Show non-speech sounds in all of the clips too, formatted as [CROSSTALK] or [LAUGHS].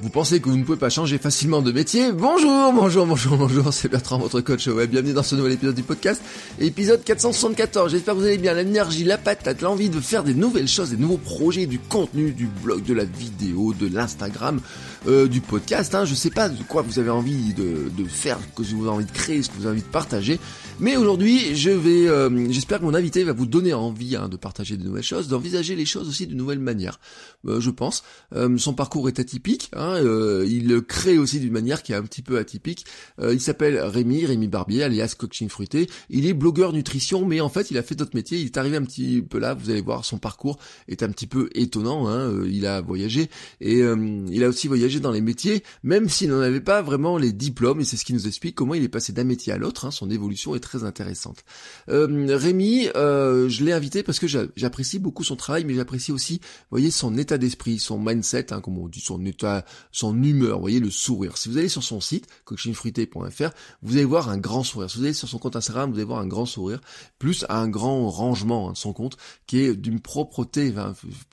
Vous pensez que vous ne pouvez pas changer facilement de métier Bonjour, bonjour, bonjour, bonjour, c'est Bertrand, votre coach web. Bienvenue dans ce nouvel épisode du podcast, épisode 474. J'espère que vous allez bien, l'énergie, la patate, l'envie de faire des nouvelles choses, des nouveaux projets, du contenu, du blog, de la vidéo, de l'Instagram, euh, du podcast. Hein. Je sais pas de quoi vous avez envie de, de faire, que vous avez envie de créer, ce que vous avez envie de partager. Mais aujourd'hui, je vais, euh, j'espère que mon invité va vous donner envie hein, de partager de nouvelles choses, d'envisager les choses aussi de nouvelles manières. Euh, je pense. Euh, son parcours est atypique. Hein, euh, il crée aussi d'une manière qui est un petit peu atypique. il s'appelle Rémi, Rémi Barbier, alias Coaching Fruité. Il est blogueur nutrition, mais en fait, il a fait d'autres métiers. Il est arrivé un petit peu là. Vous allez voir, son parcours est un petit peu étonnant. Hein, il a voyagé et il a aussi voyagé dans les métiers, même s'il n'en avait pas vraiment les diplômes. Et c'est ce qui nous explique comment il est passé d'un métier à l'autre. Hein, son évolution est très intéressante. Euh, Rémi, euh, je l'ai invité parce que j'apprécie beaucoup son travail, mais j'apprécie aussi, vous voyez, son état d'esprit, son mindset, hein, comme on dit, son état, son humeur, voyez, le sourire. Si vous allez sur son site, coachingfruité.fr, vous allez voir un grand sourire. Si vous allez sur son compte Instagram, vous allez voir un grand sourire, plus un grand rangement hein, de son compte, qui est d'une propreté,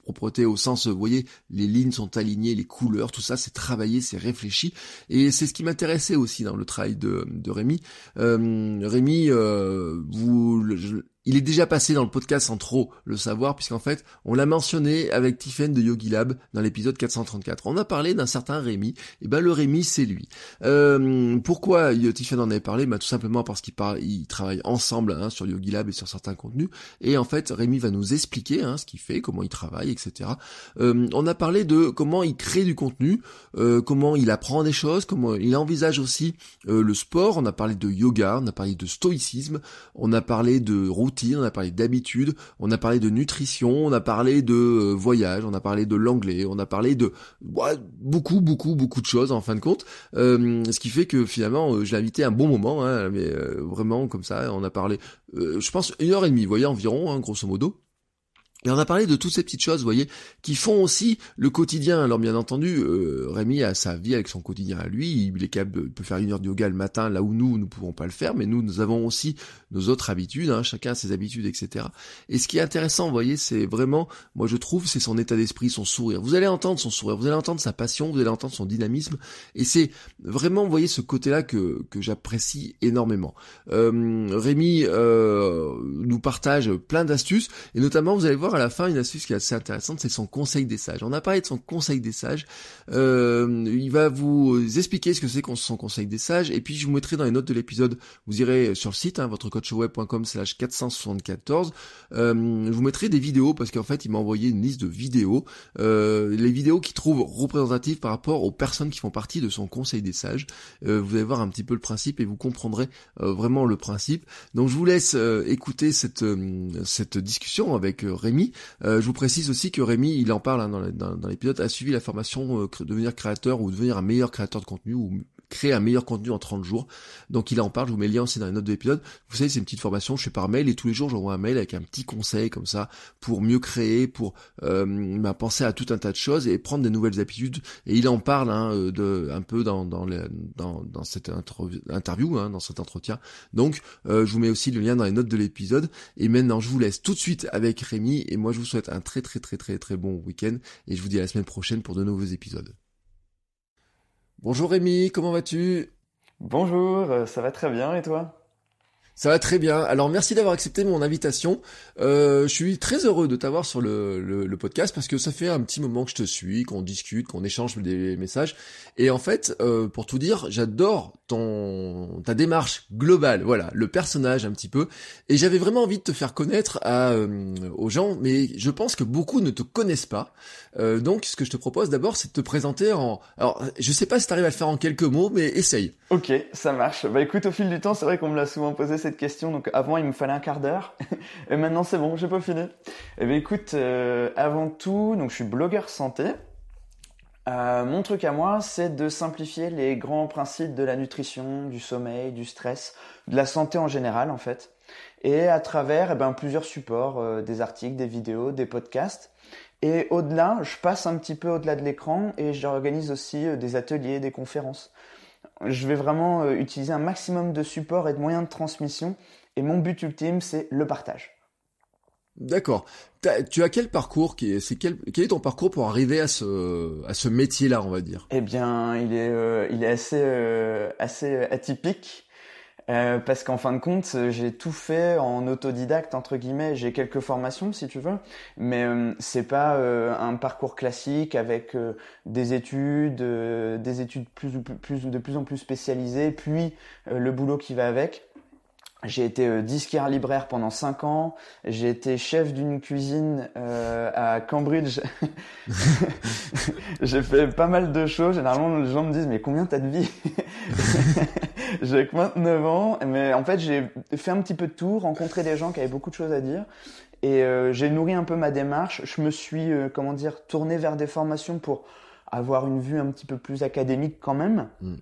propreté au sens, vous voyez, les lignes sont alignées, les couleurs, tout ça, c'est travaillé, c'est réfléchi, et c'est ce qui m'intéressait aussi dans le travail de, de Rémi. Euh, Rémi, euh, vous, il est déjà passé dans le podcast sans trop le savoir, puisqu'en fait, on l'a mentionné avec Tiffen de Yogi Lab dans l'épisode 434. On a parlé d'un certain Rémi, et ben le Rémi, c'est lui. Euh, pourquoi Tiffen en avait parlé? Bah, Tout simplement parce qu'il il travaille ensemble hein, sur Yogi Lab et sur certains contenus, et en fait, Rémi va nous expliquer hein, ce qu'il fait, comment il travaille, etc. Euh, on a parlé de comment il crée du contenu, euh, comment il apprend des choses, comment il envisage aussi le sport, on a parlé de yoga, on a parlé de stoïcisme, on a parlé de on a parlé d'habitude, on a parlé de nutrition, on a parlé de euh, voyage, on a parlé de l'anglais, on a parlé de beaucoup, beaucoup, beaucoup de choses en fin de compte. Euh, ce qui fait que finalement, euh, je l'ai invité un bon moment, hein, mais vraiment comme ça, on a parlé, je pense, une heure et demie, vous voyez, environ, hein, grosso modo. Et on a parlé de toutes ces petites choses, vous voyez, qui font aussi le quotidien. Alors bien entendu, euh, Rémi a sa vie avec son quotidien à lui. Il est capable, peut faire une heure de yoga le matin, là où nous, nous pouvons pas le faire. Mais nous, nous avons aussi nos autres habitudes. Hein, chacun a ses habitudes, etc. Et ce qui est intéressant, vous voyez, c'est vraiment, moi je trouve, c'est son état d'esprit, son sourire. Vous allez entendre son sourire, vous allez entendre sa passion, vous allez entendre son dynamisme. Et c'est vraiment, vous voyez, ce côté-là que que j'apprécie énormément. Euh, Rémi euh, nous partage plein d'astuces et notamment, vous allez voir à la fin, une astuce qui est assez intéressante, c'est son conseil des sages. On a parlé de son conseil des sages. Euh, il va vous expliquer ce que c'est son conseil des sages. Et puis, je vous mettrai dans les notes de l'épisode, vous irez sur le site, hein, votrecoachweb.com slash 474. Euh, je vous mettrai des vidéos parce qu'en fait, il m'a envoyé une liste de vidéos. Euh, les vidéos qu'il trouve représentatives par rapport aux personnes qui font partie de son conseil des sages. Vous allez voir un petit peu le principe et vous comprendrez vraiment le principe. Donc, je vous laisse écouter cette, cette discussion avec Rémi euh, je vous précise aussi que Rémi, il en parle hein, dans, l'épisode, a suivi la formation euh, devenir créateur ou devenir un meilleur créateur de contenu ou créer un meilleur contenu en 30 jours. Donc il en parle, je vous mets le lien aussi dans les notes de l'épisode. Vous savez, c'est une petite formation, je fais par mail et tous les jours j'envoie un mail avec un petit conseil comme ça pour mieux créer, pour euh, penser à tout un tas de choses et prendre des nouvelles habitudes. Et il en parle hein, euh, de, un peu dans, dans, dans, dans cette interview, hein, dans cet entretien. Donc euh, je vous mets aussi le lien dans les notes de l'épisode. Et maintenant je vous laisse tout de suite avec Rémi et moi je vous souhaite un très très très très très bon week-end et je vous dis à la semaine prochaine pour de nouveaux épisodes. Bonjour Rémi, comment vas-tu? Bonjour, euh, ça va très bien et toi? Ça va très bien. Alors merci d'avoir accepté mon invitation. Euh, je suis très heureux de t'avoir sur le, le, podcast parce que ça fait un petit moment que je te suis, qu'on discute, qu'on échange des messages. Et en fait, euh, pour tout dire, j'adore ton ta démarche globale, voilà, le personnage un petit peu. Et j'avais vraiment envie de te faire connaître à, euh, aux gens, mais je pense que beaucoup ne te connaissent pas. Euh, donc ce que je te propose d'abord, c'est de te présenter en... Alors je sais pas si tu arrives à le faire en quelques mots, mais essaye. Ok, ça marche. Bah écoute, au fil du temps, c'est vrai qu'on me l'a souvent posé cette question. Donc avant, il me fallait un quart d'heure. [LAUGHS] Et maintenant, c'est bon, j'ai pas fini. Eh bien, écoute, euh, avant tout, donc je suis blogueur santé. Euh, mon truc à moi, c'est de simplifier les grands principes de la nutrition, du sommeil, du stress, de la santé en général, en fait. Et à travers eh ben, plusieurs supports, euh, des articles, des vidéos, des podcasts. Et au-delà, je passe un petit peu au-delà de l'écran et j'organise aussi des ateliers, des conférences. Je vais vraiment euh, utiliser un maximum de supports et de moyens de transmission. Et mon but ultime, c'est le partage. D'accord. Tu as quel parcours qui est, c'est quel, quel est ton parcours pour arriver à ce, à ce métier-là, on va dire? Eh bien, il est, euh, il est assez, euh, assez atypique. Euh, parce qu'en fin de compte, j'ai tout fait en autodidacte entre guillemets. J'ai quelques formations si tu veux, mais euh, c'est pas euh, un parcours classique avec euh, des études, des études plus ou plus, de plus en plus spécialisées, puis le boulot qui va avec. J'ai été euh, disquaire libraire pendant 5 ans. J'ai été chef d'une cuisine euh, à Cambridge. [LAUGHS] j'ai fait pas mal de choses. Généralement, les gens me disent mais combien t'as de vie? [LAUGHS] [LAUGHS] J'ai 29 ans, mais en fait j'ai fait un petit peu de tout, rencontré des gens qui avaient beaucoup de choses à dire, et euh, j'ai nourri un peu ma démarche. Je me suis euh, comment dire tourné vers des formations pour avoir une vue un petit peu plus académique quand même. Mm.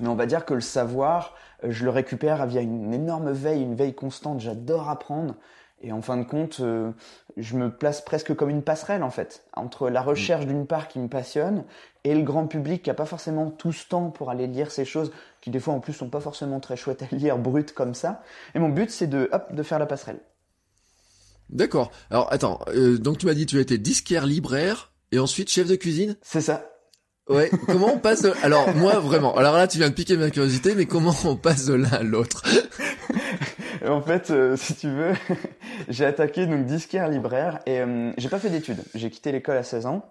Mais on va dire que le savoir, euh, je le récupère via une énorme veille, une veille constante. J'adore apprendre. Et en fin de compte, euh, je me place presque comme une passerelle en fait, entre la recherche d'une part qui me passionne et le grand public qui a pas forcément tout ce temps pour aller lire ces choses, qui des fois en plus sont pas forcément très chouettes à lire, brutes comme ça. Et mon but c'est de, hop, de faire la passerelle. D'accord. Alors attends, euh, donc tu m'as dit tu as été disquaire libraire et ensuite chef de cuisine? C'est ça. Ouais, comment on passe de... Alors moi vraiment, alors là tu viens de piquer ma curiosité, mais comment on passe de l'un à l'autre? [LAUGHS] En fait, euh, si tu veux, [LAUGHS] j'ai attaqué donc disquaire libraire et euh, j'ai pas fait d'études. J'ai quitté l'école à 16 ans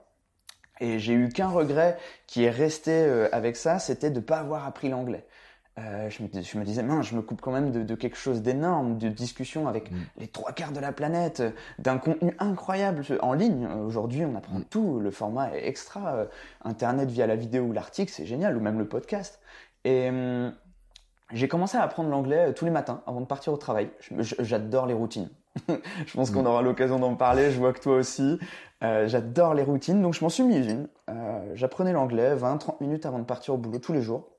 et j'ai eu qu'un regret qui est resté euh, avec ça, c'était de pas avoir appris l'anglais. Euh, je, me, dis- je me disais, mince, je me coupe quand même de, de quelque chose d'énorme, de discussion avec Mm. les trois quarts de la planète, d'un contenu incroyable en ligne. Euh, Aujourd'hui, on apprend Mm. tout, le format est extra. euh, Internet via la vidéo ou l'article, c'est génial, ou même le podcast. Et hum, j'ai commencé à apprendre l'anglais tous les matins avant de partir au travail. J'adore les routines. [LAUGHS] je pense qu'on Mm. aura l'occasion d'en parler, je vois que toi aussi. Euh, J'adore les routines, donc je m'en suis mis une. Euh, J'apprenais l'anglais 20-30 minutes avant de partir au boulot tous les jours.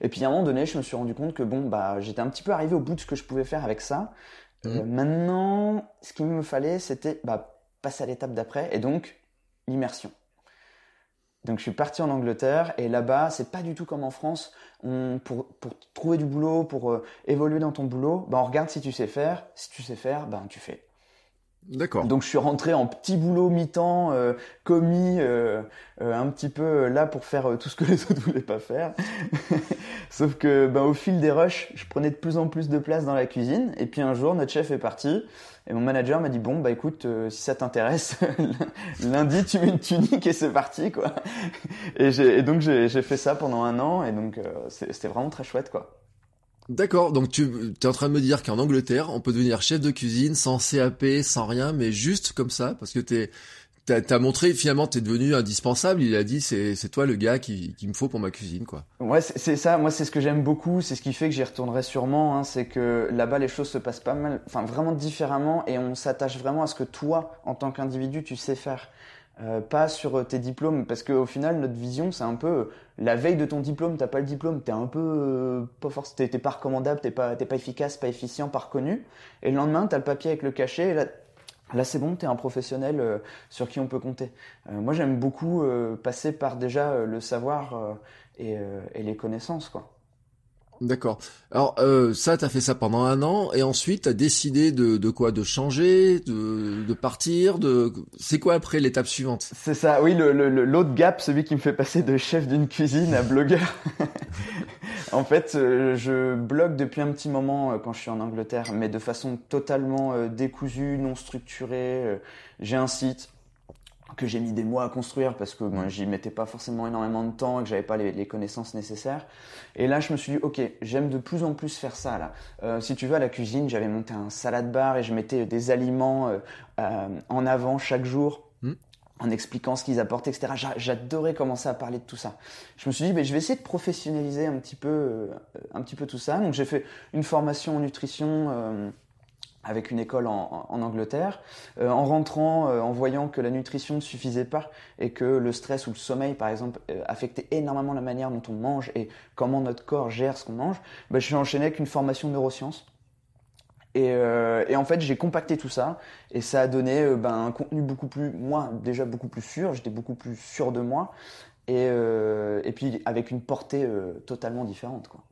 Et puis à un moment donné, je me suis rendu compte que bon, bah, j'étais un petit peu arrivé au bout de ce que je pouvais faire avec ça. Euh, maintenant, ce qu'il me fallait, c'était bah, passer à l'étape d'après, et donc l'immersion. Donc je suis parti en Angleterre, et là-bas, c'est pas du tout comme en France. On, pour, pour trouver du boulot, pour euh, évoluer dans ton boulot, bah, on regarde si tu sais faire. Si tu sais faire, ben tu fais. D'accord. Donc je suis rentré en petit boulot mi-temps, euh, commis, euh, euh, un petit peu euh, là pour faire euh, tout ce que [LAUGHS] les autres voulaient pas faire. [LAUGHS] Sauf que ben, au fil des rushs, je prenais de plus en plus de place dans la cuisine. Et puis un jour, notre chef est parti. Et mon manager m'a dit bon bah écoute, euh, si ça t'intéresse, [LAUGHS] lundi tu mets une tunique et c'est parti quoi. Et, et donc j'ai fait ça pendant un an et donc c'était vraiment très chouette quoi. D'accord, donc tu es en train de me dire qu'en Angleterre, on peut devenir chef de cuisine sans CAP, sans rien, mais juste comme ça, parce que t'es t'as t'as montré finalement t'es devenu indispensable. Il a dit c'est toi le gars qui qui me faut pour ma cuisine quoi. Ouais, c'est ça. Moi, c'est ce que j'aime beaucoup. C'est ce qui fait que j'y retournerai sûrement. Hein, c'est que là-bas, les choses se passent pas mal, enfin vraiment différemment, et on s'attache vraiment à ce que toi, en tant qu'individu, tu sais faire. Euh, pas sur euh, tes diplômes, parce qu'au final, notre vision, c'est un peu la veille de ton diplôme, t'as pas le diplôme, t'es un peu euh, pas forcément, t'es t'es pas recommandable, t'es pas, t'es pas efficace, pas efficient, pas reconnu. Et le lendemain, t'as le papier avec le cachet, et là, Là, c'est bon, tu es un professionnel euh, sur qui on peut compter. Euh, moi, j'aime beaucoup passer par déjà le savoir et, et les connaissances, quoi. D'accord. Alors euh, ça t'as fait ça pendant un an et ensuite t'as décidé de de quoi? De changer, de de partir, de c'est quoi après l'étape suivante? C'est ça, oui, le- le- le- l'autre gap, celui qui me fait passer de chef d'une cuisine à blogueur. [LAUGHS] en fait, euh, je blogue depuis un petit moment euh, quand je suis en Angleterre, mais de façon totalement euh, décousue, non structurée. J'ai un site que j'ai mis des mois à construire parce que moi j'y mettais pas forcément énormément de temps et que j'avais pas les, les connaissances nécessaires. Et là je me suis dit ok j'aime de plus en plus faire ça là. Euh, si tu veux à la cuisine j'avais monté un salade bar et je mettais des aliments euh, euh, en avant chaque jour. Hmm. en expliquant ce qu'ils apportent, etc. J'adorais commencer à parler de tout ça. Je me suis dit, mais je vais essayer de professionnaliser un petit peu, euh, un petit peu tout ça. Donc j'ai fait une formation en nutrition euh, avec une école en, Angleterre. Euh, en rentrant, en voyant que la nutrition ne suffisait pas et que le stress ou le sommeil, par exemple, affectait énormément la manière dont on mange et comment notre corps gère ce qu'on mange, bah, je suis enchaîné avec une formation de neurosciences. Euh, et, en fait, j'ai compacté tout ça et ça a donné euh, ben, un contenu beaucoup plus, moi déjà beaucoup plus sûr, j'étais beaucoup plus sûr de moi et, euh, et puis avec une portée totalement différente. Quoi.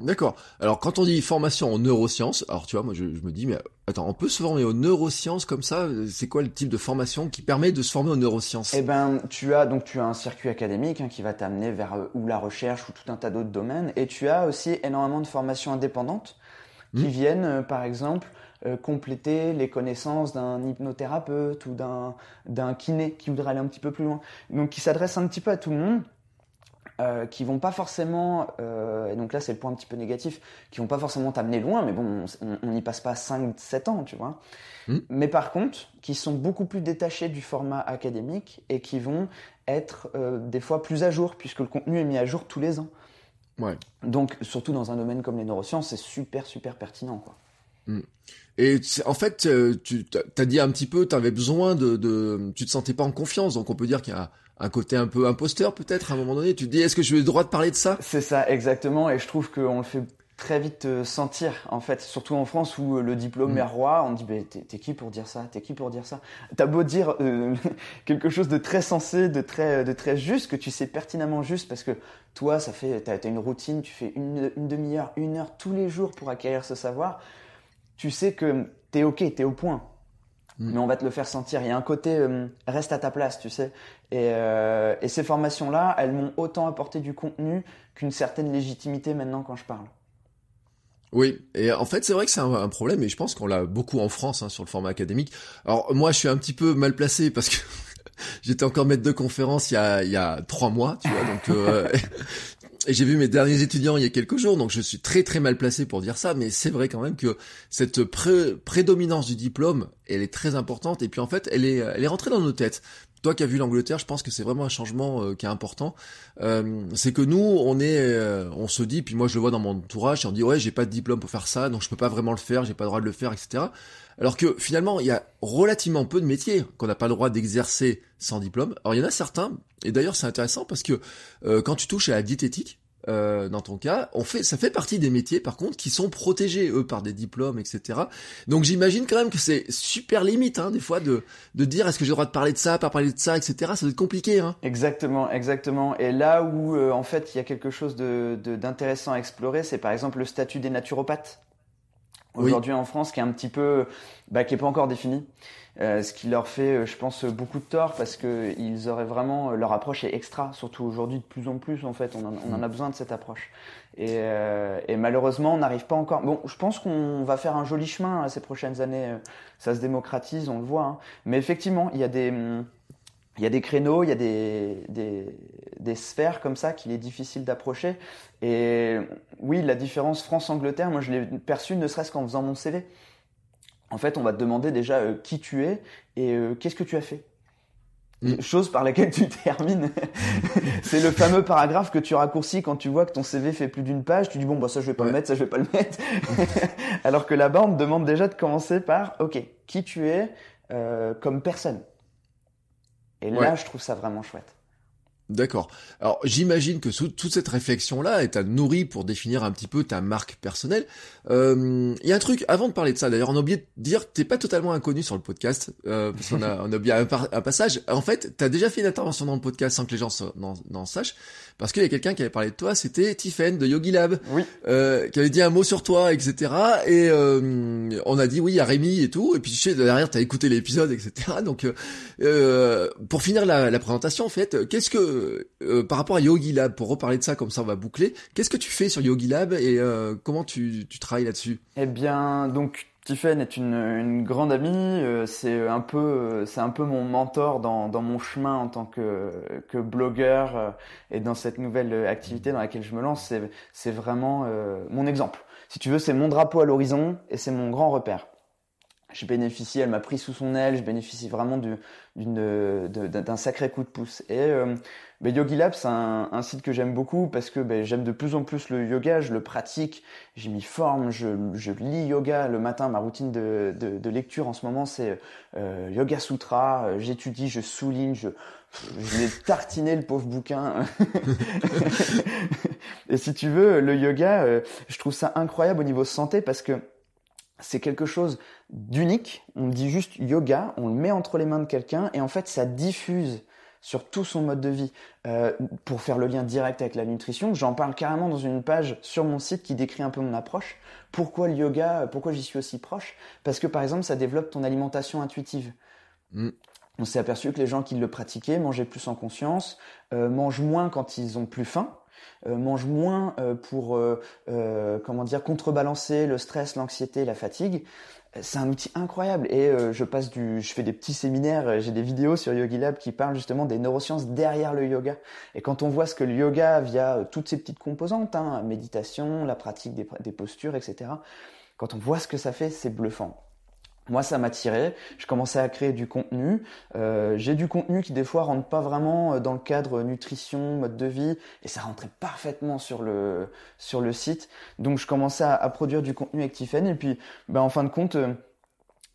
D'accord. Alors quand on dit formation en neurosciences, alors tu vois, moi je, me dis, mais attends, on peut se former aux neurosciences comme ça? C'est quoi le type de formation qui permet de se former aux neurosciences? Eh ben, tu as donc tu as un circuit académique hein, qui va t'amener vers ou la recherche ou tout un tas d'autres domaines, et tu as aussi énormément de formations indépendantes qui hmm. viennent, euh, par exemple, euh, compléter les connaissances d'un hypnothérapeute ou d'un, d'un kiné qui voudrait aller un petit peu plus loin. Donc, qui s'adressent un petit peu à tout le monde. Euh, qui vont pas forcément, euh, et donc là c'est le point un petit peu négatif, qui vont pas forcément t'amener loin, mais bon, on n'y passe pas 5-7 ans, tu vois. Hmm. Mais par contre, qui sont beaucoup plus détachés du format académique et qui vont être euh, des fois plus à jour, puisque le contenu est mis à jour tous les ans. Donc, surtout dans un domaine comme les neurosciences, c'est super, super pertinent. Quoi. Hmm. Et en fait, euh, tu as dit un petit peu, tu avais besoin de, de... Tu te sentais pas en confiance, donc on peut dire qu'il y a un côté un peu imposteur peut-être à un moment donné. Tu te dis, est-ce que je le droit de parler de ça? C'est ça, exactement. Et je trouve qu'on le fait très vite euh, sentir en fait surtout en France où euh, le diplôme mm. est roi on dit bah, t'es qui pour dire ça? T'es qui pour dire ça? T'as beau dire euh, [LAUGHS] quelque chose de très sensé de très de très juste que tu sais pertinemment juste parce que toi ça fait t'as as une routine tu fais une, demi-heure une heure tous les jours pour acquérir ce savoir tu sais que t'es ok t'es au point mm. mais on va te le faire sentir il y a un côté reste à ta place tu sais et, et ces formations là elles m'ont autant apporté du contenu qu'une certaine légitimité maintenant quand je parle oui, et en fait c'est vrai que c'est un, problème et je pense qu'on l'a beaucoup en France hein, sur le format académique. Alors moi je suis un petit peu mal placé parce que [LAUGHS] j'étais encore maître de conférence il y a, il y a trois mois, tu vois, donc euh, [LAUGHS] j'ai vu mes derniers étudiants il y a quelques jours, donc je suis très très mal placé pour dire ça, mais c'est vrai quand même que cette prédominance du diplôme, elle est très importante. Et puis en fait elle est, elle est rentrée dans nos têtes toi qui as vu l'Angleterre, je pense que c'est vraiment un changement euh, qui est important. Euh, c'est que nous, on est, euh, on se dit, puis moi je le vois dans mon entourage, on dit ouais, j'ai pas de diplôme pour faire ça, donc je peux pas vraiment le faire, j'ai pas le droit de le faire, etc. Alors que finalement, il y a relativement peu de métiers qu'on n'a pas le droit d'exercer sans diplôme. Alors il y en a certains, et d'ailleurs c'est intéressant parce que quand tu touches à la diététique, euh, dans ton cas, on fait, ça fait partie des métiers par contre qui sont protégés eux par des diplômes, etc. Donc j'imagine quand même que c'est super limite hein, des fois de, de dire est-ce que j'ai le droit de parler de ça, pas parler de ça, etc. Ça doit être compliqué. Hein. Exactement, exactement. Et là où euh, en fait il y a quelque chose de d'intéressant à explorer, c'est par exemple le statut des naturopathes aujourd'hui en France qui est un petit peu, bah, qui est pas encore défini. Euh, ce qui leur fait, euh, je pense, beaucoup de tort parce que ils auraient vraiment leur approche est extra, surtout aujourd'hui de plus en plus en fait, on en, on en a mm. besoin de cette approche. Et, euh, et malheureusement, on n'arrive pas encore. Bon, je pense qu'on va faire un joli chemin hein, ces prochaines années. Ça se démocratise, on le voit. Hein. Mais effectivement, il y a des il y a des créneaux, il y a des, des, des sphères comme ça qu'il est difficile d'approcher. Et oui, la différence France-Angleterre, moi je l'ai perçue ne serait-ce qu'en faisant mon CV en fait, on va te demander déjà euh, qui tu es et euh, qu'est-ce que tu as fait. Mm. Chose par laquelle tu [LAUGHS] termines. c'est le fameux paragraphe que tu raccourcis quand tu vois que ton CV fait plus d'une page. Tu dis bon bah ça je vais pas le mettre, ça je vais pas le mettre. [LAUGHS] Alors que là-bas on te demande déjà de commencer par ok qui tu es euh, comme personne. Et là je trouve ça vraiment chouette. D'accord. Alors j'imagine que toute cette réflexion-là est à nourrir pour définir un petit peu ta marque personnelle. Euh, il y a un truc, avant de parler de ça, d'ailleurs on a oublié de dire que t'es pas totalement inconnu sur le podcast, euh, parce qu'on a, [LAUGHS] on a oublié un, passage. En fait, t'as déjà fait une intervention dans le podcast sans que les gens n'en sachent, parce qu'il y a quelqu'un qui avait parlé de toi, c'était Tiffen de Yogi Lab, oui. euh, qui avait dit un mot sur toi, etc. Et euh, on a dit oui à Rémi et tout, et puis tu sais, derrière t'as écouté l'épisode, etc. Donc euh, pour finir la, la présentation, en fait, qu'est-ce que euh, par rapport à Yogi Lab, pour reparler de ça, comme ça on va boucler, qu'est-ce que tu fais sur Yogi Lab et euh, comment tu, travailles là-dessus? Eh bien, donc Tiffen est une, grande amie, euh, c'est un peu c'est un peu mon mentor dans, mon chemin en tant que blogueur et dans cette nouvelle activité dans laquelle je me lance, c'est vraiment mon exemple. Si tu veux, c'est mon drapeau à l'horizon et c'est mon grand repère. Je bénéficie, elle m'a pris sous son aile, je bénéficie vraiment d'un sacré coup de pouce. Et euh, ben, Yogi Lab, c'est un, site que j'aime beaucoup parce que ben, j'aime de plus en plus le yoga, je le pratique, j'y m'y forme, je, lis yoga le matin. Ma routine de, lecture en ce moment, c'est euh, Yoga Sutra. J'étudie, je souligne, je, je l'ai tartiné le pauvre bouquin. [LAUGHS] [LAUGHS] Et si tu veux, le yoga, euh, je trouve ça incroyable au niveau santé parce que c'est quelque chose d'unique. On dit juste yoga, on le met entre les mains de quelqu'un et en fait ça diffuse sur tout son mode de vie. Euh, pour faire le lien direct avec la nutrition, j'en parle carrément dans une page sur mon site qui décrit un peu mon approche. Pourquoi le yoga Pourquoi j'y suis aussi proche? Parce que par exemple, ça développe ton alimentation intuitive. Mm. On s'est aperçu que les gens qui le pratiquaient mangeaient plus en conscience, euh, mangent moins quand ils ont plus faim, euh, mangent moins euh, pour euh, comment dire contrebalancer le stress, l'anxiété, la fatigue c'est un outil incroyable. Et je passe du je fais des petits séminaires j'ai des vidéos sur Yogi Lab qui parlent justement des neurosciences derrière le yoga. Et quand on voit ce que le yoga via toutes ces petites composantes hein, méditation la pratique des postures etc quand on voit ce que ça fait c'est bluffant moi, ça m'a tiré. Je commençais à créer du contenu. Euh, j'ai du contenu qui des fois rentre pas vraiment euh, dans le cadre nutrition, mode de vie, et ça rentrait parfaitement sur le sur le site. Donc, je commençais à, produire du contenu avec Tiffen. Et puis, ben, en fin de compte, euh,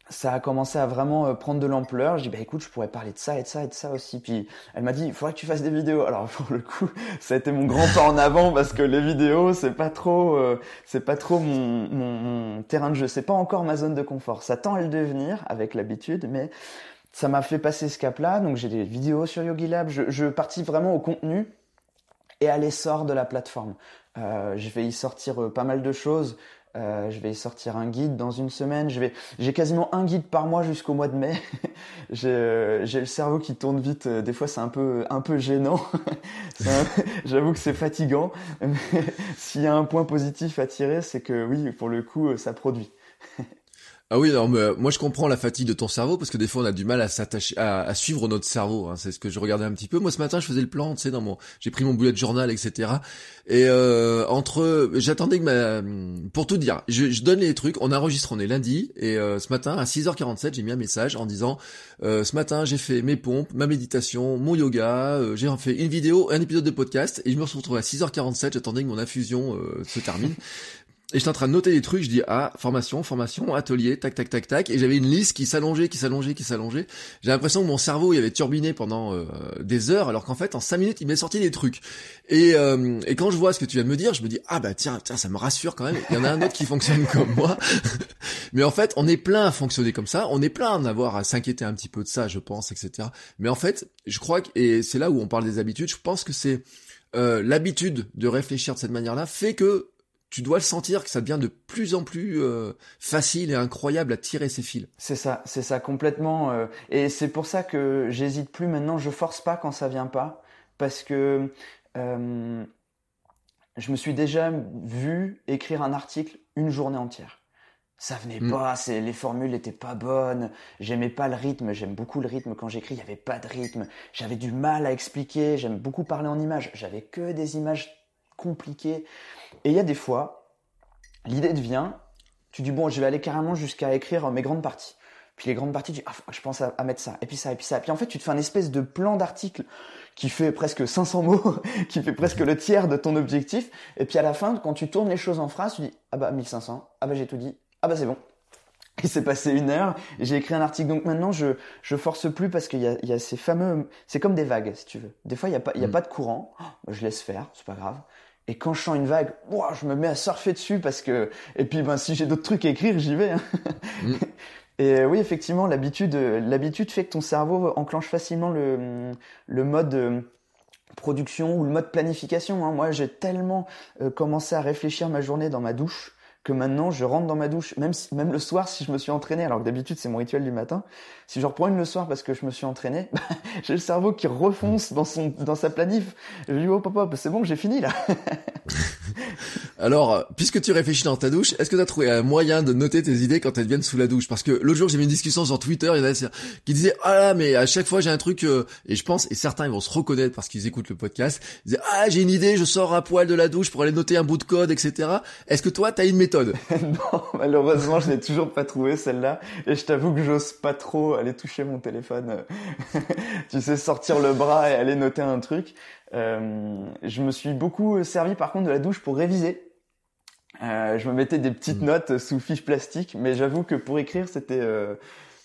ça a commencé à vraiment euh, prendre de l'ampleur. Je dis bah écoute, je pourrais parler de ça et de ça et de ça aussi. Puis elle m'a dit il faudrait que tu fasses des vidéos. Alors [LAUGHS] pour le coup, ça a été mon grand pas en avant parce que les vidéos c'est pas trop, euh, c'est pas trop mon, mon, terrain de jeu. C'est pas encore ma zone de confort. Ça tend à le devenir avec l'habitude, mais ça m'a fait passer ce cap-là. Donc j'ai des vidéos sur Yogi Lab. Je, je participe vraiment au contenu et à l'essor de la plateforme. Euh, vais y sortir euh, pas mal de choses. Euh, je vais sortir un guide dans une semaine. J'ai quasiment un guide par mois jusqu'au mois de mai. [LAUGHS] j'ai, le cerveau qui tourne vite. Des fois, c'est un peu, un peu gênant. [LAUGHS] [LAUGHS] J'avoue que c'est fatigant. S'il y a un point positif à tirer, c'est que oui, pour le coup, ça produit. Ah oui, alors moi je comprends la fatigue de ton cerveau parce que des fois on a du mal à s'attacher, à, suivre notre cerveau. Hein, c'est ce que je regardais un petit peu. Moi ce matin je faisais le plan, tu sais, dans mon, j'ai pris mon bullet journal, etc. Et euh, entre, j'attendais que ma, pour tout dire, je, donne les trucs, on enregistre, on est lundi et euh, ce matin à 6h47 j'ai mis un message en disant, euh, ce matin j'ai fait mes pompes, ma méditation, mon yoga, euh, j'ai fait une vidéo, un épisode de podcast et je me suis à 6h47, j'attendais que mon infusion euh, se termine. [LAUGHS] Et j'étais en train de noter des trucs, je dis ah formation, formation, atelier, tac tac tac tac, et j'avais une liste qui s'allongeait, qui s'allongeait, qui s'allongeait. J'ai l'impression que mon cerveau il avait turbiné pendant euh, des heures, alors qu'en fait en cinq minutes il m'est sorti des trucs. Et, euh, et quand je vois ce que tu viens de me dire, je me dis ah bah tiens tiens ça me rassure quand même. Il y en a un autre qui fonctionne [LAUGHS] comme moi. [LAUGHS] Mais en fait on est plein à fonctionner comme ça, on est plein à avoir à s'inquiéter un petit peu de ça, je pense, etc. Mais en fait je crois que et c'est là où on parle des habitudes, je pense que c'est euh, l'habitude de réfléchir de cette manière-là fait que tu dois le sentir que ça devient de plus en plus euh, facile et incroyable à tirer ses fils. C'est ça, c'est ça complètement. Euh, et c'est pour ça que j'hésite plus maintenant. Je force pas quand ça vient pas, parce que euh, je me suis déjà vu écrire un article une journée entière. Ça venait mm. pas, c'est les formules n'étaient pas bonnes. J'aimais pas le rythme. J'aime beaucoup le rythme quand j'écris. Il y avait pas de rythme. J'avais du mal à expliquer. J'aime beaucoup parler en images. J'avais que des images compliquées. Et il y a des fois, l'idée te vient, tu dis bon, je vais aller carrément jusqu'à écrire mes grandes parties. Puis les grandes parties, tu dis, ah, je pense à, mettre ça, et puis ça, et puis ça. Puis en fait, tu te fais un espèce de plan d'article qui fait presque 500 mots, [LAUGHS] qui fait presque le tiers de ton objectif. Et puis à la fin, quand tu tournes les choses en phrase, tu dis, ah bah 1500, ah bah j'ai tout dit, ah bah c'est bon. Il s'est passé une heure, j'ai écrit un article. Donc maintenant, je je force plus parce qu'il y a, il y a ces fameux, c'est comme des vagues, si tu veux. Des fois, il y a pas, il y a mm. pas de courant. Oh, je laisse faire, c'est pas grave. Et quand je sens une vague, je me mets à surfer dessus parce que et puis ben si j'ai d'autres trucs à écrire, j'y vais. Hein. Mm. [LAUGHS] Et oui, effectivement, l'habitude l'habitude fait que ton cerveau enclenche facilement le le mode euh, production ou le mode planification. Hein. Moi, j'ai tellement euh, commencé à réfléchir ma journée dans ma douche que maintenant je rentre dans ma douche, même si, même le soir si je me suis entraîné, alors que d'habitude c'est mon rituel du matin, si je reprends une le soir parce que je me suis entraîné, bah, [LAUGHS] j'ai le cerveau qui refonce dans son dans sa planif. Je lui dis oh papa, c'est bon, j'ai fini là. [LAUGHS] Alors, euh, puisque tu réfléchis dans ta douche, est-ce que tu as trouvé un moyen de noter tes idées quand elles viennent sous la douche? Parce que l'autre jour, j'ai eu une discussion sur Twitter, il y en a qui disaient ah mais à chaque fois j'ai un truc euh, et je pense et certains ils vont se reconnaître parce qu'ils écoutent le podcast. Ils disaient ah j'ai une idée, je sors à poil de la douche pour aller noter un bout de code, etc. Est-ce que toi t'as une méthode? [LAUGHS] Non, malheureusement je n'ai toujours pas trouvé celle-là et je t'avoue que j'ose pas trop aller toucher mon téléphone. [LAUGHS] tu sais sortir le bras et aller noter un truc. Euh, je me suis beaucoup servi par contre de la douche pour réviser. Euh, je me mettais des petites mmh. notes sous fiche plastique, mais j'avoue que pour écrire, c'était euh,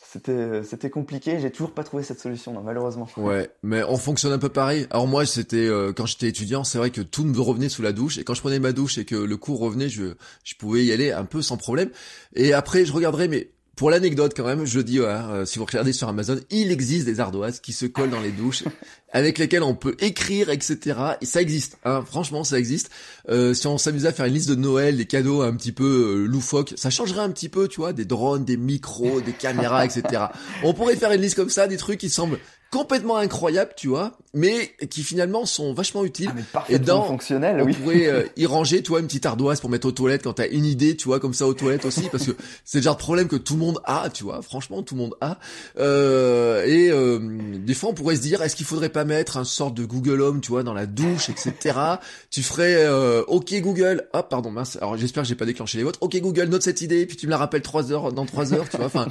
c'était c'était compliqué. J'ai toujours pas trouvé cette solution, malheureusement. Ouais, mais on fonctionne un peu pareil. Alors moi, c'était euh, quand j'étais étudiant, c'est vrai que tout me revenait sous la douche, et quand je prenais ma douche et que le cours revenait, je je pouvais y aller un peu sans problème. Et après, je regarderais, mais pour l'anecdote quand même, je dis, euh, si vous regardez sur Amazon, il existe des ardoises qui se collent dans les douches, [LAUGHS] avec lesquelles on peut écrire, etc. Et ça existe, hein, franchement, ça existe. Euh, si on s'amusait à faire une liste de Noël, des cadeaux un petit peu euh, loufoques, ça changerait un petit peu, tu vois, des drones, des micros, des caméras, etc. [LAUGHS] On pourrait faire une liste comme ça, des trucs qui semblent complètement incroyables, tu vois, mais qui finalement sont vachement utiles. Ah, mais parfaitement fonctionnels, on oui. pourrait euh, [LAUGHS] y ranger, tu vois, une petite ardoise pour mettre aux toilettes quand t'as une idée, tu vois, comme ça aux toilettes aussi, parce que [LAUGHS] c'est le genre de problème que tout le monde a, tu vois, franchement, tout le monde a. Euh, et euh, des fois, on pourrait se dire, est-ce qu'il faudrait pas mettre un sort de Google Home, tu vois, dans la douche, etc. [LAUGHS] tu ferais, euh, OK Google, hop, pardon, mince, alors j'espère que j'ai pas déclenché les vôtres, OK Google, note cette idée, puis tu me la rappelles trois heures, dans trois heures, tu vois, enfin...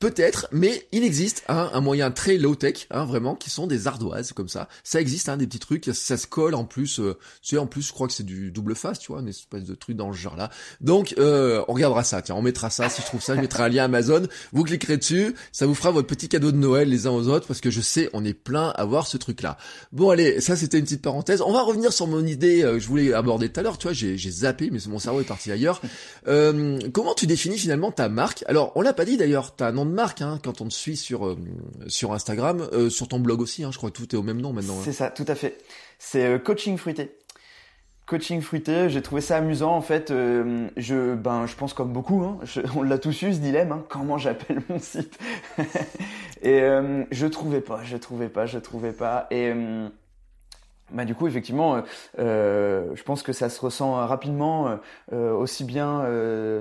Peut-être, mais il existe hein, un moyen très low-tech, hein, vraiment, qui sont des ardoises comme ça. Ça existe, hein, des petits trucs, ça se colle en plus. Euh, tu en plus, je crois que c'est du double face, tu vois, une espèce de truc dans ce genre-là. Donc, euh, on regardera ça. Tiens, on mettra ça. Si je trouve ça, je mettrai un lien Amazon. Vous cliquerez dessus, ça vous fera votre petit cadeau de Noël les uns aux autres, parce que je sais, on est plein à voir ce truc-là. Bon, allez, ça c'était une petite parenthèse. On va revenir sur mon idée euh, que je voulais aborder tout à l'heure. Tu vois, j'ai zappé, mais mon cerveau est parti ailleurs. Euh, comment tu définis finalement ta marque? Alors, on l'a pas dit d'ailleurs. Nom de marque hein, quand on te suit sur euh, sur Instagram, euh, sur ton blog aussi. Hein, je crois que tout est au même nom maintenant. Hein. C'est ça, tout à fait. C'est euh, coaching fruité. Coaching fruité, j'ai trouvé ça amusant en fait. je ben je pense comme beaucoup, hein, [LAUGHS] on l'a tous eu ce dilemme. Comment j'appelle mon site? [LAUGHS] Et je trouvais pas, je trouvais pas, je trouvais pas. Et bah, du coup, effectivement, euh, euh, je pense que ça se ressent rapidement, euh, aussi bien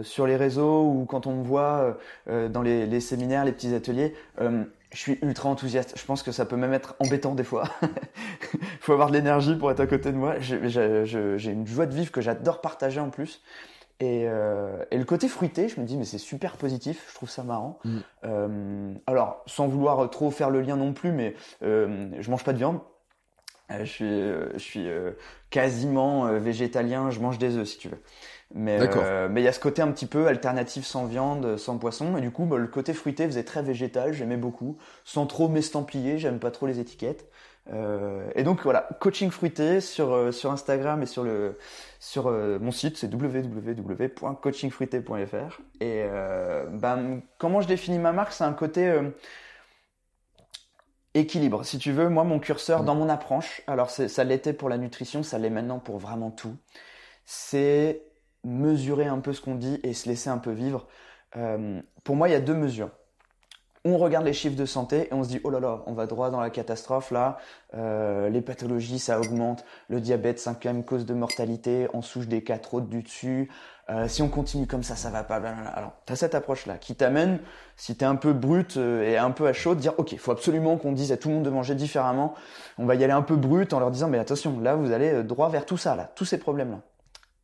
sur les réseaux ou quand on me voit dans les, les, séminaires, les petits ateliers. je suis ultra enthousiaste. Je pense que ça peut même être embêtant des fois. Il [LAUGHS] faut avoir de l'énergie pour être à côté de moi. J'ai une joie de vivre que j'adore partager en plus. Et, et, le côté fruité, je me dis mais c'est super positif, je trouve ça marrant. Mm. alors sans vouloir trop faire le lien non plus, mais je mange pas de viande, euh, je suis, euh, je suis euh, quasiment végétalien, je mange des œufs si tu veux. Mais mais il y a ce côté un petit peu alternatif sans viande, sans poisson, et du coup bah, le côté fruité faisait très végétal, j'aimais beaucoup, sans trop m'estampiller, j'aime pas trop les étiquettes. et donc voilà, coaching fruité sur sur Instagram et sur le sur mon site, c'est www.coachingfruité.fr. Et ben comment je définis ma marque, c'est un côté équilibre. Si tu veux, moi, mon curseur dans mon approche, alors ça l'était pour la nutrition, ça l'est maintenant pour vraiment tout, c'est mesurer un peu ce qu'on dit et se laisser un peu vivre. Euh, pour moi, il y a deux mesures. On regarde les chiffres de santé et on se dit oh là là, on va droit dans la catastrophe là. Euh, les pathologies, ça augmente. Le diabète, cinquième cause de mortalité. En souche des quatre autres du dessus. Euh, si on continue comme ça, ça va pas. Alors, tu as cette approche-là qui t'amène, si tu es un peu brut euh, et un peu à chaud, de dire ok, il faut absolument qu'on dise à tout le monde de manger différemment. On va y aller un peu brut en leur disant mais attention, là vous allez euh, droit vers tout ça, là, tous ces problèmes-là.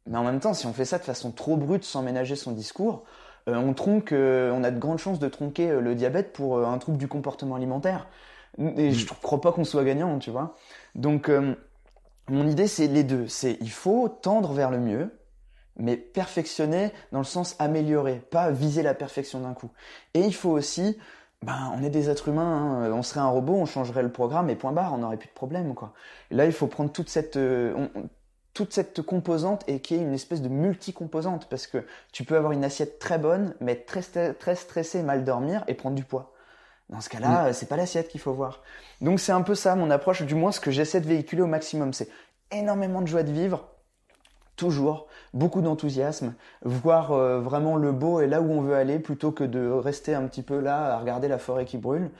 Mais en même temps, si on fait ça de façon trop brute sans ménager son discours, on tronque, on a de grandes chances de tronquer le diabète pour un trouble du comportement alimentaire. Et je mm. crois pas qu'on soit gagnant, tu vois. Donc mon idée c'est les deux, c'est il faut tendre vers le mieux mais perfectionner dans le sens améliorer, pas viser la perfection d'un coup. Et il faut aussi, ben, on est des êtres humains, hein. on serait un robot, on changerait le programme et point barre, on n'aurait plus de problème, quoi. là, il faut prendre toute cette, euh, toute cette composante et qui est une espèce de multi-composante, parce que tu peux avoir une assiette très bonne, mais être très, très stressé, mal dormir et prendre du poids. Dans ce cas-là, mm. c'est pas l'assiette qu'il faut voir. Donc c'est un peu ça mon approche, du moins ce que j'essaie de véhiculer au maximum, c'est énormément de joie de vivre, toujours beaucoup d'enthousiasme, voir euh, vraiment le beau et là où on veut aller plutôt que de rester un petit peu là à regarder la forêt qui brûle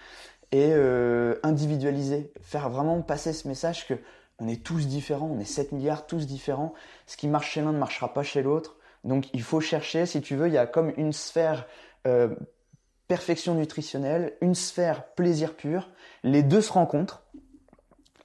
et euh, individualiser, faire vraiment passer ce message que on est tous différents, on est 7 milliards, tous différents. Ce qui marche chez l'un ne marchera pas chez l'autre. Donc il faut chercher, si tu veux, il y a comme une sphère euh, perfection nutritionnelle, une sphère plaisir pur. Les deux se rencontrent.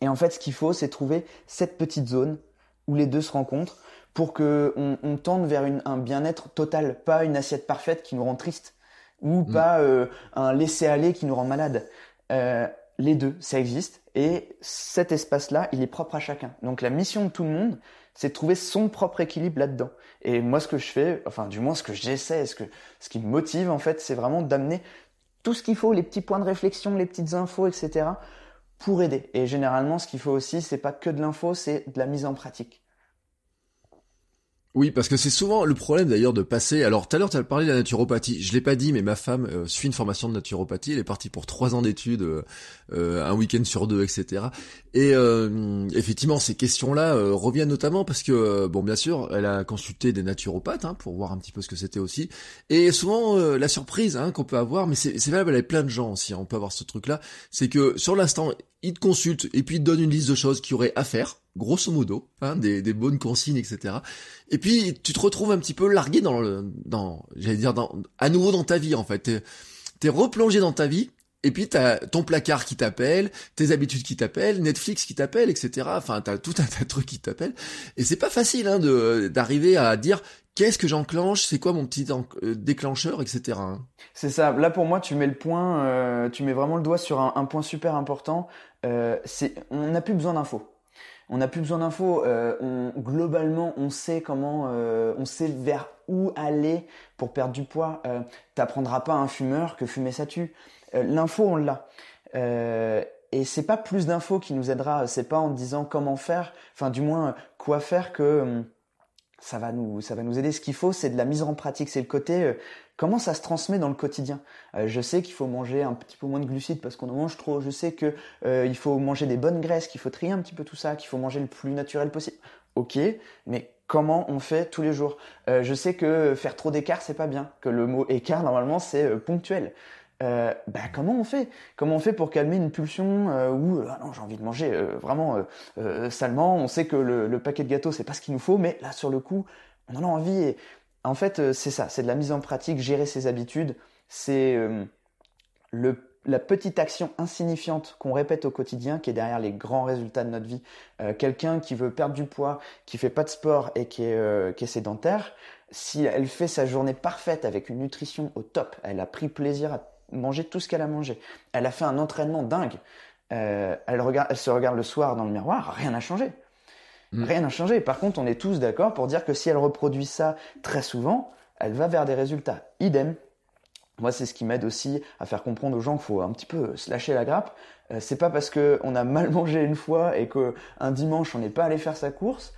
Et en fait, ce qu'il faut, c'est trouver cette petite zone où les deux se rencontrent pour que on, tende vers un bien-être total, pas une assiette parfaite qui nous rend triste ou mm. pas euh, un laisser-aller qui nous rend malade. Euh, les deux, ça existe et cet espace-là, il est propre à chacun. Donc la mission de tout le monde, c'est de trouver son propre équilibre là-dedans. Et moi, ce que je fais, enfin du moins ce que j'essaie, ce que ce qui me motive en fait, c'est vraiment d'amener tout ce qu'il faut, les petits points de réflexion, les petites infos, etc. pour aider. Et généralement, ce qu'il faut aussi, c'est pas que de l'info, c'est de la mise en pratique. Oui, parce que c'est souvent le problème d'ailleurs de passer. Alors tout à l'heure, tu as parlé de la naturopathie. Je l'ai pas dit, mais ma femme euh, suit une formation de naturopathie. Elle est partie pour trois ans d'études, euh, euh, un week-end sur deux, etc. Et effectivement, ces questions-là reviennent notamment parce que, bon, bien sûr, elle a consulté des naturopathes hein, pour voir un petit peu ce que c'était aussi. Et souvent, la surprise hein, qu'on peut avoir, mais c'est valable avec plein de gens aussi. Hein, on peut avoir ce truc-là, c'est que sur l'instant, ils te consultent et puis ils te donnent une liste de choses qu'il y aurait à faire grosso modo, hein, des, des, bonnes consignes, etc. Et puis tu te retrouves un petit peu largué dans le, dans, j'allais dire, dans, à nouveau dans ta vie en fait. T'es, t'es replongé dans ta vie. Et puis t'as ton placard qui t'appelle, tes habitudes qui t'appellent, Netflix qui t'appelle, etc. Enfin, t'as tout un tas de trucs qui t'appellent. Et c'est pas facile hein, de d'arriver à dire qu'est-ce que j'enclenche, c'est quoi mon petit euh, déclencheur, etc. Hein? C'est ça. Là pour moi, tu mets le point, euh, tu mets vraiment le doigt sur un, point super important. Euh, on n'a plus besoin d'infos on n'a plus besoin d'infos. Euh, globalement, on sait comment, euh, on sait vers où aller pour perdre du poids. Euh, T'apprendras pas à un fumeur que fumer ça tue. Euh, l'info, on l'a. et c'est pas plus d'infos qui nous aidera. C'est pas en disant comment faire, enfin du moins quoi faire que hum, ça va nous, ça va nous aider. Ce qu'il faut, c'est de la mise en pratique. C'est le côté comment ça se transmet dans le quotidien. Euh, je sais qu'il faut manger un petit peu moins de glucides parce qu'on en mange trop. Je sais que euh, il faut manger des bonnes graisses, qu'il faut trier un petit peu tout ça, qu'il faut manger le plus naturel possible. Ok, mais comment on fait tous les jours? Euh, Je sais que faire trop d'écart c'est pas bien, que le mot écart normalement c'est ponctuel. Bah, comment on fait? Comment on fait pour calmer une pulsion où ah non j'ai envie de manger vraiment salement. On sait que le, le paquet de gâteaux c'est pas ce qu'il nous faut, mais là sur le coup on en a envie. Et en fait, euh, c'est ça, c'est de la mise en pratique, gérer ses habitudes, c'est euh, la petite action insignifiante qu'on répète au quotidien qui est derrière les grands résultats de notre vie. Euh, quelqu'un qui veut perdre du poids, qui fait pas de sport et qui est, qui est sédentaire, si elle fait sa journée parfaite avec une nutrition au top, elle a pris plaisir à manger tout ce qu'elle a mangé, elle a fait un entraînement dingue, elle, regarde, elle se regarde le soir dans le miroir, rien n'a changé. Mm. Rien n'a changé. Par contre, on est tous d'accord pour dire que si elle reproduit ça très souvent, elle va vers des résultats. Idem. Moi, c'est ce qui m'aide aussi à faire comprendre aux gens qu'il faut un petit peu se lâcher la grappe. Euh, c'est pas parce qu'on a mal [LAUGHS] mangé une fois et qu'un dimanche on n'est pas allé faire sa course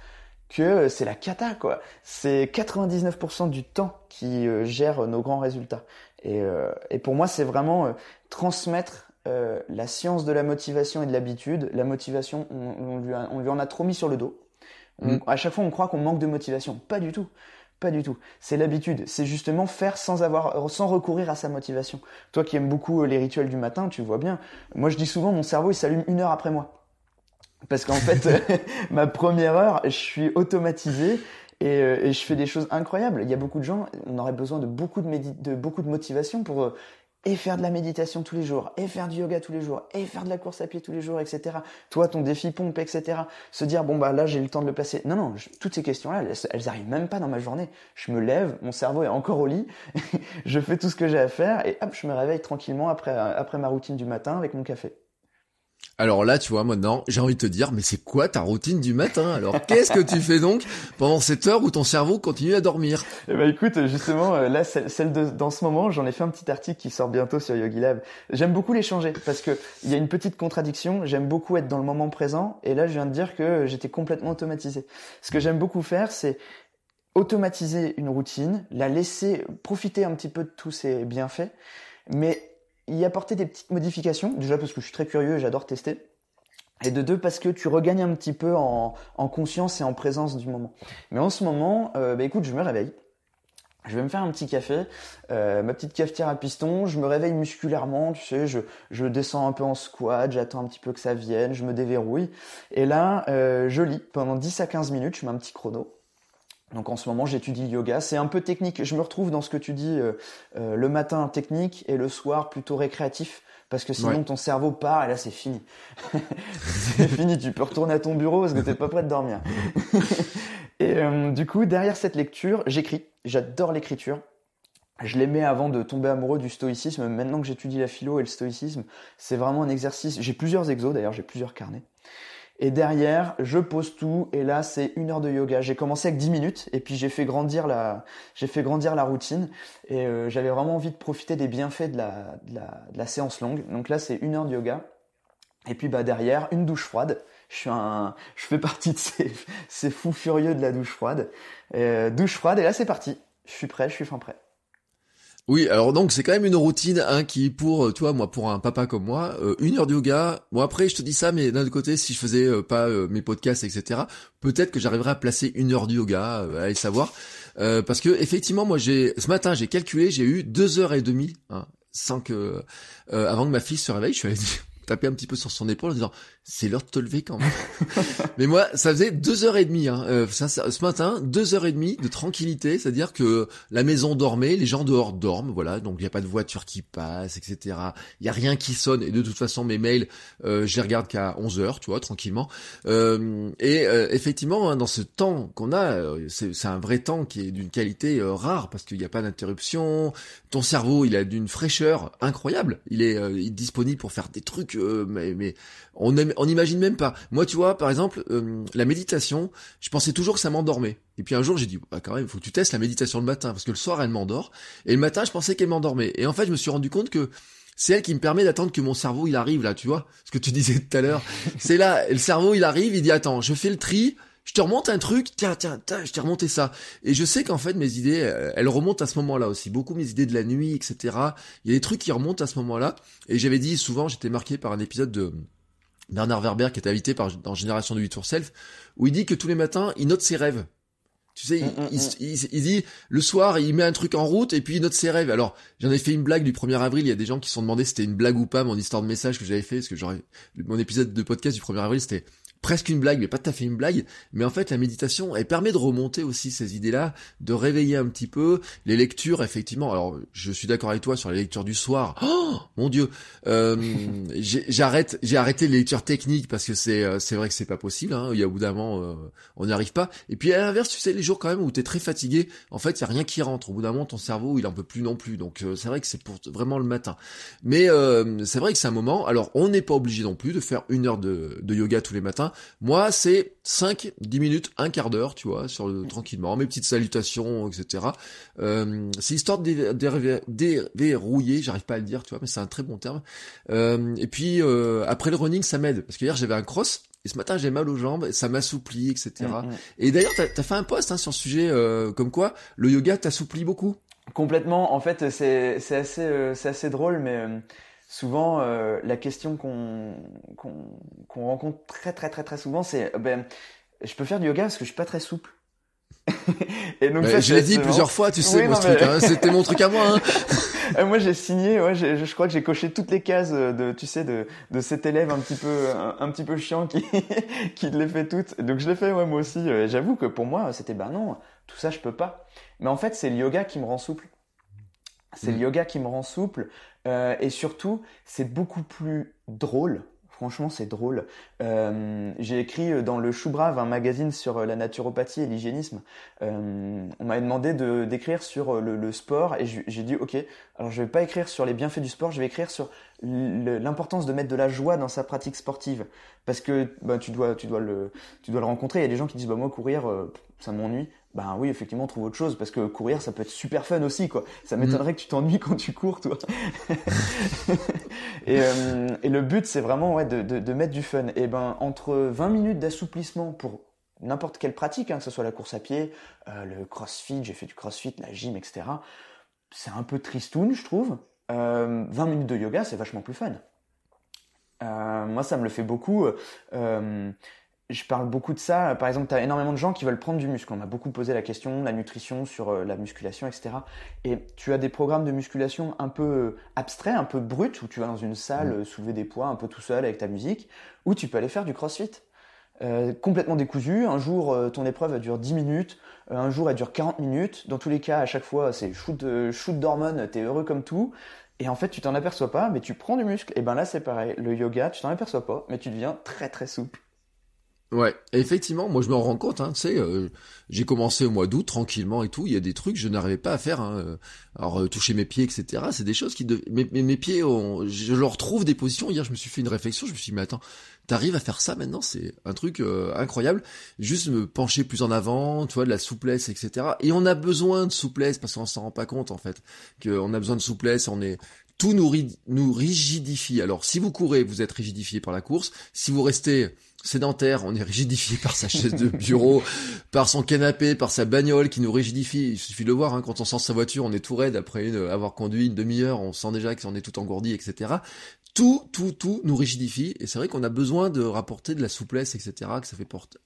que c'est la cata quoi. C'est 99% du temps qui euh, gère nos grands résultats. Et, euh, et pour moi, c'est vraiment transmettre la science de la motivation et de l'habitude. La motivation, on, lui on, lui en a trop mis sur le dos. Mm. À chaque fois, on croit qu'on manque de motivation. Pas du tout. Pas du tout. C'est l'habitude. C'est justement faire sans avoir, sans recourir à sa motivation. Toi qui aimes beaucoup euh, les rituels du matin, tu vois bien. Moi, je dis souvent, mon cerveau, il s'allume une heure après moi. Parce qu'en fait, [LAUGHS] [LAUGHS] ma première heure, je suis automatisé et, euh, et, je fais des choses incroyables. Il y a beaucoup de gens, on aurait besoin de beaucoup de, de beaucoup de motivation pour euh, et faire de la méditation tous les jours, et faire du yoga tous les jours, et faire de la course à pied tous les jours, etc. Toi, ton défi pompe, etc. Se dire, bon, bah là, j'ai le temps de le passer. Non, non, toutes ces questions-là, elles, elles arrivent même pas dans ma journée. Je me lève, mon cerveau est encore au lit, [LAUGHS] je fais tout ce que j'ai à faire, et hop, je me réveille tranquillement après, après ma routine du matin avec mon café. Alors là, tu vois, maintenant, j'ai envie de te dire, mais c'est quoi ta routine du matin Alors, qu'est-ce que tu fais donc pendant cette heure où ton cerveau continue à dormir? Eh ben, écoute, justement, euh, là, celle de, dans ce moment, j'en ai fait un petit article qui sort bientôt sur YogiLab. J'aime beaucoup les changer parce que il y a une petite contradiction. J'aime beaucoup être dans le moment présent, et là, je viens de dire que j'étais complètement automatisé. Ce que j'aime beaucoup faire, c'est automatiser une routine, la laisser profiter un petit peu de tous ses bienfaits, mais y apporter des petites modifications, déjà parce que je suis très curieux et j'adore tester, et de deux parce que tu regagnes un petit peu en, conscience et en présence du moment. Mais en ce moment, euh, bah écoute, je me réveille. je vais me faire un petit café, euh, ma petite cafetière à piston, je me réveille musculairement, tu sais, je, descends un peu en squat, j'attends un petit peu que ça vienne, je me déverrouille. Et là, euh, je lis pendant 10 à 15 minutes, je mets un petit chrono. Donc en ce moment, j'étudie le yoga. C'est un peu technique. Je me retrouve dans ce que tu dis euh, euh le matin technique et le soir plutôt récréatif. Parce que sinon, ton cerveau part et là, c'est fini. [LAUGHS] c'est fini. Tu peux retourner à ton bureau parce que t'es pas prêt de dormir. [LAUGHS] et euh, du coup, derrière cette lecture, j'écris. J'adore l'écriture. Je l'aimais avant de tomber amoureux du stoïcisme. Maintenant que j'étudie la philo et le stoïcisme, c'est vraiment un exercice. J'ai plusieurs exos d'ailleurs, j'ai plusieurs carnets. Et derrière, je pose tout et là, c'est une heure de yoga. J'ai commencé avec 10 minutes et puis j'ai fait grandir la, j'ai fait grandir la routine et euh, j'avais vraiment envie de profiter des bienfaits de la, de la, de la séance longue. Donc là, c'est une heure de yoga. Et puis bah derrière, une douche froide. Je suis un, je fais partie de ces, [LAUGHS] ces fous furieux de la douche froide. Euh, douche froide et là c'est parti. Je suis prêt, je suis fin prêt. Oui, alors donc c'est quand même une routine hein, qui pour euh, tu vois moi pour un papa comme moi euh, une heure de yoga. Bon après je te dis ça mais d'un autre côté si je faisais euh, pas mes podcasts etc peut-être que j'arriverais à placer une heure de yoga allez savoir parce que effectivement moi j'ai ce matin j'ai calculé j'ai eu deux heures et demie hein, sans que avant que ma fille se réveille je suis allé taper un petit peu sur son épaule en disant c'est l'heure de te lever quand même. [LAUGHS] Mais moi, ça faisait deux heures et demie. Hein. Euh, ça, ce matin, deux heures et demie de tranquillité, c'est-à-dire que la maison dormait, les gens dehors dorment, voilà. Donc il n'y a pas de voiture qui passe, etc. Il y a rien qui sonne. Et de toute façon, mes mails, euh, je les regarde qu'à 11 heures, tu vois, tranquillement. Euh, et euh, effectivement, hein, dans ce temps qu'on a, euh, c'est un vrai temps qui est d'une qualité rare parce qu'il n'y a pas d'interruption. Ton cerveau, il a d'une fraîcheur incroyable. Il est, il est disponible pour faire des trucs, mais, mais on aime on n'imagine même pas. Moi, tu vois, par exemple, euh, la méditation, je pensais toujours que ça m'endormait. Et puis un jour, j'ai dit, bah, quand même, faut que tu testes la méditation le matin, parce que le soir, elle m'endort. Et le matin, je pensais qu'elle m'endormait. Et en fait, je me suis rendu compte que c'est elle qui me permet d'attendre que mon cerveau, il arrive là, tu vois, ce que tu [LAUGHS] disais tout à l'heure. c'est là, le cerveau, il arrive, il dit, attends, je fais le tri, je te remonte un truc, tiens, tiens, tiens, je t'ai remonté ça. Et je sais qu'en fait, mes idées, elles remontent à ce moment-là aussi. Beaucoup mes idées de la nuit, etc. Il y a des trucs qui remontent à ce moment-là. Et j'avais dit souvent, j'étais marqué par un épisode de Bernard Werber qui est invité par, dans Génération de 8 Tour Self, où il dit que tous les matins, il note ses rêves. Tu sais, mm, mm, mm. il, dit le soir, il met un truc en route et puis il note ses rêves. Alors, j'en ai fait une blague du 1er avril. Il y a des gens qui se sont demandé si c'était une blague ou pas mon histoire de message que j'avais fait, parce que j'aurais mon épisode de podcast du 1er avril, c'était presque une blague, mais pas tout à fait une blague. Mais en fait, la méditation, elle permet de remonter aussi ces idées-là, de réveiller un petit peu les lectures, effectivement. Alors, je suis d'accord avec toi sur les lectures du soir. Oh, mon Dieu, euh, [LAUGHS] j'arrête, j'ai arrêté les lectures techniques parce que c'est, euh, c'est vrai que c'est pas possible. Hein. Il y a au bout d'un moment, euh, on n'y arrive pas. Et puis à l'inverse, tu sais, les jours quand même où t'es très fatigué, en fait, il y a rien qui rentre. Au bout d'un moment, ton cerveau, il en peut plus non plus. Donc, c'est vrai que c'est pour vraiment le matin. Mais c'est vrai que c'est un moment. Alors, on n'est pas obligé non plus de faire une heure de, de yoga tous les matins. Moi, c'est 5, 10 minutes, un quart d'heure, tu vois, sur le, tranquillement, mes petites salutations, etc. Euh, c'est histoire de déverrouiller, j'arrive pas à le dire, tu vois, mais c'est un très bon terme. Euh, et puis, euh, après le running, ça m'aide, parce que hier, j'avais un cross, et ce matin, j'ai mal aux jambes, ça m'assouplit, etc. Mm, mm. Et d'ailleurs, t'as as fait un post hein, sur ce sujet, comme quoi le yoga t'assouplit beaucoup. Complètement. En fait, c'est assez, c'est assez drôle, mais souvent euh, la question qu'on qu'on rencontre très très très très souvent c'est ben je peux faire du yoga parce que je suis pas très souple. [LAUGHS] et donc ça, je l'ai dit plusieurs fois, tu sais, mon truc, hein, c'était mon truc à moi. Hein. [LAUGHS] Euh, moi, j'ai signé, ouais, je, je crois que j'ai coché toutes les cases de, tu sais, de, de cet élève un petit peu, un, petit peu chiant qui, [LAUGHS] qui les fait toutes. Donc je l'ai fait, ouais, moi aussi. Euh, j'avoue que pour moi, c'était, bah non, tout ça, je peux pas. Mais en fait, c'est le yoga qui me rend souple. C'est le mm. yoga qui me rend souple. Euh, et surtout, c'est beaucoup plus drôle. Franchement, c'est drôle. Euh, j'ai écrit euh, dans le Chou Brave, un magazine sur la naturopathie et l'hygiénisme. on m'avait demandé de d'écrire sur le, sport et j'ai dit ok. Alors je vais pas écrire sur les bienfaits du sport, je vais écrire sur l'importance de mettre de la joie dans sa pratique sportive parce que bah, tu dois tu dois le tu dois le rencontrer. Il y a des gens qui disent bah moi courir ça m'ennuie ben oui, effectivement, trouve autre chose parce que courir, ça peut être super fun aussi, quoi. Ça m'étonnerait mm. que tu t'ennuies quand tu cours, toi. [LAUGHS] et, euh, et, le but, c'est vraiment ouais, de, de, de, mettre du fun. Et ben entre 20 minutes d'assouplissement pour n'importe quelle pratique, hein, que ce soit la course à pied, euh, le crossfit, j'ai fait du crossfit, la gym, etc. C'est un peu tristoun, je trouve. Euh, 20 minutes de yoga, c'est vachement plus fun. Euh, moi, ça me le fait beaucoup. Euh, je parle beaucoup de ça. Par exemple, tu as énormément de gens qui veulent prendre du muscle. On m'a beaucoup posé la question, la nutrition, sur euh, la musculation, etc. Et tu as des programmes de musculation un peu euh, abstraits, un peu bruts, où tu vas dans une salle mmh. euh, soulever des poids un peu tout seul avec ta musique, ou tu peux aller faire du crossfit. complètement décousu. Un jour, ton épreuve elle dure 10 minutes. un jour, elle dure 40 minutes. Dans tous les cas, à chaque fois, c'est shoot, shoot d'hormones. T'es heureux comme tout. Et en fait, tu t'en aperçois pas, mais tu prends du muscle. Et ben là, c'est pareil. Le yoga, tu t'en aperçois pas, mais tu deviens très très souple. Ouais, effectivement, moi je me rends compte, hein, tu sais, euh, j'ai commencé au mois d'août tranquillement et tout, il y a des trucs que je n'arrivais pas à faire. Hein, alors euh, toucher mes pieds, etc. C'est des choses qui, de... mes, mes, pieds, je leur trouve des positions. Hier, je me suis fait une réflexion, je me suis dit mais attends, t'arrives à faire ça maintenant, c'est un truc euh, incroyable. Juste me pencher plus en avant, tu vois, de la souplesse, etc. Et on a besoin de souplesse parce qu'on s'en rend pas compte en fait, qu'on a besoin de souplesse, on est tout nous, nous rigidifie. Alors si vous courez, vous êtes rigidifié par la course. Si vous restez sédentaire, on est rigidifié par sa chaise de bureau, [LAUGHS] par son canapé, par sa bagnole qui nous rigidifie. Il suffit de le voir, hein, quand on sent sa voiture, on est tout raide après avoir conduit une demi-heure, on sent déjà qu'on est tout engourdi, etc. Tout, tout, tout nous rigidifie, et c'est vrai qu'on a besoin de rapporter de la souplesse, etc. Que ça fait porte,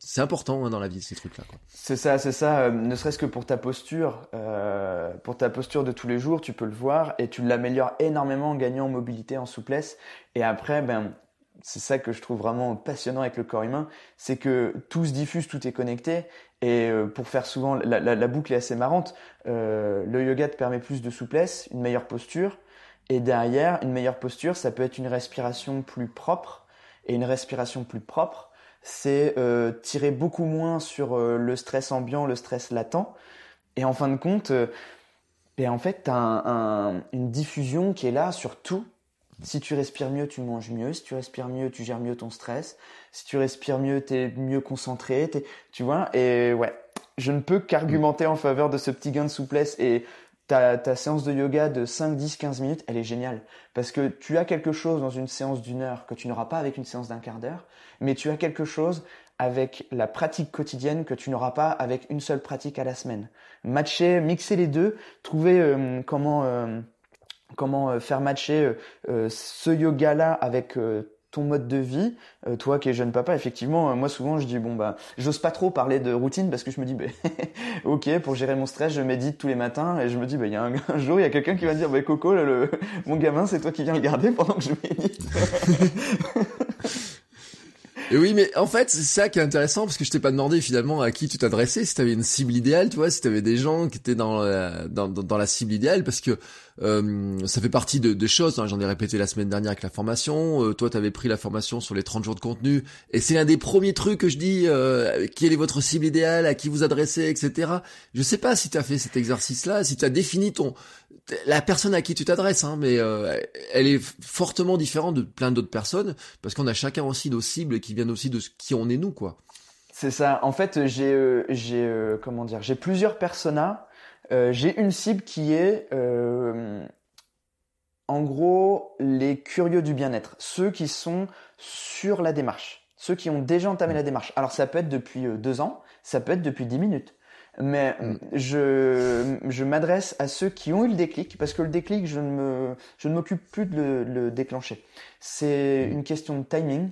c'est important hein, dans la vie ces trucs-là. C'est ça, c'est ça. Euh, ne serait-ce que pour ta posture, euh, pour ta posture de tous les jours, tu peux le voir et tu l'améliores énormément en gagnant en mobilité, en souplesse. Et après, ben c'est ça que je trouve vraiment passionnant avec le corps humain, c'est que tout se diffuse, tout est connecté. Et euh, pour faire souvent, la, boucle est assez marrante. Euh, le yoga te permet plus de souplesse, une meilleure posture. Et derrière, une meilleure posture, ça peut être une respiration plus propre. Et une respiration plus propre, c'est euh, tirer beaucoup moins sur le stress ambiant, le stress latent. Et en fin de compte, ben en fait, tu as une diffusion qui est là sur tout si tu respires mieux, tu manges mieux. Si tu respires mieux, tu gères mieux ton stress. Si tu respires mieux, tu es mieux concentré. Tu vois Et ouais, je ne peux qu'argumenter en faveur de ce petit gain de souplesse. Et ta, ta séance de yoga de 5, 10, 15 minutes, elle est géniale. Parce que tu as quelque chose dans une séance d'une heure que tu n'auras pas avec une séance d'un quart d'heure. Mais tu as quelque chose avec la pratique quotidienne que tu n'auras pas avec une seule pratique à la semaine. Matcher, mixer les deux, trouver euh, comment... Euh, comment euh, faire matcher euh, euh, ce yoga-là avec ton mode de vie, toi qui es jeune papa, effectivement, moi souvent je dis bon bah j'ose pas trop parler de routine parce que je me dis bah, [LAUGHS] ok pour gérer mon stress je médite tous les matins et je me dis bah il y a un, jour il y a quelqu'un qui va dire bah Coco le, mon gamin c'est toi qui viens le garder pendant que je médite. [LAUGHS] Et oui, mais en fait, c'est ça qui est intéressant parce que je t'ai pas demandé finalement à qui tu t'adressais, si tu avais une cible idéale, tu vois, si tu avais des gens qui étaient dans la, dans, dans, la cible idéale, parce que euh, ça fait partie de, de choses. Hein, J'en ai répété la semaine dernière avec la formation. Euh, toi, tu avais pris la formation sur les 30 jours de contenu, et c'est l'un des premiers trucs que je dis. Euh, quelle est votre cible idéale, à qui vous adressez, etc. Je sais pas si tu as fait cet exercice-là, si tu as défini ton la personne à qui tu t'adresses, hein, mais euh, elle est fortement différente de plein d'autres personnes parce qu'on a chacun aussi nos cibles qui viennent aussi de qui on est nous, quoi. C'est ça. En fait, j'ai, euh, euh, comment dire, j'ai plusieurs personas. j'ai une cible qui est, en gros, les curieux du bien-être, ceux qui sont sur la démarche, ceux qui ont déjà entamé la démarche. Alors ça peut être depuis deux ans, ça peut être depuis dix minutes mais mm. je, je m'adresse à ceux qui ont eu le déclic, parce que le déclic, je ne me, je ne m'occupe plus de le, déclencher. C'est mm. une question de timing,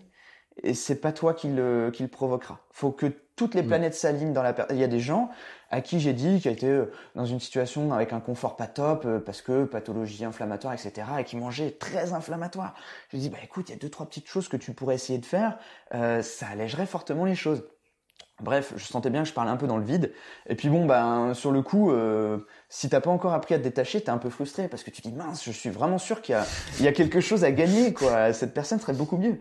et c'est pas toi qui le, qui le provoquera. Faut que toutes les mm. planètes s'alignent dans la Il y a des gens à qui j'ai dit qui étaient euh, dans une situation avec un confort pas top, euh, parce que pathologie inflammatoire, etc., et qui mangeaient très inflammatoire. Je dis, bah écoute, il y a deux, trois petites choses que tu pourrais essayer de faire, euh, ça allégerait fortement les choses. Bref, je sentais bien que je parlais un peu dans le vide. Et puis bon, ben sur le coup, euh, si t'as pas encore appris à te détacher, t'es un peu frustré parce que tu dis mince, je suis vraiment sûr qu'il y y a quelque chose à gagner, quoi. Cette personne serait beaucoup mieux.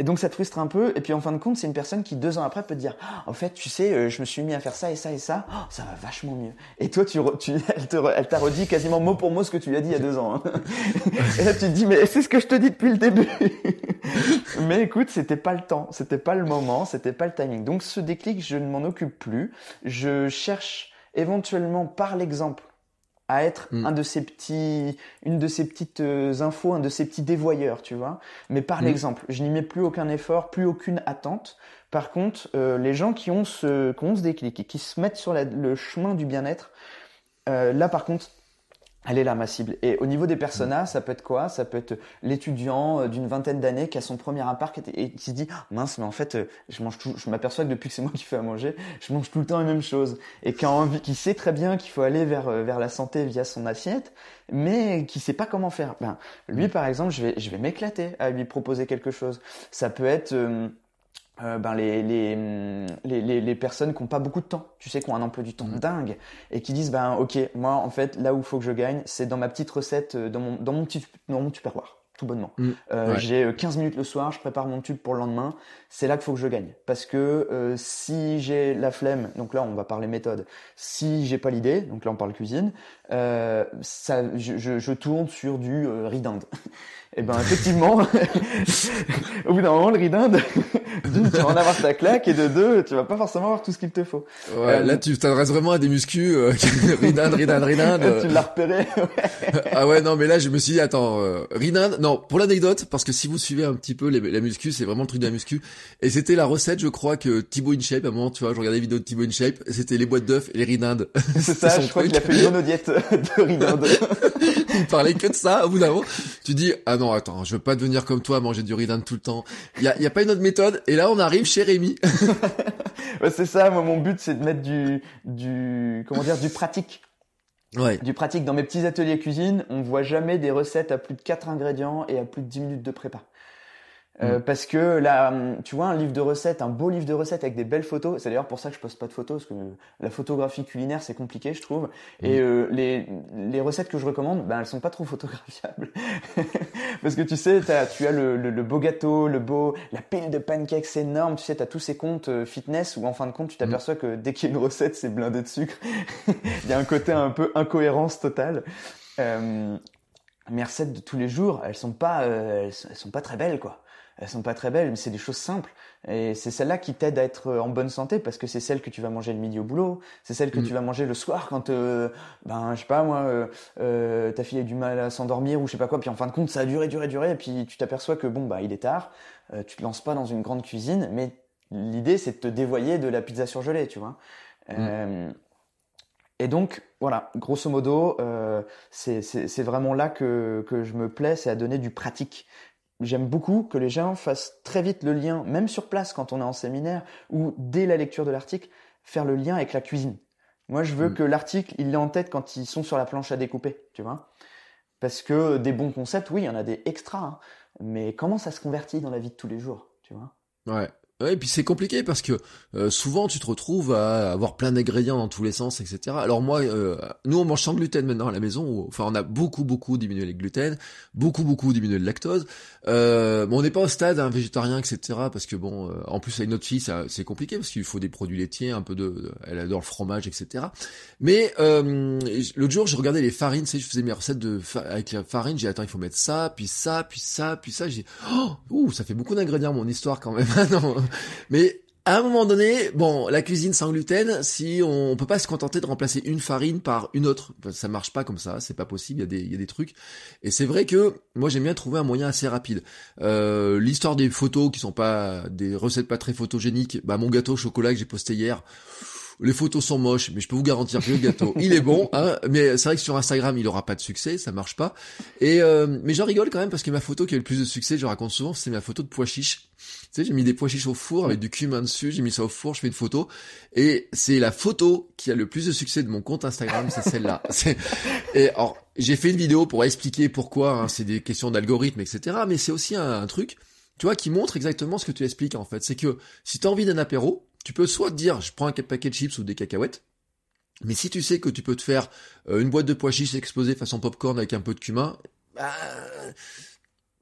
Et donc ça te frustre un peu, et puis en fin de compte, c'est une personne qui deux ans après peut te dire, en fait, tu sais, euh, je me suis mis à faire ça et ça et ça, oh, ça va vachement mieux. Et toi, tu, tu [LAUGHS] elle, t'a redit quasiment mot pour mot ce que tu lui as dit il y a deux ans. Hein. [LAUGHS] et là, tu te dis, mais c'est ce que je te dis depuis le début. [LAUGHS] mais écoute, c'était pas le temps, c'était pas le moment, c'était pas le timing. Donc ce déclic, je ne m'en occupe plus. Je cherche éventuellement par l'exemple à être mm. un de ces petits, une de ces petites euh, infos, un de ces petits dévoyeurs, tu vois. Mais par mm. l'exemple, je n'y mets plus aucun effort, plus aucune attente. Par contre, euh, les gens qui ont ce, qui ont ce déclic et qui se mettent sur le chemin du bien-être, euh, là par contre, Elle est là, ma cible. Et au niveau des personas, ça peut être quoi? Ça peut être l'étudiant euh, d'une vingtaine d'années qui a son premier appart et qui se dit mince, mais en fait, euh, je mange tout, je m'aperçois que depuis que c'est moi qui fais à manger, je mange tout le temps les mêmes choses et qui a envie, qui sait très bien qu'il faut aller vers euh, vers la santé via son assiette, mais qui sait pas comment faire. Ben lui, par exemple, je vais je vais m'éclater à lui proposer quelque chose. Ça peut être euh, ben les, les, les, les, personnes qui n'ont pas beaucoup de temps, tu sais, qui ont un emploi du temps mm. dingue, et qui disent, ben ok, moi en fait, là où il faut que je gagne, c'est dans ma petite recette, euh, dans mon, dans mon petit dans mon tupperware, tout bonnement. Mm. Euh, J'ai 15 minutes le soir, je prépare mon tube pour le lendemain, c'est là qu'il faut que je gagne. Parce que euh, si j'ai la flemme, donc là on va parler méthode, si j'ai pas l'idée, donc là on parle cuisine, euh, ça, je, je, je, tourne sur du euh, riz d'Inde. [LAUGHS] Et eh ben effectivement, [LAUGHS] au bout d'un moment, le riz d'Inde, d'une, tu vas en avoir ta claque, et de deux, tu vas pas forcément avoir tout ce qu'il te faut. Ouais, là, tu t'adresses vraiment à des muscus, euh, riz d'Inde, riz d'Inde, riz d'Inde. tu l'as repéré. ah ouais, non, mais là, je me suis dit, attends, euh, riz d'Inde, non, pour l'anecdote, parce que si vous suivez un petit peu les, la muscu, c'est vraiment le truc de la muscu, et c'était la recette, je crois, que Thibaut InShape, à un moment, tu vois, je regardais les vidéos de Thibaut InShape, c'était les boîtes d'œufs et les riz d'Inde. [LAUGHS] C'est ça, je crois qu'il a fait une monodiète de riz d'Inde. [LAUGHS] Il parlait que de ça, au bout d'un moment. Tu dis, ah non, attends, je veux pas devenir comme toi, manger du riz d'Inde tout le temps. Il y a, y a pas une autre méthode. Et là, on arrive chez Rémi. [LAUGHS] ouais, c'est ça, moi, mon but, c'est de mettre du, du, comment dire, du pratique. Ouais. Du pratique. Dans mes petits ateliers cuisine, on voit jamais des recettes à plus de 4 ingrédients et à plus de 10 minutes de prépa. Euh, mm. Parce que là, tu vois, un livre de recettes, un beau livre de recettes avec des belles photos, c'est d'ailleurs pour ça que je poste pas de photos, parce que la photographie culinaire c'est compliqué, je trouve. Et mm. euh, les, les recettes que je recommande, ben elles sont pas trop photographiables, [LAUGHS] parce que tu sais, as, tu as le, le, beau gâteau, le beau, la pile de pancakes énorme, tu sais, t'as tous ces comptes euh, fitness où en fin de compte tu t'aperçois que dès qu'il y a une recette c'est blindé de sucre. [LAUGHS] Il y a un côté un peu incohérence totale. Euh, mes recettes de tous les jours, elles sont pas, elles sont pas très belles quoi elles sont pas très belles, mais c'est des choses simples. Et c'est celle-là qui t'aide à être en bonne santé parce que c'est celle que tu vas manger le midi au boulot, c'est celle que mm. tu vas manger le soir quand, euh, ben je sais pas moi, euh, euh, ta fille a du mal à s'endormir ou je sais pas quoi. Puis en fin de compte, ça a duré, duré, duré. Et puis tu t'aperçois que bon bah il est tard, euh, tu te lances pas dans une grande cuisine, mais l'idée c'est de te dévoyer de la pizza surgelée, tu vois. Mm. Et donc, voilà, grosso modo, euh, c'est vraiment là que, que je me plais, c'est à donner du pratique j'aime beaucoup que les gens fassent très vite le lien, même sur place quand on est en séminaire, ou dès la lecture de l'article, faire le lien avec la cuisine. Moi, je veux mm. que l'article, il l'ait en tête quand ils sont sur la planche à découper, tu vois. Parce que des bons concepts, oui, il y en a des extras, hein. mais comment ça se convertit dans la vie de tous les jours, tu vois? Ouais. Et puis c'est compliqué parce que euh, souvent tu te retrouves à avoir plein d'ingrédients dans tous les sens, etc. Alors moi, euh, nous on mange sans gluten maintenant à la maison. Enfin, on a beaucoup beaucoup diminué les gluten, beaucoup beaucoup diminué le lactose. Euh, bon, on n'est pas au stade hein, végétarien, etc. Parce que bon, euh, en plus avec notre fille, c'est compliqué parce qu'il faut des produits laitiers, un peu de, elle adore le fromage, etc. Mais l'autre jour, je regardais les farines, sais, je faisais mes recettes de avec la farine. J'ai attends, il faut mettre ça, puis ça, puis ça, puis ça. J'ai oh, ouh, ça fait beaucoup d'ingrédients mon histoire quand même. [LAUGHS] non. Mais à un moment donné, bon, la cuisine sans gluten, si on, peut pas se contenter de remplacer une farine par une autre, ça marche pas comme ça, c'est pas possible. Il y a des, y a des trucs. Et c'est vrai que moi j'aime bien trouver un moyen assez rapide. Euh, L'histoire des photos qui sont pas des recettes pas très photogéniques, bah mon gâteau au chocolat que j'ai posté hier les photos sont moches, mais je peux vous garantir que le gâteau, il est bon. Hein, mais c'est vrai que sur Instagram, il aura pas de succès, ça marche pas. Et euh, mais j'en rigole quand même parce que ma photo qui a le plus de succès, je raconte souvent, c'est ma photo de pois chiches. Tu sais, j'ai mis des pois chiches au four avec du cumin dessus, j'ai mis ça au four, je fais une photo. Et c'est la photo qui a le plus de succès de mon compte Instagram, c'est celle-là. [LAUGHS] Et alors, j'ai fait une vidéo pour expliquer pourquoi, hein, c'est des questions d'algorithme, etc. Mais c'est aussi un, un truc, tu vois, qui montre exactement ce que tu expliques en fait. C'est que si tu as envie d'un apéro, tu peux soit te dire, je prends un paquet de chips ou des cacahuètes, mais si tu sais que tu peux te faire euh, une boîte de pois chiches explosée façon popcorn avec un peu de cumin, bah,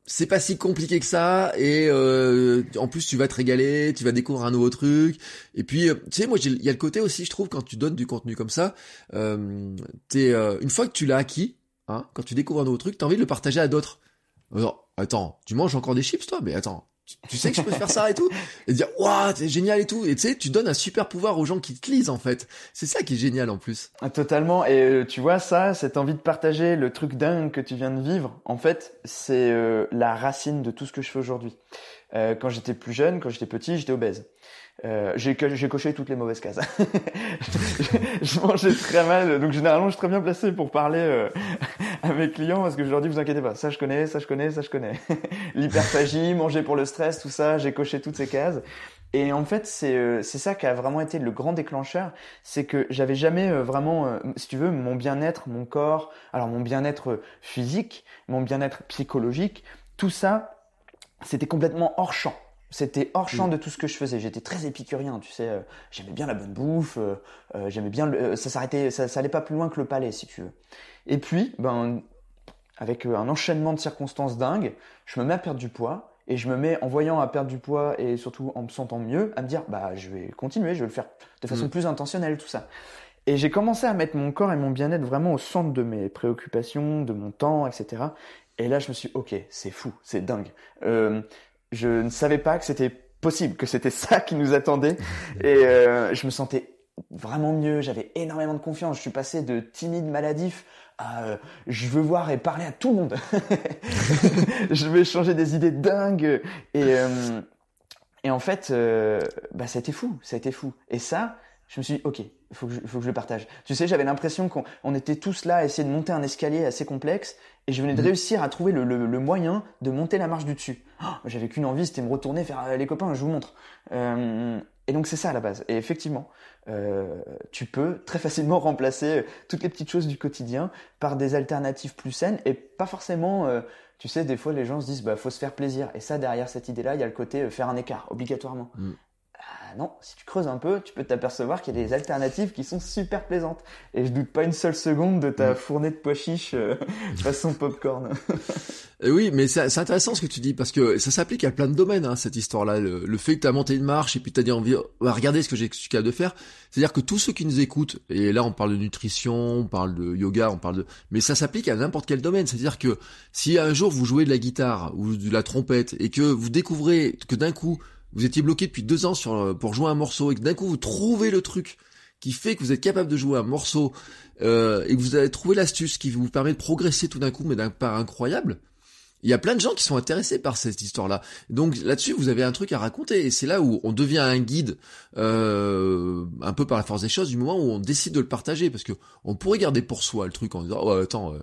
c'est pas si compliqué que ça et euh, en plus tu vas te régaler, tu vas découvrir un nouveau truc et puis euh, tu sais moi il y a le côté aussi je trouve quand tu donnes du contenu comme ça, euh, t'es une fois que tu l'as acquis, hein, quand tu découvres un nouveau truc, t'as envie de le partager à d'autres. Attends, tu manges encore des chips toi? Mais attends, tu sais que je peux faire ça et tout [LAUGHS] et dire waouh c'est génial et tout. Et tu sais tu donnes un super pouvoir aux gens qui te lisent en fait. C'est ça qui est génial en plus. Ah, totalement. Et euh, tu vois ça cette envie de partager le truc dingue que tu viens de vivre en fait c'est euh, la racine de tout ce que je fais aujourd'hui. Euh, quand j'étais plus jeune quand j'étais petit j'étais obèse Euh, j'ai coché toutes les mauvaises cases. [LAUGHS] je, mangeais très mal, donc généralement je suis très bien placé pour parler euh, [LAUGHS] à mes clients parce que je leur dis vous inquiétez pas, ça je connais, ça je connais, ça je connais. [LAUGHS] L'hyperphagie, manger pour le stress, tout ça, j'ai coché toutes ces cases. Et en fait, c'est euh, c'est ça qui a vraiment été le grand déclencheur, c'est que j'avais jamais euh, vraiment, euh, si tu veux, mon bien-être, mon corps, alors mon bien-être physique, mon bien-être psychologique, tout ça, c'était complètement hors champ. C'était hors champ mm. de tout ce que je faisais. J'étais très épicurien, tu sais. j'aimais bien la bonne bouffe. j'aimais bien. Le, ça s'arrêtait. Ça, ça allait pas plus loin que le palais, si tu veux. Et puis, ben, avec un enchaînement de circonstances dingues, je me mets à perdre du poids et je me mets en voyant à perdre du poids et surtout en me sentant mieux à me dire bah je vais continuer, je vais le faire de façon mm. plus intentionnelle tout ça. Et j'ai commencé à mettre mon corps et mon bien-être vraiment au centre de mes préoccupations, de mon temps, etc. Et là je me suis ok c'est fou, c'est dingue. Euh, je ne savais pas que c'était possible, que c'était ça qui nous attendait [LAUGHS] et euh, je me sentais vraiment mieux, j'avais énormément de confiance, je suis passé de timide maladif euh, je veux voir et parler à tout le monde. [LAUGHS] je veux changer des idées dingues. Et, euh, et en fait, euh, bah, ça a été fou, ça a été fou. Et ça, je me suis dit, ok, faut, que je, faut que je le partage. Tu sais, j'avais l'impression qu'on était tous là à essayer de monter un escalier assez complexe et je venais de mmh. réussir à trouver le, le, moyen de monter la marche du dessus. Oh, j'avais qu'une envie, c'était me retourner, faire les copains, je vous montre. et donc c'est ça à la base. Et effectivement, euh, tu peux très facilement [LAUGHS] remplacer euh, toutes les petites choses du quotidien par des alternatives plus saines et pas forcément, euh, tu sais, des fois les gens se disent, bah faut se faire plaisir. Et ça, derrière cette idée-là, il y a le côté faire un écart, obligatoirement. Mm. Ah non, si tu creuses un peu, tu peux t'apercevoir qu'il y a des alternatives qui sont super plaisantes. Et je doute pas une seule seconde de ta mm. fournée de pois chiches euh, [LAUGHS] façon popcorn. Euh, oui, mais c'est intéressant ce que tu dis parce que ça s'applique à plein de domaines hein, cette histoire-là. Le, fait que tu as monté une marche et puis tu as dit envie, bah, regardez ce que j'ai capable de faire. C'est-à-dire que tous ceux qui nous écoutent, et là on parle de nutrition, on parle de yoga, on parle de, mais ça s'applique à n'importe quel domaine. C'est-à-dire que si un jour vous jouez de la guitare ou de la trompette et que vous découvrez que d'un coup vous étiez bloqué depuis deux ans sur, euh, pour jouer un morceau et que d'un coup vous trouvez le truc qui fait que vous êtes capable de jouer un morceau euh, et que vous avez trouvé l'astuce qui vous permet de progresser tout d'un coup mais d'un pas incroyable, il y a plein de gens qui sont intéressés par cette histoire-là. Donc là-dessus, vous avez un truc à raconter et c'est là où on devient un guide euh, un peu par la force des choses du moment où on décide de le partager parce que on pourrait garder pour soi le truc en disant oh attends euh,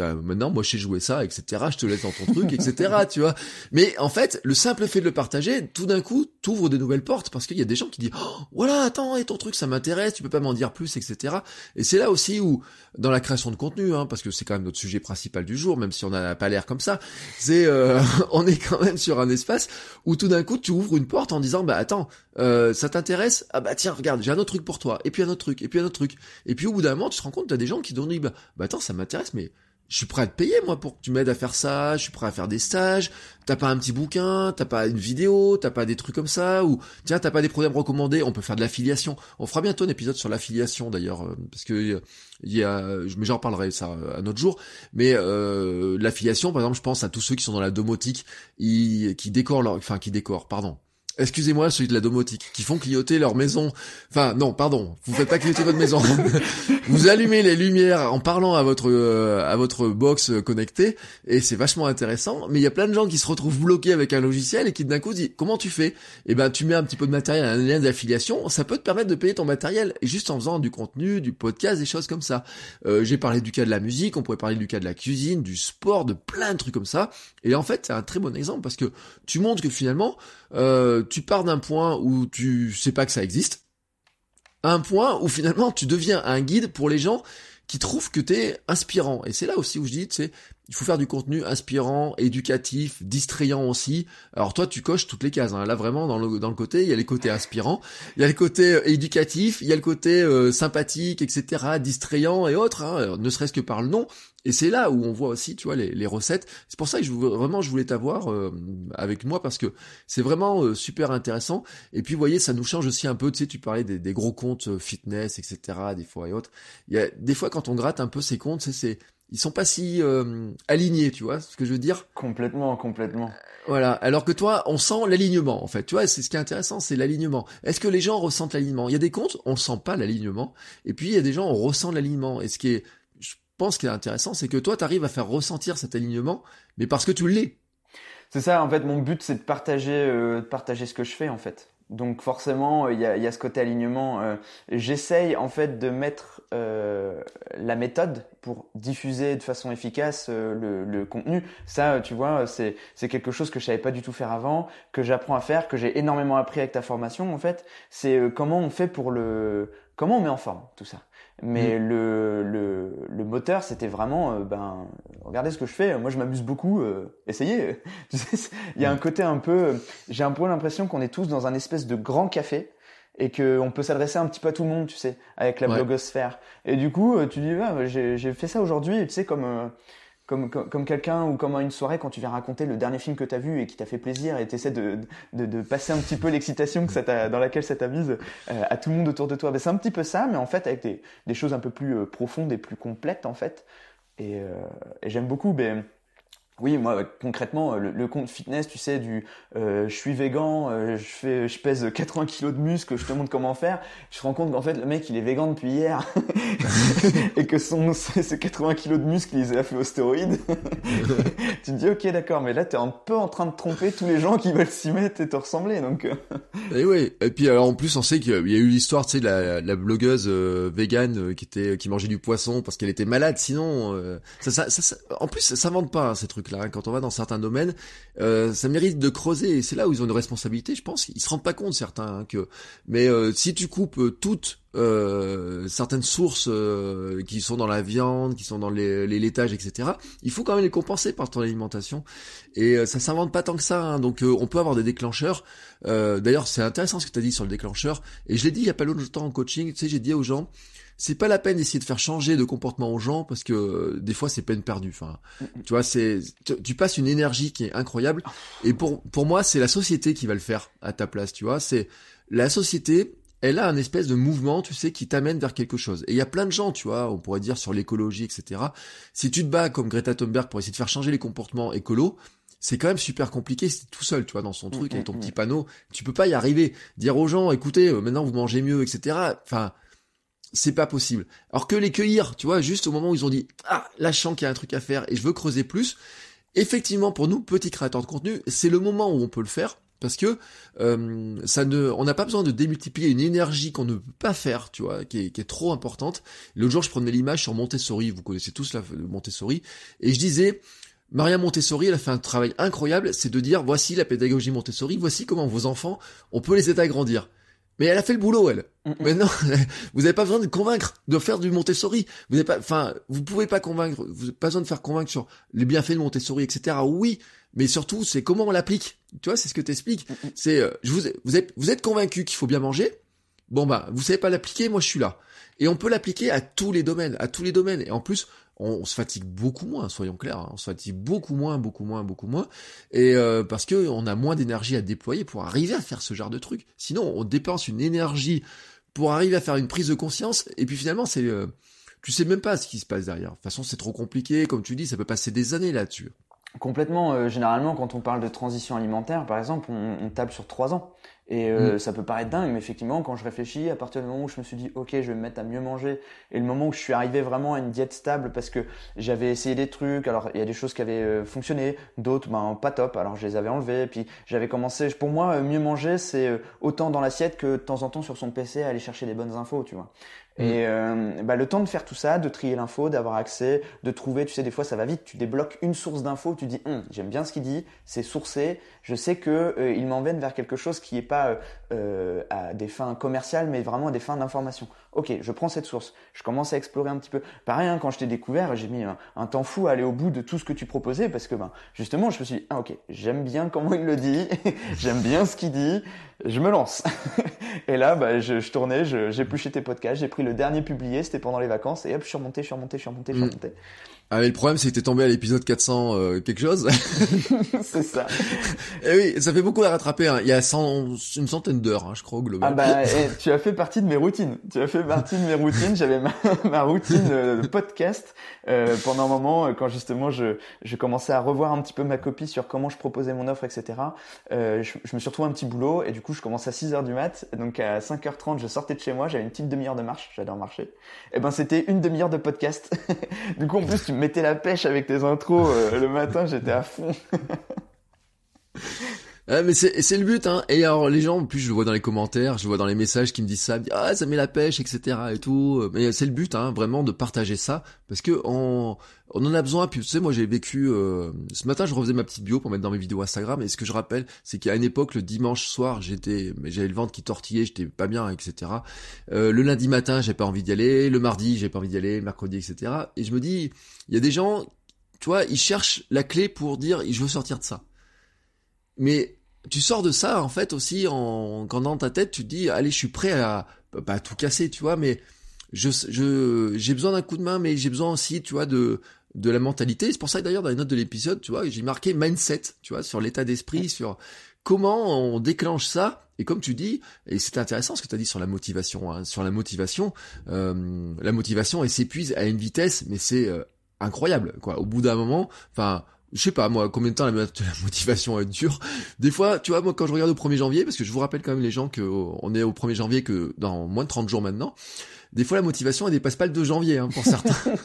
maintenant moi je sais jouer ça etc je te laisse dans ton truc etc tu vois. Mais en fait le simple fait de le partager tout d'un coup t'ouvre des nouvelles portes parce qu'il y a des gens qui disent oh, voilà attends et ton truc ça m'intéresse tu peux pas m'en dire plus etc et c'est là aussi où dans la création de contenu hein, parce que c'est quand même notre sujet principal du jour même si on n'a pas l'air comme ça c'est euh, [LAUGHS] on est quand même sur un espace où tout d'un coup tu ouvres une porte en disant bah attends euh, ça t'intéresse? Ah bah tiens regarde j'ai un autre truc pour toi et puis un autre truc et puis un autre truc. Et puis au bout d'un moment tu te rends compte t'as des gens qui disent bah, bah attends ça m'intéresse mais je suis prêt à te payer moi pour que tu m'aides à faire ça, je suis prêt à faire des stages, t'as pas un petit bouquin, t'as pas une vidéo, t'as pas des trucs comme ça, ou tiens t'as pas des programmes recommandés, on peut faire de l'affiliation. On fera bientôt un épisode sur l'affiliation d'ailleurs, euh, parce que il y a, mais j'en parlerai ça un autre jour. Mais euh, l'affiliation, par exemple, je pense à tous ceux qui sont dans la domotique, qui, qui décorent leur, enfin qui décorent, pardon, Excusez-moi, celui de la domotique, qui font clignoter leur maison. Enfin, non, pardon, vous faites pas clignoter votre maison. [LAUGHS] vous allumez les lumières en parlant à votre euh, à votre box connectée, et c'est vachement intéressant. Mais il y a plein de gens qui se retrouvent bloqués avec un logiciel et qui d'un coup disent comment tu fais? Eh ben, tu mets un petit peu de matériel, un lien d'affiliation, ça peut te permettre de payer ton matériel, et juste en faisant du contenu, du podcast, des choses comme ça. Euh, J'ai parlé du cas de la musique, on pourrait parler du cas de la cuisine, du sport, de plein de trucs comme ça. Et en fait, c'est un très bon exemple parce que tu montres que finalement euh, tu pars d'un point où tu sais pas que ça existe, à un point où finalement tu deviens un guide pour les gens qui trouvent que t'es inspirant. Et c'est là aussi où je dis, tu sais, il faut faire du contenu inspirant, éducatif, distrayant aussi. Alors toi, tu coches toutes les cases. Hein. Là, vraiment, dans le, dans le côté, il y a les côtés inspirants, il y a le côté euh, éducatif, il y a le côté euh, sympathique, etc., distrayant et autres, hein, ne serait-ce que par le nom. Et c'est là où on voit aussi, tu vois, les, les recettes. C'est pour ça que je, vraiment, je voulais t'avoir euh, avec moi parce que c'est vraiment super intéressant. Et puis, vous voyez, ça nous change aussi un peu. Tu sais, tu parlais des, des gros comptes fitness, etc., des fois et autres. Il y a des fois quand on gratte un peu ces comptes, c'est ils sont pas si euh, alignés, tu vois ce que je veux dire Complètement, complètement. Voilà. Alors que toi, on sent l'alignement, en fait. Tu vois, c'est ce qui est intéressant, c'est l'alignement. Est-ce que les gens ressentent l'alignement? Il y a des comptes, on sent pas l'alignement, et puis il y a des gens, on ressent l'alignement. Et ce qui est, je pense, qui est intéressant, c'est que toi, tu arrives à faire ressentir cet alignement, mais parce que tu l'es. C'est ça, en fait, mon but, c'est de partager, euh, de partager ce que je fais, en fait. Donc forcément, il y a, y a, ce côté alignement. Euh, J'essaye en fait de mettre euh, la méthode pour diffuser de façon efficace euh, le, le, contenu. Ça, tu vois, c'est quelque chose que je savais pas du tout faire avant, que j'apprends à faire, que j'ai énormément appris avec ta formation en fait. C'est euh, comment on fait pour le, comment on met en forme tout ça. Mais mm. le, le, le, moteur, c'était vraiment, euh, ben, regardez ce que je fais. Moi, je m'amuse beaucoup. Euh, essayez. [LAUGHS] il y a un mm. côté un peu. J'ai un peu l'impression qu'on est tous dans un espèce de grand café et qu'on peut s'adresser un petit peu à tout le monde, tu sais, avec la blogosphère. Et du coup, euh, tu dis, ah, j'ai fait ça aujourd'hui, tu sais, comme comme, comme, quelqu'un ou comme à une soirée quand tu viens raconter le dernier film que tu as vu et qui t'a fait plaisir et tu essaies de, de, de, passer un petit peu l'excitation que ça dans laquelle ça t'avise euh, à tout le monde autour de toi. Ben, c'est un petit peu ça, mais en fait avec des, des choses un peu plus euh, profondes et plus complètes en fait. Et, euh, et j'aime beaucoup. Ben, oui, moi concrètement, le, compte fitness, tu sais, du euh, je suis végan, euh, je fais, je pèse 80 kilos de muscle, je te montre comment faire. Je me rends compte qu'en fait le mec il est végan depuis hier [LAUGHS] et que son [LAUGHS] ses 80 kilos de muscle il les a fait aux stéroïdes. [LAUGHS] tu te dis ok d'accord, mais là t'es un peu en train de tromper tous les gens qui veulent s'y mettre et te ressembler donc. Euh. et oui, et puis alors en plus on sait qu'il y a eu l'histoire, tu sais, de la, blogueuse euh, végane qui était qui mangeait du poisson parce qu'elle était malade. Sinon, ça, ça, ça, en plus ça s'invente pas hein, ces trucs Hein, quand on va dans certains domaines, euh, ça mérite de creuser. Et c'est là où ils ont une responsabilité, je pense. Ils se rendent pas compte certains hein, que. Mais euh, si tu coupes euh, toutes certaines sources qui sont dans la viande, qui sont dans les, laitages, etc. Il faut quand même les compenser par ton alimentation. Et ça s'invente pas tant que ça. Hein. Donc on peut avoir des déclencheurs. D'ailleurs, c'est intéressant ce que tu as dit sur le déclencheur. Et je l'ai dit il y a pas longtemps en coaching. Tu sais, j'ai dit aux gens c'est pas la peine d'essayer de faire changer de comportement aux gens parce que euh, des fois c'est peine perdue. Enfin, tu vois, c'est tu, passes une énergie qui est incroyable et pour pour moi c'est la société qui va le faire à ta place. Tu vois, c'est la société. Elle a un espèce de mouvement, tu sais, qui t'amène vers quelque chose. Et il y a plein de gens, tu vois, on pourrait dire sur l'écologie, etc. Si tu te bats comme Greta Thunberg pour essayer de faire changer les comportements écolos, c'est quand même super compliqué c'est tout seul, tu vois, dans son truc, avec ton petit panneau. Tu peux pas y arriver. Dire aux gens, écoutez, euh, maintenant vous mangez mieux, etc. Enfin, c'est pas possible. Alors que les cueillir, tu vois, juste au moment où ils ont dit ah sens qu'il y a un truc à faire et je veux creuser plus. Effectivement, pour nous petits créateurs de contenu, c'est le moment où on peut le faire parce que euh, ça ne, on n'a pas besoin de démultiplier une énergie qu'on ne peut pas faire, tu vois, qui est, qui est trop importante. L'autre jour, je prenais l'image sur Montessori, vous connaissez tous la Montessori, et je disais, Maria Montessori, elle a fait un travail incroyable, c'est de dire, voici la pédagogie Montessori, voici comment vos enfants, on peut les aider à grandir. Mais elle a fait le boulot, elle. Mais non, [LAUGHS] vous n'avez pas besoin de convaincre, de faire du Montessori. Vous n'avez pas, enfin, vous pouvez pas convaincre. Vous n'avez pas besoin de faire convaincre sur les bienfaits de Montessori, etc. Oui, mais surtout, c'est comment on l'applique. Tu vois, c'est ce que t'expliques. C'est, euh, je vous, vous êtes, vous êtes convaincu qu'il faut bien manger. Bon bah, vous savez pas l'appliquer, moi je suis là. Et on peut l'appliquer à tous les domaines, à tous les domaines. Et en plus, on, se fatigue beaucoup moins, soyons clairs, hein. on se fatigue beaucoup moins, beaucoup moins, beaucoup moins, et euh, parce que on a moins d'énergie à déployer pour arriver à faire ce genre de truc. Sinon, on dépense une énergie pour arriver à faire une prise de conscience, et puis finalement, c'est, euh, tu sais même pas ce qui se passe derrière. De toute façon, c'est trop compliqué, comme tu dis, ça peut passer des années là-dessus. Complètement. Euh, généralement, quand on parle de transition alimentaire, par exemple, on, on table sur trois ans. Et euh, mm. ça peut paraître dingue, mais effectivement, quand je réfléchis, à partir du moment où je me suis dit, ok, je vais me mettre à mieux manger, et le moment où je suis arrivé vraiment à une diète stable, parce que j'avais essayé des trucs, alors il y a des choses qui avaient euh, fonctionné, d'autres, ben pas top, alors je les avais enlevés, puis j'avais commencé. Pour moi, mieux manger, c'est autant dans l'assiette que de temps en temps sur son PC aller chercher des bonnes infos, tu vois. Et mm. euh, bah, le temps de faire tout ça, de trier l'info, d'avoir accès, de trouver, tu sais, des fois ça va vite, tu débloques une source d'info, tu dis, hum, j'aime bien ce qu'il dit, c'est sourcé, je sais que euh, il m'emmène vers quelque chose qui n'est pas euh, à des fins commerciales, mais vraiment à des fins d'information. Ok, je prends cette source, je commence à explorer un petit peu. Pareil, hein, quand je t'ai découvert, j'ai mis un, temps fou à aller au bout de tout ce que tu proposais, parce que ben, justement, je me suis dit, ah ok, j'aime bien comment il le dit, [LAUGHS] j'aime bien ce qu'il dit, je me lance. [LAUGHS] et là, bah, je, je tournais, j'épluchais tes podcasts, j'ai pris le dernier publié, c'était pendant les vacances, et hop, je suis remonté, je suis remonté, je suis remonté, je suis mm. remonté. Ah mais le problème c'est que t'es tombé à l'épisode 400 euh, quelque chose. [LAUGHS] [LAUGHS] c'est ça. et eh oui, ça fait beaucoup à rattraper. Hein. Il y a une centaine d'heures, hein, je crois, globalement. Ah bah, [LAUGHS] eh, tu as fait partie de mes routines. Tu as fait partie de mes routines. J'avais ma, ma, routine euh, de podcast euh, pendant un moment quand justement je, je commençais à revoir un petit peu ma copie sur comment je proposais mon offre, etc. je, je, me suis retrouvé un petit boulot et du coup je commençais à 6 heures du mat. Donc à 5h30 je sortais de chez moi. J'avais une petite demi-heure de marche. J'adore marcher. Et eh ben c'était une demi-heure de podcast. [LAUGHS] du coup en plus tu mettais la pêche avec tes intros euh, le matin, j'étais à fond. [LAUGHS] Mais c'est le but, hein. Et alors les gens, en plus je le vois dans les commentaires, je le vois dans les messages qui me disent ça, me disent, ah ça met la pêche, etc. et tout. Mais c'est le but, hein, vraiment de partager ça, parce que on, on en a besoin. Puis tu sais, moi j'ai vécu. Euh, ce matin, je refaisais ma petite bio pour mettre dans mes vidéos Instagram, et ce que je rappelle, c'est qu'à une époque, le dimanche soir, j'étais, j'avais le ventre qui tortillait, j'étais pas bien, etc. Euh, le lundi matin, j'ai pas envie d'y aller. Le mardi, j'ai pas envie d'y aller. Le mercredi, etc. Et je me dis, il y a des gens, tu vois, ils cherchent la clé pour dire, je veux sortir de ça. Mais tu sors de ça en fait aussi en quand dans ta tête tu te dis allez je suis prêt à pas à tout casser tu vois mais je je j'ai besoin d'un coup de main mais j'ai besoin aussi tu vois de de la mentalité. C'est pour ça que d'ailleurs dans les notes de l'épisode tu vois j'ai marqué mindset tu vois sur l'état d'esprit sur comment on déclenche ça. Et comme tu dis et c'est intéressant ce que tu as dit sur la motivation hein, sur la motivation euh, la motivation elle s'épuise à une vitesse mais c'est euh, incroyable quoi. Au bout d'un moment enfin je sais pas moi combien de temps la, [LAUGHS] motivation est dure. Des fois, tu vois moi quand je regarde au 1er janvier parce que je vous rappelle quand même les gens que on est au 1er janvier que dans moins de 30 jours maintenant. Des fois la motivation elle dépasse pas le 2 janvier hein, pour certains. [LAUGHS]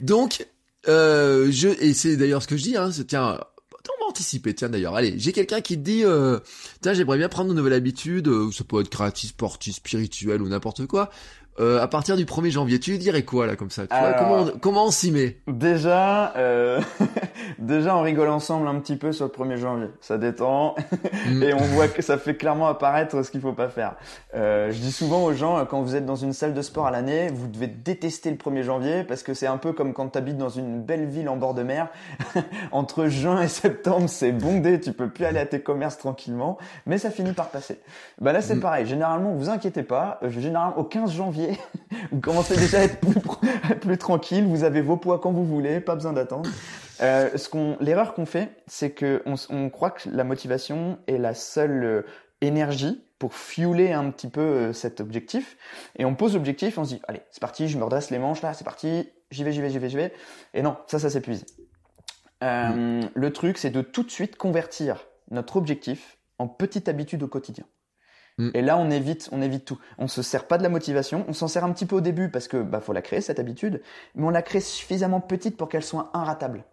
Donc euh, je et c'est d'ailleurs ce que je dis hein, tiens on va anticiper, tiens d'ailleurs. Allez, j'ai quelqu'un qui dit, euh, tiens, j'aimerais bien prendre une nouvelle habitude, euh, ça peut être créatif, sportif, spirituel ou n'importe quoi. Euh, à partir du 1er janvier, tu lui dirais quoi là comme ça? Tu vois, comment, on, comment on s'y met? Déjà, euh, [LAUGHS] déjà on rigole ensemble un petit peu sur le 1er janvier, ça détend mm. [LAUGHS] et on voit que ça fait clairement apparaître ce qu'il faut pas faire. Euh, je dis souvent aux gens quand vous êtes dans une salle de sport à l'année, vous devez détester le 1er janvier parce que c'est un peu comme quand tu habites dans une belle ville en bord de mer. [LAUGHS] Entre juin et septembre, c'est bondé, tu peux plus aller à tes commerces tranquillement, mais ça finit par passer. Bah là c'est mm. pareil, généralement vous inquiétez pas, généralement au 15 janvier [LAUGHS] vous commencez déjà à être plus, tranquille, vous avez vos poids quand vous voulez, pas besoin d'attendre. Euh, ce qu'on, l'erreur qu'on fait, c'est que on, croit que la motivation est la seule euh, énergie pour fueler un petit peu euh, cet objectif. Et on pose l'objectif, on se dit, allez, c'est parti, je me redresse les manches là, c'est parti, j'y vais, j'y vais, j'y vais, j'y vais. Et non, ça, ça s'épuise. Euh, mm. Le truc, c'est de tout de suite convertir notre objectif en petite habitude au quotidien. Mm. Et là, on évite, on évite tout. On se sert pas de la motivation. On s'en sert un petit peu au début parce que bah faut la créer cette habitude, mais on la crée suffisamment petite pour qu'elle soit inratable.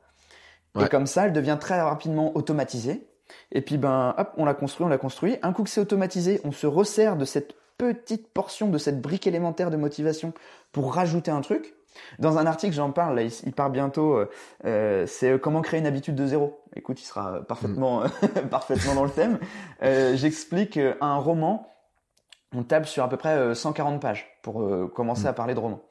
Et comme ça, elle devient très rapidement automatisée. Et puis ben hop, on la construit, on la construit. Un coup que c'est automatisé, on se resserre de cette petite portion de cette brique élémentaire de motivation pour rajouter un truc. Dans un article, j'en parle, là, il, part bientôt, euh, euh, c'est euh, comment créer une habitude de zéro. Écoute, il sera parfaitement, mm. [LAUGHS] parfaitement dans le thème. J'explique un roman, on tape sur à peu près 140 pages pour commencer mm. à parler de roman.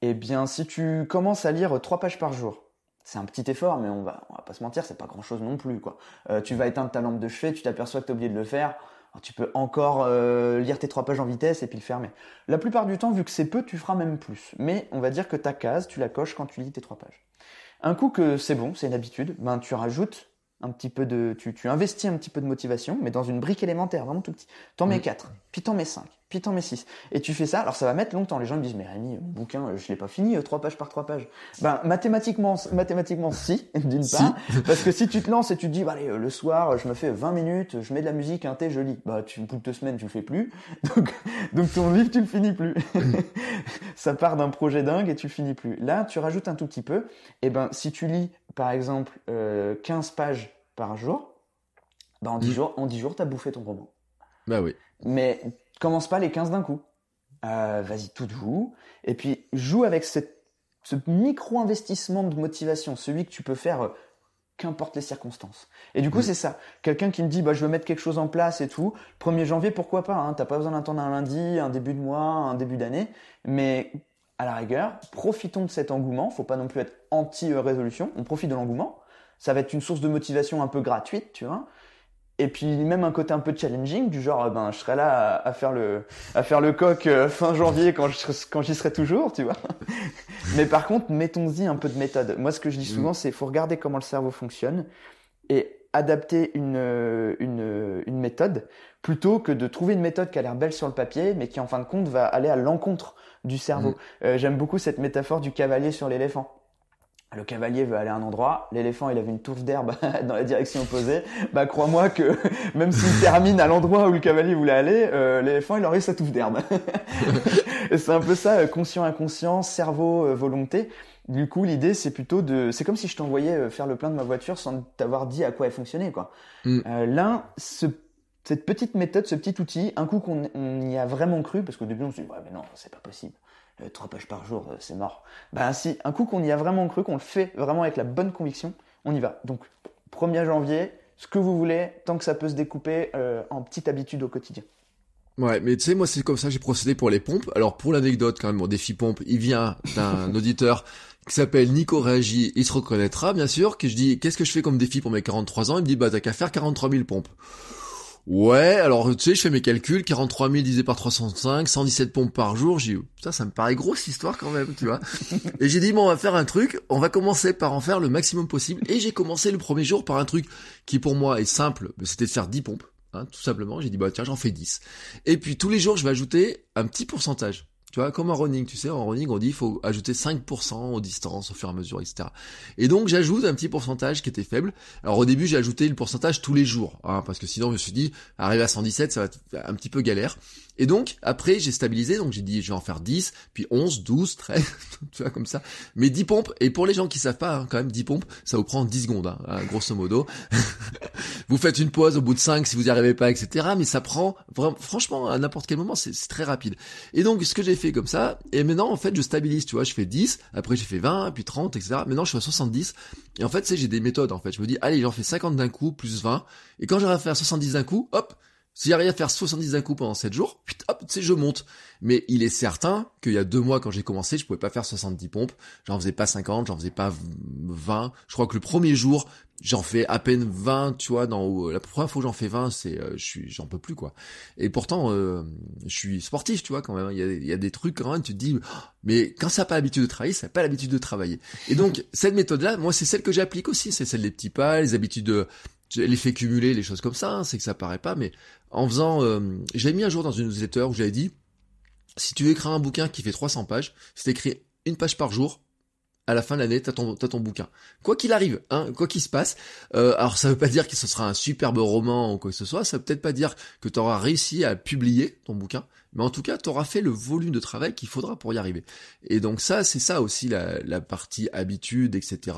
Eh bien, si tu commences à lire 3 pages par jour, c'est un petit effort, mais on va, on va pas se mentir, c'est pas grand chose non plus, quoi. tu vas éteindre ta lampe de chevet, tu t'aperçois que tu as oublié de le faire tu peux encore euh, lire tes trois pages en vitesse et puis le fermer. La plupart du temps, vu que c'est peu, tu feras même plus. Mais on va dire que ta case, tu la coches quand tu lis tes trois pages. Un coup que c'est bon, c'est une habitude, ben tu rajoutes un petit peu de, tu, tu investis un petit peu de motivation, mais dans une brique élémentaire, vraiment tout petit. T'en mets 4, puis t'en mets 5, puis t'en mets 6. Et tu fais ça, alors ça va mettre longtemps. Les gens me disent, mais Rémi, mon bouquin, je l'ai pas fini, 3 euh, pages par 3 pages. Ben, mathématiquement, mathématiquement, si, [LAUGHS] d'une part. Parce que si tu te lances et tu te dis, bah, allez, euh, le soir, je me fais 20 minutes, je mets de la musique, un thé, je lis. Bah, tu, bout de deux semaines, tu le fais plus. [LAUGHS] Donc, donc ton livre, tu le finis plus. [LAUGHS] ça part d'un projet dingue et tu le finis plus. Là, tu rajoutes un tout petit peu. Et ben, si tu lis, par exemple, euh, 15 pages par jour, bah en 10 mm. jours, en 10 jours, t'as bouffé ton roman. Bah oui. Mais commence pas les 15 d'un coup. Euh, vas-y tout doux. Et puis, joue avec cette, ce micro-investissement de motivation, celui que tu peux faire euh, qu'importe les circonstances. Et du coup, mm. c'est ça. Quelqu'un qui me dit, bah, je veux mettre quelque chose en place et tout. 1er janvier, pourquoi pas, hein, T'as pas besoin d'attendre un lundi, un début de mois, un début d'année. Mais, à la rigueur, profitons de cet engouement. Faut pas non plus être anti-résolution. On profite de l'engouement ça va être une source de motivation un peu gratuite, tu vois. Et puis même un côté un peu challenging, du genre, ben, je serai là à, faire le, à faire le coq euh, fin janvier quand je, quand j'y serai toujours, tu vois. [LAUGHS] Mais par contre, mettons-y un peu de méthode. Moi, ce que je dis souvent, mm. c'est faut regarder comment le cerveau fonctionne et adapter une, une, une méthode plutôt que de trouver une méthode qui a l'air belle sur le papier, mais qui en fin de compte va aller à l'encontre du cerveau. Mm. Euh, j'aime beaucoup cette métaphore du cavalier sur l'éléphant. Le cavalier veut aller à un endroit, l'éléphant il avait une touffe d'herbe [LAUGHS] dans la direction opposée. Bah crois-moi que [LAUGHS] même s'il termine à l'endroit où le cavalier voulait aller, euh, l'éléphant il aurait sa touffe d'herbe. [LAUGHS] c'est un peu ça, euh, conscient inconscient, cerveau volonté. Du coup, l'idée, c'est plutôt de. C'est comme si je t'envoyais faire le plein de ma voiture sans t'avoir dit à quoi elle fonctionnait, quoi. Mm. Euh, là, ce- cette petite méthode, ce petit outil, un coup qu'on on y a vraiment cru, parce qu'au début, on se dit, ouais, mais non, c'est pas possible. Euh, Trois pages par jour, euh, c'est mort. Bah, si, un coup qu'on y a vraiment cru, qu'on le fait vraiment avec la bonne conviction, on y va. Donc, 1er janvier, ce que vous voulez, tant que ça peut se découper euh, en petites habitudes au quotidien. Ouais, mais tu sais, moi, c'est comme ça que j'ai procédé pour les pompes. Alors, pour l'anecdote, quand même, mon défi pompe, il vient d'un [LAUGHS] auditeur qui s'appelle Nico Réagi. Il se reconnaîtra, bien sûr, que je dis, qu'est-ce que je fais comme défi pour mes 43 ans? Il me dit, bah, t'as qu'à faire 43 000 pompes. Ouais, alors, tu sais, je fais mes calculs, 43 000 divisé par 305, 117 pompes par jour. J'ai putain, ça me paraît grosse histoire quand même, tu vois. [LAUGHS] Et j'ai dit, bon, on va faire un truc, on va commencer par en faire le maximum possible. Et j'ai commencé le premier jour par un truc qui, pour moi, est simple, c'était de faire 10 pompes. Hein, tout simplement, j'ai dit bah tiens j'en fais 10. Et puis tous les jours je vais ajouter un petit pourcentage. Tu vois, comme en running, tu sais, en running on dit il faut ajouter 5% aux distances au fur et à mesure, etc. Et donc j'ajoute un petit pourcentage qui était faible. Alors au début j'ai ajouté le pourcentage tous les jours, hein, parce que sinon je me suis dit, arriver à 117 ça va être un petit peu galère. Et donc après j'ai stabilisé, donc j'ai dit je vais en faire 10, puis 11, 12, 13, tu vois comme ça. Mais 10 pompes, et pour les gens qui savent pas, hein, quand même 10 pompes, ça vous prend 10 secondes, hein, hein, grosso modo. [LAUGHS] vous faites une pause au bout de 5 si vous n'y arrivez pas, etc. Mais ça prend, vraiment, franchement, à n'importe quel moment, c'est c'est très rapide. Et donc, ce que j'ai fait comme ça, et maintenant, en fait, je stabilise, tu vois, je fais 10, après j'ai fait 20, puis 30, etc. Maintenant, je suis à 70. Et en fait, sais, j'ai des méthodes, en fait. Je me dis, allez, j'en fais 50 d'un coup, plus 20. Et quand j'arrive à faire 70 d'un coup, hop, si j'arrive à faire 70 d'un coup pendant 7 jours, puis hop, tu sais, je monte. Mais il est certain qu'il y a deux mois, quand j'ai commencé, je pouvais pas faire 70 pompes. J'en faisais pas 50, j'en faisais pas 20. Je crois que le premier jour, j'en fais à peine 20, tu vois, dans, la première fois que j'en fais 20, c'est, euh, je suis, j'en peux plus, quoi. Et pourtant, euh, je suis sportif, tu vois, quand même. Il y a, il y a des trucs, quand même, tu te dis, mais quand ça n'a pas l'habitude de travailler, ça n'a pas l'habitude de travailler. Et donc, cette méthode-là, moi, c'est celle que j'applique aussi. C'est celle des petits pas, les habitudes de, l'effet cumulé, les choses comme ça, hein, c'est que ça paraît pas, mais en faisant, euh, mis un jour dans une newsletter où j'avais dit, si tu écrire un bouquin qui fait 300 pages, si t'écris une page par jour, à la fin de l'année, t'as ton, ton bouquin. Quoi qu'il arrive, hein, quoi qu'il se passe. Euh, alors ça veut pas dire que ce sera un superbe roman ou quoi que ce soit. Ça veut peut-être pas dire que t'auras réussi à publier ton bouquin, mais en tout cas, t'auras fait le volume de travail qu'il faudra pour y arriver. Et donc ça, c'est ça aussi la, partie habitude, etc.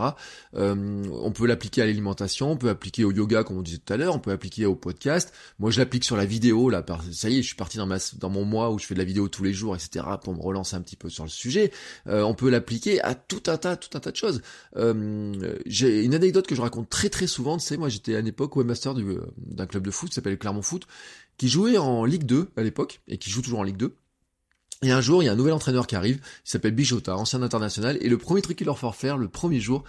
Euh, on peut l'appliquer à l'alimentation, on peut appliquer au yoga, comme on disait tout à l'heure, on peut appliquer au podcast. Moi, je l'applique sur la vidéo. Là, ça y est, je suis parti dans mon mois où je fais de la vidéo tous les jours, etc. Pour me relancer un petit peu sur le sujet. Euh, on peut l'appliquer à tout un tas, tout un tas de choses. Euh, j'ai une anecdote que je raconte très très souvent. Tu sais, moi, j'étais à une époque webmaster du- d'un club de foot qui s'appelle Clermont Foot, qui jouait en Ligue 2 à l'époque et qui joue toujours en Ligue 2. Et un jour, il y a un nouvel entraîneur qui arrive, il s'appelle Bijota, ancien international, et le premier truc qu'il leur fait faire, le premier jour,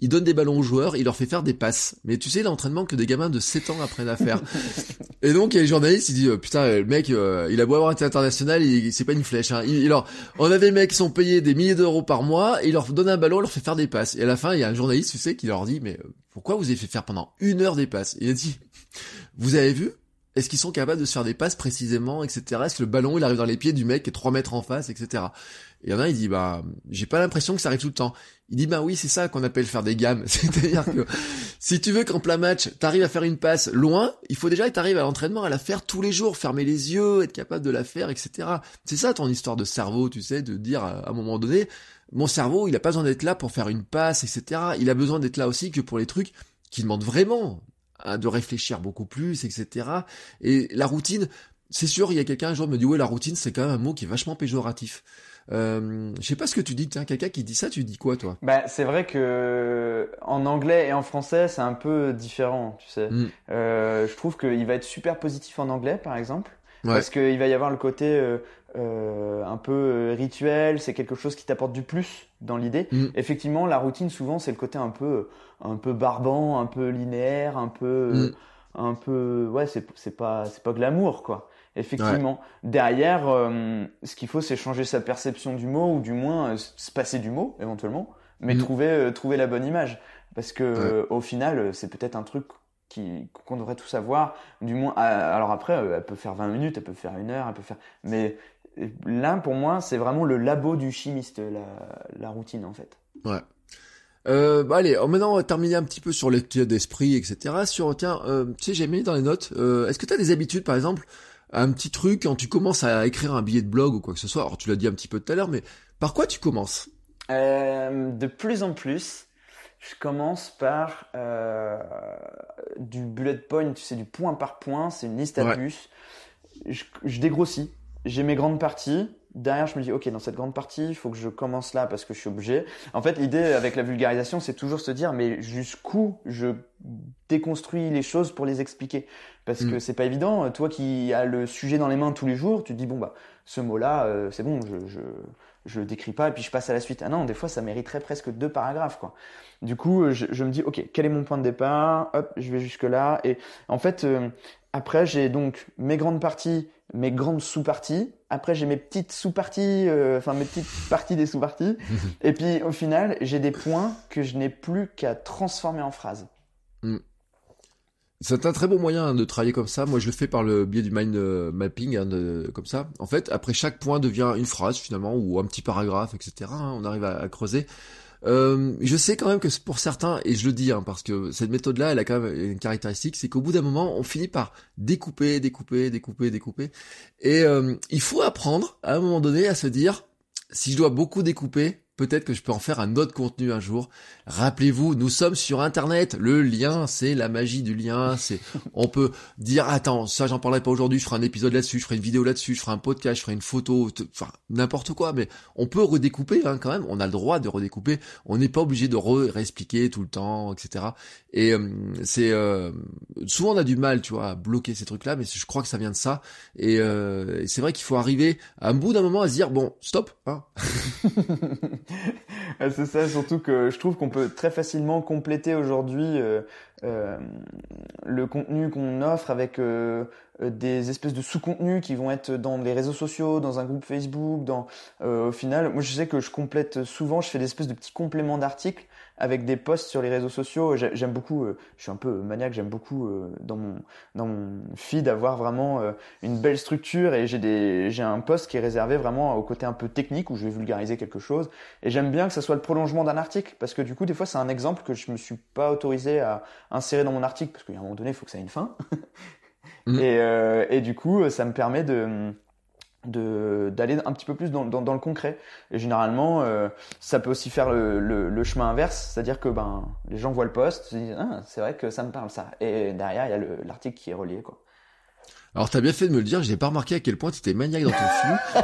il donne des ballons aux joueurs, il leur fait faire des passes. Mais tu sais, l'entraînement que des gamins de 7 ans apprennent à faire. [LAUGHS] et donc, il y a les journalistes, ils disent, putain, le mec, euh, il a beau avoir été international, il, c'est pas une flèche. Hein. Il, il leur, on a des mecs qui sont payés des milliers d'euros par mois, et il leur donne un ballon, il leur fait faire des passes. Et à la fin, il y a un journaliste, tu sais, qui leur dit, mais euh, pourquoi vous avez fait faire pendant une heure des passes? Il a dit, vous avez vu? Est-ce qu'ils sont capables de se faire des passes précisément, etc. Est-ce que le ballon il arrive dans les pieds du mec qui est 3 mètres en face, etc. Et il y en a, il dit bah j'ai pas l'impression que ça arrive tout le temps. Il dit bah oui c'est ça qu'on appelle faire des gammes. [LAUGHS] C'est-à-dire que si tu veux qu'en plein match t'arrives à faire une passe loin, il faut déjà que t'arrives à l'entraînement à la faire tous les jours, fermer les yeux, être capable de la faire, etc. C'est ça ton histoire de cerveau, tu sais, de dire à un moment donné, mon cerveau il a pas besoin d'être là pour faire une passe, etc. Il a besoin d'être là aussi que pour les trucs qui demandent vraiment hein, de réfléchir beaucoup plus, etc. Et la routine, c'est sûr, il y a quelqu'un un jour me dit ouais la routine c'est quand même un mot qui est vachement péjoratif. Euh, je sais pas ce que tu dis, tiens, quelqu'un qui dit ça, tu dis quoi toi? Bah, c'est vrai que en anglais et en français, c'est un peu différent, tu sais. Mm. Euh, je trouve qu'il va être super positif en anglais, par exemple, Ouais. parce qu'il va y avoir le côté euh, euh, un peu euh, rituel, c'est quelque chose qui t'apporte du plus dans l'idée. Mm. Effectivement, la routine, souvent, c'est le côté un peu, un peu barbant, un peu linéaire, un peu, Mm. un peu, ouais, c'est pas, c'est pas glamour, quoi. Effectivement. Derrière, euh, ce qu'il faut, c'est changer sa perception du mot, ou du moins se passer du mot, éventuellement, mais Mm. trouver, trouver la bonne image. Parce que au final, c'est peut-être un truc qu'on devrait tous savoir. Du moins, ah, alors après, euh, elle peut faire 20 minutes, elle peut faire une heure, elle peut faire. Mais euh, là, pour moi, c'est vraiment le labo du chimiste, la, la routine, en fait. Ouais. Euh, bah allez, maintenant on va terminer un petit peu sur l'état d'esprit, etc. Sur, tiens, euh, tu sais, j'ai mis dans les notes, euh, est-ce que tu as des habitudes, par exemple, un petit truc quand tu commences à écrire un billet de blog ou quoi que ce soit, alors tu l'as dit un petit peu tout à l'heure, mais par quoi tu commences? Euh, de plus en plus, je commence par euh, du bullet point, tu sais, du point par point, c'est une liste à Ouais. puces. Je, je dégrossis. J'ai mes grandes parties. Derrière, je me dis, ok, dans cette grande partie, il faut que je commence là parce que je suis obligé. En fait, l'idée avec la vulgarisation, c'est toujours se dire, mais jusqu'où je déconstruis les choses pour les expliquer? Parce que Mm. c'est pas évident. Toi qui as le sujet dans les mains tous les jours, tu te dis, bon, bah, ce mot-là, euh, c'est bon, je, je, je le décris pas et puis je passe à la suite. Ah non, des fois, ça mériterait presque deux paragraphes, quoi. Du coup, euh, je, je me dis, ok, quel est mon point de départ? Hop, je vais jusque là. Et en fait, euh, après, j'ai donc mes grandes parties, mes grandes sous-parties. Après, j'ai mes petites sous-parties, euh, enfin mes petites parties des sous-parties. [LAUGHS] et puis, au final, j'ai des points que je n'ai plus qu'à transformer en phrases. C'est un très bon moyen hein, de travailler comme ça. Moi, je le fais par le biais du mind euh, mapping, hein, comme ça. En fait, après chaque point devient une phrase finalement ou un petit paragraphe, etc. hein, on arrive à, creuser. Euh, je sais quand même que pour certains, et je le dis, parce que cette méthode-là, elle a quand même une caractéristique, c'est qu'au bout d'un moment, on finit par découper, découper, découper, découper. Et euh, il faut apprendre, à un moment donné, à se dire, si je dois beaucoup découper, peut-être que je peux en faire un autre contenu un jour. Rappelez-vous, nous sommes sur Internet. Le lien, c'est la magie du lien. C'est, on peut dire, attends, ça, j'en parlerai pas aujourd'hui. Je ferai un épisode là-dessus, je ferai une vidéo là-dessus, je ferai un podcast, je ferai une photo, enfin, n'importe quoi. Mais on peut redécouper, hein, quand même. On a le droit de redécouper. On n'est pas obligé de réexpliquer tout le temps, etc. Et euh, c'est, euh, souvent on a du mal, tu vois, à bloquer ces trucs-là. Mais je crois que ça vient de ça. Et, euh, c'est vrai qu'il faut arriver à un bout d'un moment à se dire, bon, stop, hein. [LAUGHS] [LAUGHS] C'est ça, surtout que je trouve qu'on peut très facilement compléter aujourd'hui euh, le contenu qu'on offre avec euh, euh, des espèces de sous-contenus qui vont être dans les réseaux sociaux, dans un groupe Facebook, dans euh, au final, moi je sais que je complète souvent, je fais des espèces de petits compléments d'articles avec des posts sur les réseaux sociaux. J'ai- J'aime beaucoup, euh, je suis un peu maniaque, j'aime beaucoup dans mon dans mon feed avoir vraiment une belle structure et j'ai des j'ai un post qui est réservé vraiment au côté un peu technique où je vais vulgariser quelque chose et j'aime bien que ça soit le prolongement d'un article parce que du coup des fois c'est un exemple que je me suis pas autorisé à insérer dans mon article parce qu'à un moment donné il faut que ça ait une fin [LAUGHS] Mhm. et, euh, et du coup ça me permet de d'aller un petit peu plus dans, dans, dans le concret et généralement euh, ça peut aussi faire le, le, le chemin inverse c'est à dire que ben les gens voient le post se disent ah, c'est vrai que ça me parle ça et derrière il y a le- l'article qui est relié quoi Alors t'as bien fait de me le dire, j'ai pas remarqué à quel point tu étais maniaque dans ton flux.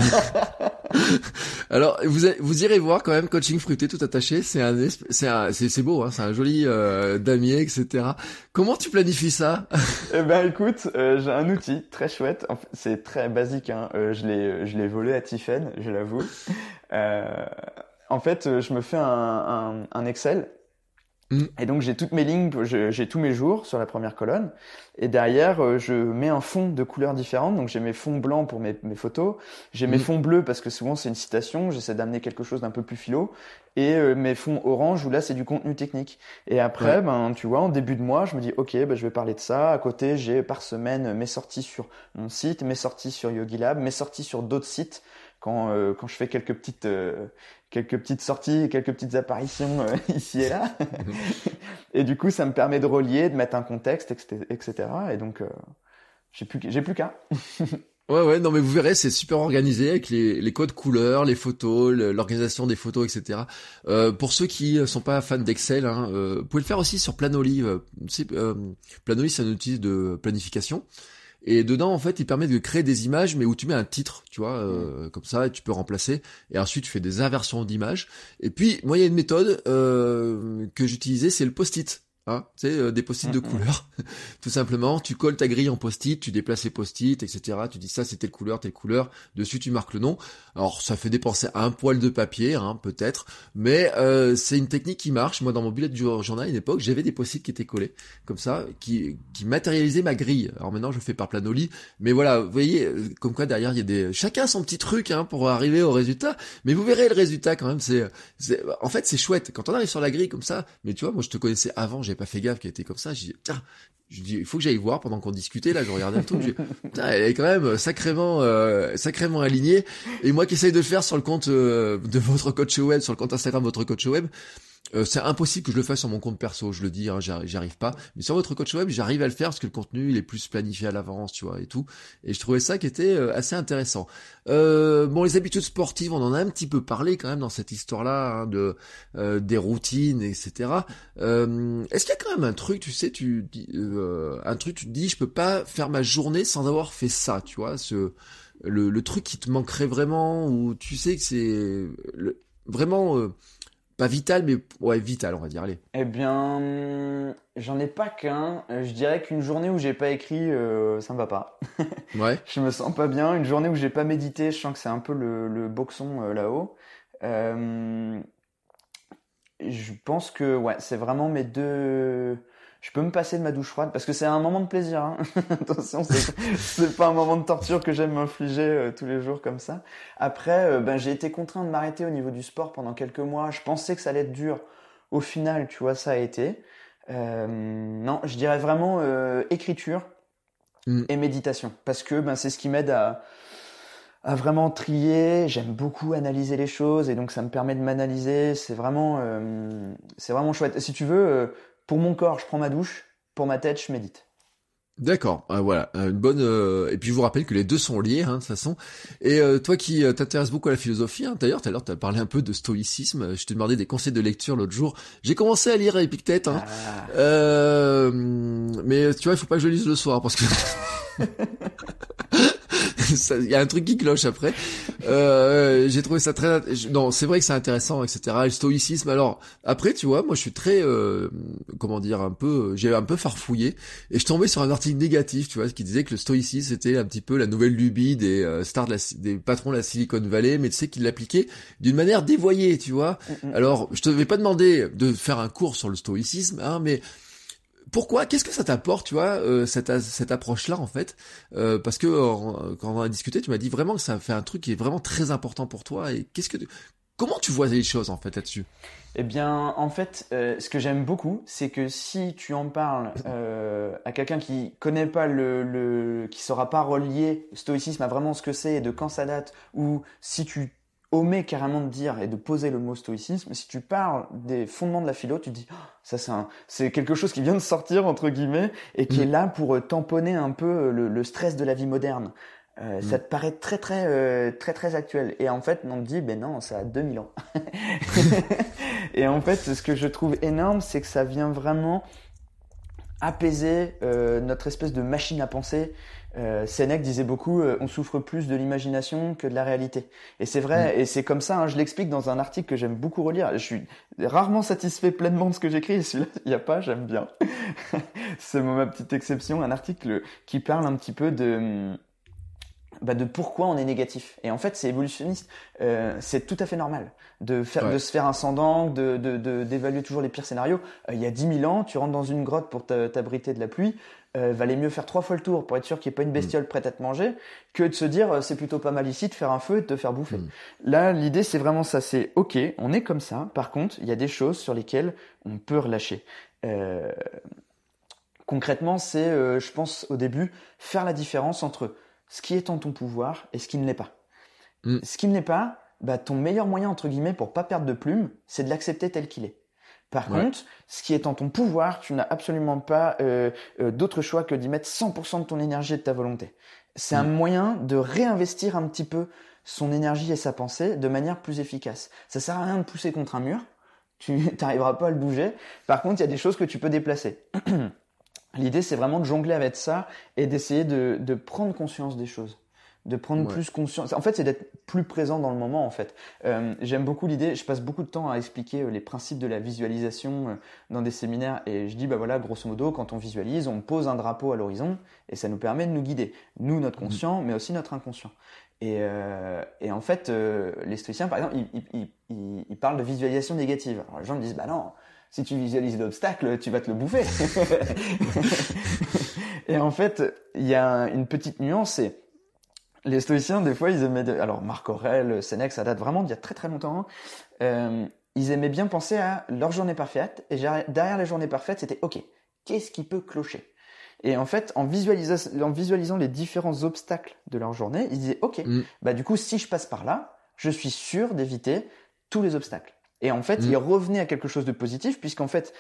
[LAUGHS] [LAUGHS] Alors vous, vous irez voir quand même coaching fruité tout attaché, c'est un c'est c'est beau, hein, c'est un joli euh, damier, etc. Comment tu planifies ça [LAUGHS] Eh ben écoute, euh, j'ai un outil très chouette. C'est très basique. Hein. Euh, je l'ai, je l'ai volé à Tiffen, je l'avoue. Euh, en fait, euh, je me fais un, un, un Excel. Mm. Et donc j'ai toutes mes lignes, j'ai tous mes jours sur la première colonne. Et derrière, euh, je mets un fond de couleurs différentes. Donc j'ai mes fonds blancs pour mes, mes photos. J'ai mes Mm. fonds bleus parce que souvent c'est une citation. J'essaie d'amener quelque chose d'un peu plus philo. Et euh, mes fonds orange où là c'est du contenu technique. Et après, Ouais. ben, tu vois, en début de mois, je me dis, ok, ben, je vais parler de ça. À côté, j'ai par semaine mes sorties sur mon site, mes sorties sur Yogilab, mes sorties sur d'autres sites. Quand, euh, quand je fais quelques petites, euh, quelques petites sorties, quelques petites apparitions euh, [LAUGHS] ici et là. [LAUGHS] et du coup, ça me permet de relier, de mettre un contexte, etc. Et donc, euh, j'ai plus, j'ai plus qu'à. [LAUGHS] Ouais ouais, non mais vous verrez, c'est super organisé avec les, les codes couleurs, les photos, l'organisation des photos, etc. Euh, pour ceux qui euh, sont pas fans d'Excel, hein, vous pouvez le faire aussi sur euh, Planoly c'est un outil de planification. Et dedans, en fait, il permet de créer des images, mais où tu mets un titre, tu vois, euh, comme ça, et tu peux remplacer. Et ensuite, tu fais des inversions d'images. Et puis, moi, il y a une méthode euh, que j'utilisais, c'est le post-it. Hein, tu sais, euh, des post-it de Mhm. couleurs. [LAUGHS] Tout simplement, tu colles ta grille en post-it, tu déplaces les post-it, etc. Tu dis ça, c'est telle couleur, telle couleur. Dessus, tu marques le nom. Alors, ça fait dépenser un poil de papier, hein, peut-être. Mais euh, c'est une technique qui marche. Moi, dans mon bullet journal à une époque, j'avais des post-it qui étaient collés, comme ça, qui, qui matérialisaient ma grille. Alors maintenant, je fais par Planoly. Mais voilà, vous voyez, euh, comme quoi derrière, il y a des... Chacun son petit truc hein, pour arriver au résultat. Mais vous verrez le résultat quand même. C'est, c'est- En fait, c'est chouette. Quand on arrive sur la grille comme ça, mais tu vois, moi, je te connaissais avant, pas fait gaffe qu'elle était comme ça. J'ai dit, je dis, il faut que j'aille voir pendant qu'on discutait. Là, je regardais le truc. dit, Putain, elle est quand même sacrément, euh, sacrément alignée. Et moi qui essaye de le faire sur le compte euh, de votre coach web, sur le compte Instagram de votre coach web, euh, c'est impossible que je le fasse sur mon compte perso, je le dis, hein, j'y pas. Mais sur votre coach web, j'arrive à le faire parce que le contenu il est plus planifié à l'avance, tu vois, et tout. Et je trouvais ça qui était euh, assez intéressant. Euh, bon, les habitudes sportives, on en a un petit peu parlé quand même dans cette histoire-là hein, de euh, des routines, etc. Est-ce qu'il y a quand même un truc, tu sais, tu dis un truc, tu te dis, je peux pas faire ma journée sans avoir fait ça, tu vois, ce le, le truc qui te manquerait vraiment ou tu sais que c'est vraiment pas vital, mais ouais, vital, on va dire. Allez. Eh bien, j'en ai pas qu'un. Je dirais qu'une journée où j'ai pas écrit, euh, ça me va pas. [LAUGHS] ouais. Je me sens pas bien. Une journée où j'ai pas médité, je sens que c'est un peu le, le boxon euh, là-haut. Euh, je pense que ouais, c'est vraiment mes deux je peux me passer de ma douche froide parce que c'est un moment de plaisir. Hein. [LAUGHS] Attention, c'est pas un moment de torture que j'aime m'infliger euh, tous les jours comme ça. Après, euh, ben, j'ai été contraint de m'arrêter au niveau du sport pendant quelques mois. Je pensais que ça allait être dur. Au final, tu vois, ça a été. Euh, non, je dirais vraiment écriture mm. et méditation parce que ben, c'est ce qui m'aide à, à vraiment trier. J'aime beaucoup analyser les choses et donc ça me permet de m'analyser. C'est vraiment, c'est vraiment chouette. Si tu veux, pour mon corps, je prends ma douche. Pour ma tête, je médite. D'accord, euh, voilà, une bonne. Euh, et puis je vous rappelle que les deux sont liés, hein, de toute façon. Et euh, toi qui t'intéresses beaucoup à la philosophie, hein, d'ailleurs, tout à l'heure, tu as parlé un peu de stoïcisme. Je te demandais des conseils de lecture l'autre jour. J'ai commencé à lire Epictète, hein. Ah. mais tu vois, il faut pas que je lise le soir parce que. [LAUGHS] il y a un truc qui cloche après. Euh, j'ai trouvé ça très, non, c'est vrai que c'est intéressant, etc. Le stoïcisme. Alors après, tu vois, moi je suis très, euh, comment dire, un peu, j'ai un peu farfouillé et je tombais sur un article négatif, tu vois, qui disait que le stoïcisme c'était un petit peu la nouvelle lubie des euh, stars de la, des patrons de la Silicon Valley, mais tu sais qu'ils l'appliquaient d'une manière dévoyée, tu vois. Mm, mm. Alors je te vais pas demander de faire un cours sur le stoïcisme, hein, mais pourquoi Qu'est-ce que ça t'apporte, tu vois, euh, cette, cette approche-là, en fait? Euh, Parce que quand on a discuté, tu m'as dit vraiment que ça fait un truc qui est vraiment très important pour toi. Et qu'est-ce que, comment tu vois les choses en fait là-dessus? Eh bien, en fait, euh, ce que j'aime beaucoup, c'est que si tu en parles à quelqu'un qui connaît pas le, le, qui saura pas relier stoïcisme à vraiment ce que c'est et de quand ça date, ou si tu omet carrément de dire et de poser le mot stoïcisme, si tu parles des fondements de la philo, tu te dis, oh, ça c'est c'est quelque chose qui vient de sortir entre guillemets et qui est mm. là pour euh, tamponner un peu euh, le, stress de la vie moderne. Euh, mm. Ça te paraît très très très très actuel et en fait on te dit ben non ça a 2000 ans. [LAUGHS] et en fait ce que je trouve énorme c'est que ça vient vraiment apaiser notre espèce de machine à penser euh, Sénèque disait beaucoup euh, on souffre plus de l'imagination que de la réalité. Et c'est vrai, mm. et c'est comme ça, hein, je l'explique dans un article que j'aime beaucoup relire. Je suis rarement satisfait pleinement de ce que j'écris, et celui-là, il n'y a pas, j'aime bien. [LAUGHS] c'est ma petite exception, un article qui parle un petit peu de... Bah, de pourquoi on est négatif. Et en fait, c'est évolutionniste. Euh, c'est tout à fait normal de faire, de se faire un sang de, d'évaluer toujours les pires scénarios. Euh, il y a 10 000 ans, tu rentres dans une grotte pour t'abriter de la pluie euh, valait mieux faire trois fois le tour pour être sûr qu'il n'y ait pas une bestiole mm. prête à te manger que de se dire euh, c'est plutôt pas mal ici de faire un feu et de te faire bouffer. Mm. Là, l'idée c'est vraiment ça, c'est ok, on est comme ça. Par contre, il y a des choses sur lesquelles on peut relâcher. Concrètement, c'est, je pense au début, faire la différence entre ce qui est en ton pouvoir et ce qui ne l'est pas. Mm. Ce qui ne l'est pas, bah, ton meilleur moyen entre guillemets pour pas perdre de plume, c'est de l'accepter tel qu'il est. Par contre, ce qui est en ton pouvoir, tu n'as absolument pas euh, euh, d'autre choix que d'y mettre 100% de ton énergie et de ta volonté. C'est un mm. moyen de réinvestir un petit peu son énergie et sa pensée de manière plus efficace. Ça sert à rien de pousser contre un mur, tu [LAUGHS] n'arriveras pas à le bouger. Par contre, il y a des choses que tu peux déplacer. [CLEARS THROAT] L'idée, c'est vraiment de jongler avec ça et d'essayer de prendre conscience des choses de prendre plus conscience. En fait, c'est d'être plus présent dans le moment. En fait, euh, j'aime beaucoup l'idée. Je passe beaucoup de temps à expliquer euh, les principes de la visualisation euh, dans des séminaires, et je dis bah voilà, grosso modo, quand on visualise, on pose un drapeau à l'horizon, et ça nous permet de nous guider, nous notre mm. conscient, mais aussi notre inconscient. Et, et en fait, les stoïciens, par exemple, ils, ils, ils, parlent de visualisation négative. Alors les gens me disent bah non. Si tu visualises l'obstacle, tu vas te le bouffer. [LAUGHS] et en fait, il y a une petite nuance, c'est les stoïciens, des fois, ils aimaient. Alors, Marc Aurèle, Sénèque, ça date vraiment d'il y a très très longtemps. Euh, ils aimaient bien penser à leur journée parfaite. Et derrière les journées parfaites, c'était OK, qu'est-ce qui peut clocher? Et en fait, en, en, visualisant les différents obstacles de leur journée, ils disaient OK, mm. bah du coup, si je passe par là, je suis sûr d'éviter tous les obstacles. Et en fait, Mm. ils revenaient à quelque chose de positif, puisqu'en fait,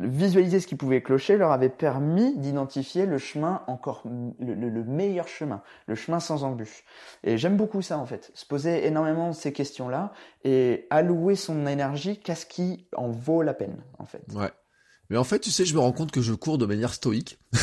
visualiser ce qui pouvait clocher leur avait permis d'identifier le chemin encore, le, le- le meilleur chemin, le chemin sans embûche. Et j'aime beaucoup ça, en fait. Se poser énormément ces questions-là et allouer son énergie qu'à ce qui en vaut la peine, en fait. Ouais. Mais en fait, tu sais, je me rends compte que je cours de manière stoïque. [LAUGHS]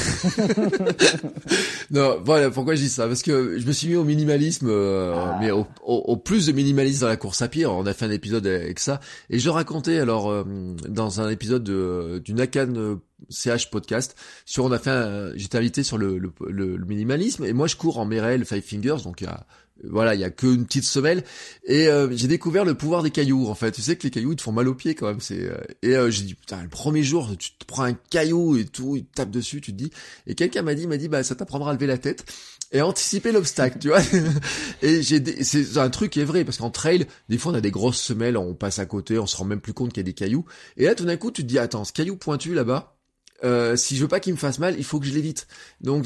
non, voilà, pourquoi je dis ça? Parce que je me suis mis au minimalisme, euh, Ah. mais au, au- au plus de minimalisme dans la course à pied. On a fait un épisode avec ça. Et je racontais, alors, euh, dans un épisode de, du Nakan euh, CH podcast, sur, on a fait j'étais invité sur le, le, le- le minimalisme. Et moi, je cours en Merrell Five Fingers, donc a, voilà, il y a qu'une petite semelle. Et euh, j'ai découvert le pouvoir des cailloux. En fait, tu sais que les cailloux ils te font mal aux pieds quand même. C'est euh, et euh, j'ai dit putain le premier jour tu te prends un caillou et tout, il te tape dessus, tu te dis. Et quelqu'un m'a dit m'a dit bah ça t'apprendra à lever la tête et anticiper l'obstacle, tu vois. [LAUGHS] et j'ai c'est un truc qui est vrai parce qu'en trail des fois on a des grosses semelles, on passe à côté, on se rend même plus compte qu'il y a des cailloux. Et là tout d'un coup tu te dis attends ce caillou pointu là-bas. Euh, si je veux pas qu'il me fasse mal, il faut que je l'évite. Donc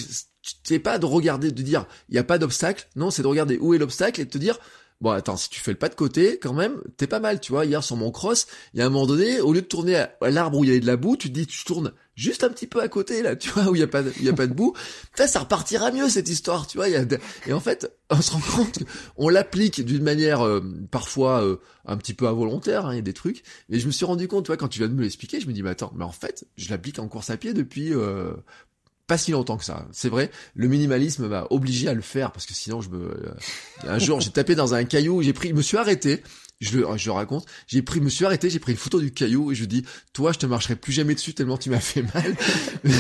c'est pas de regarder, de dire il y a pas d'obstacle. Non, c'est de regarder où est l'obstacle et de te dire bon attends si tu fais le pas de côté quand même t'es pas mal tu vois. Hier sur mon cross il y a un moment donné au lieu de tourner à, l'arbre où il y avait de la boue tu te dis tu tournes juste un petit peu à côté là tu vois où il y a pas il a pas de boue. [LAUGHS] Putain, ça repartira mieux cette histoire tu vois. Et en fait on se rend compte qu'on l'applique d'une manière euh, parfois euh, un petit peu involontaire hein, il y a des trucs. Mais je me suis rendu compte tu vois quand tu viens de me l'expliquer je me dis mais attends mais en fait je l'applique en course à pied depuis euh, pas si longtemps que ça. C'est vrai, le minimalisme m'a obligé à le faire parce que sinon je me. euh, un jour, j'ai tapé dans un caillou, j'ai pris, je me suis arrêté. Je le, je le raconte. J'ai pris, me suis arrêté, j'ai pris une photo du caillou et je dis, toi, je te marcherai plus jamais dessus tellement tu m'as fait mal. [LAUGHS]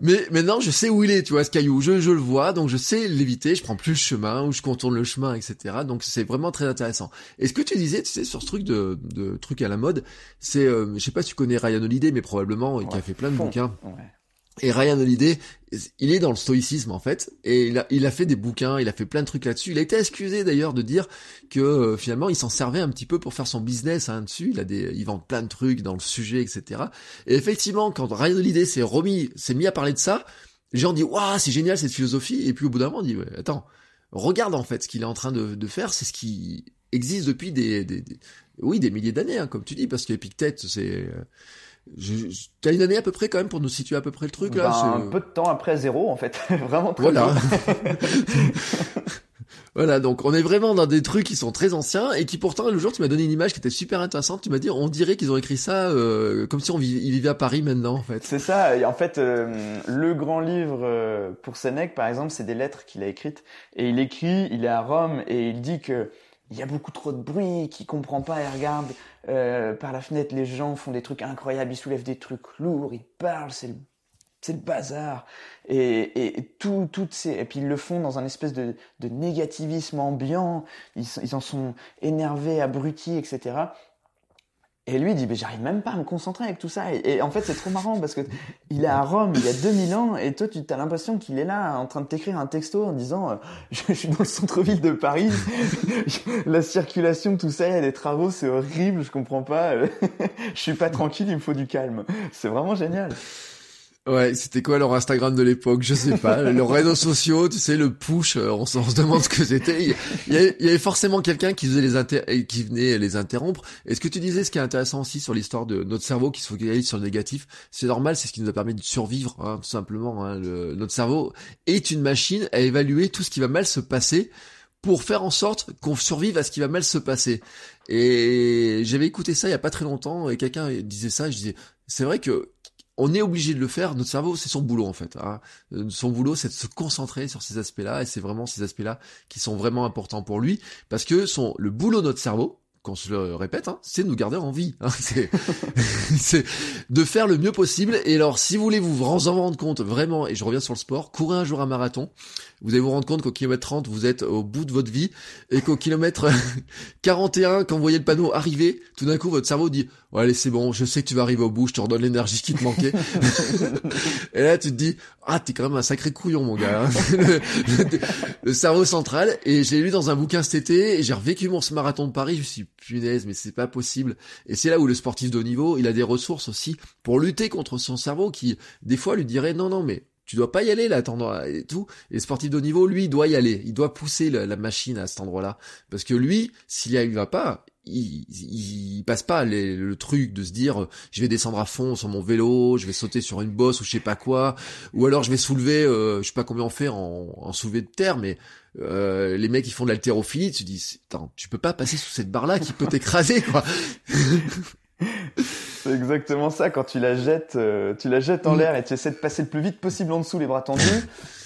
Mais maintenant, je sais où il est, tu vois, ce caillou. Je, je le vois, donc je sais l'éviter. Je prends plus le chemin ou je contourne le chemin, etc. Donc c'est vraiment très intéressant. Et ce que tu disais, tu sais, sur ce truc de, de truc à la mode, c'est, euh, je sais pas si tu connais Ryan Holiday, mais probablement, qui a Ouais, fait plein de fond. bouquins. Ouais. Et Ryan Holiday, il est dans le stoïcisme en fait, et il a, il a fait des bouquins, il a fait plein de trucs là-dessus. Il a été excusé d'ailleurs de dire que euh, finalement il s'en servait un petit peu pour faire son business hein, dessus. Il a des, il vend plein de trucs dans le sujet, etc. Et effectivement, quand Ryan Holiday s'est remis, s'est mis à parler de ça, les gens disent waouh c'est génial cette philosophie. Et puis au bout d'un moment, on dit ouais, attends, regarde en fait ce qu'il est en train de, de faire, c'est ce qui existe depuis des, des, des- oui des milliers d'années, hein, comme tu dis, parce qu'Epictète c'est euh, je, je- T'as une année à peu près quand même pour nous situer à peu près le truc là. Ben, un peu de temps après zéro, en fait. [LAUGHS] Vraiment très Voilà. [LAUGHS] voilà, donc on est vraiment dans des trucs qui sont très anciens et qui pourtant le jour tu m'as donné une image qui était super intéressante. Tu m'as dit on dirait qu'ils ont écrit ça euh, comme si on vivait, ils vivaient à Paris maintenant en fait. C'est ça. Et en fait, euh, le grand livre euh, pour Sénèque, par exemple, c'est des lettres qu'il a écrites. Et il écrit, il est à Rome et il dit que il y a beaucoup trop de bruit, qu'il comprend pas. Il regarde euh, par la fenêtre, les gens font des trucs incroyables, ils soulèvent des trucs lourds, ils parlent, c'est le bazar et, et, et tout toutes ces et puis ils le font dans un espèce de, négativisme ambiant ils en sont énervés abrutis etc et lui dit mais j'arrive même pas à me concentrer avec tout ça. Et, en fait c'est trop marrant parce que il est à Rome il y a 2000 ans et toi tu as l'impression qu'il est là en train de t'écrire un texto en disant euh, je, [LAUGHS] je suis dans le centre-ville de Paris. [LAUGHS] La circulation tout ça il y a des travaux c'est horrible je comprends pas. [LAUGHS] Je suis pas tranquille il me faut du calme. C'est vraiment génial Ouais, c'était quoi leur Instagram de l'époque? Je sais pas. Leurs réseaux sociaux, tu sais, le push, euh, on, se demande ce que c'était. Il, y avait, forcément quelqu'un qui les qui venait les interrompre. Et ce que tu disais, ce qui est intéressant aussi sur l'histoire de notre cerveau qui se focalise sur le négatif, c'est normal, c'est ce qui nous a permis de survivre, hein, tout simplement. hein. Notre cerveau est une machine à évaluer tout ce qui va mal se passer pour faire en sorte qu'on survive à ce qui va mal se passer. Et j'avais écouté ça il y a pas très longtemps et quelqu'un disait ça, je disais, c'est vrai que on est obligé de le faire. Notre cerveau, c'est son boulot en fait. hein. Euh, Son boulot, c'est de se concentrer sur ces aspects-là, et c'est vraiment ces aspects-là qui sont vraiment importants pour lui, parce que son le boulot de notre cerveau, qu'on se le répète, hein, c'est de nous garder en vie. hein. [LAUGHS] [LAUGHS] C'est de faire le mieux possible. Et alors, si vous voulez vous en rendre compte vraiment, et je reviens sur le sport, courez un jour un marathon. Vous allez vous rendre compte qu'au kilomètre 30, vous êtes au bout de votre vie, et qu'au kilomètre [LAUGHS] 41, quand vous voyez le panneau arriver, tout d'un coup, votre cerveau dit, ouais, allez, c'est bon, je sais que tu vas arriver au bout, je te redonne l'énergie qui te manquait. [LAUGHS] et là, tu te dis, ah, t'es quand même un sacré couillon, mon gars. hein. le, [LAUGHS] le- le cerveau central. Et j'ai lu dans un bouquin cet été, et j'ai revécu mon marathon de Paris, je me suis dit, punaise, mais c'est pas possible. Et c'est là où le sportif de haut niveau, il a des ressources aussi pour lutter contre son cerveau qui, des fois, lui dirait, non, non, mais tu dois pas y aller là, attends, et tout. Et le sportif de haut niveau, lui, il doit y aller. Il doit pousser la, la machine à cet endroit-là. Parce que lui, s'il y va pas, il, il, passe pas le truc de se dire je vais descendre à fond sur mon vélo, je vais sauter sur une bosse ou je sais pas quoi, ou alors je vais soulever, euh, je sais pas combien on fait en, en soulevé de terre, mais euh, les mecs qui font de l'haltérophilie, tu dis attends, tu peux pas passer sous cette barre là qui peut t'écraser quoi. [LAUGHS] [LAUGHS] C'est exactement ça. Quand tu la jettes, euh, tu la jettes en mm. l'air et tu essaies de passer le plus vite possible en dessous, les bras tendus.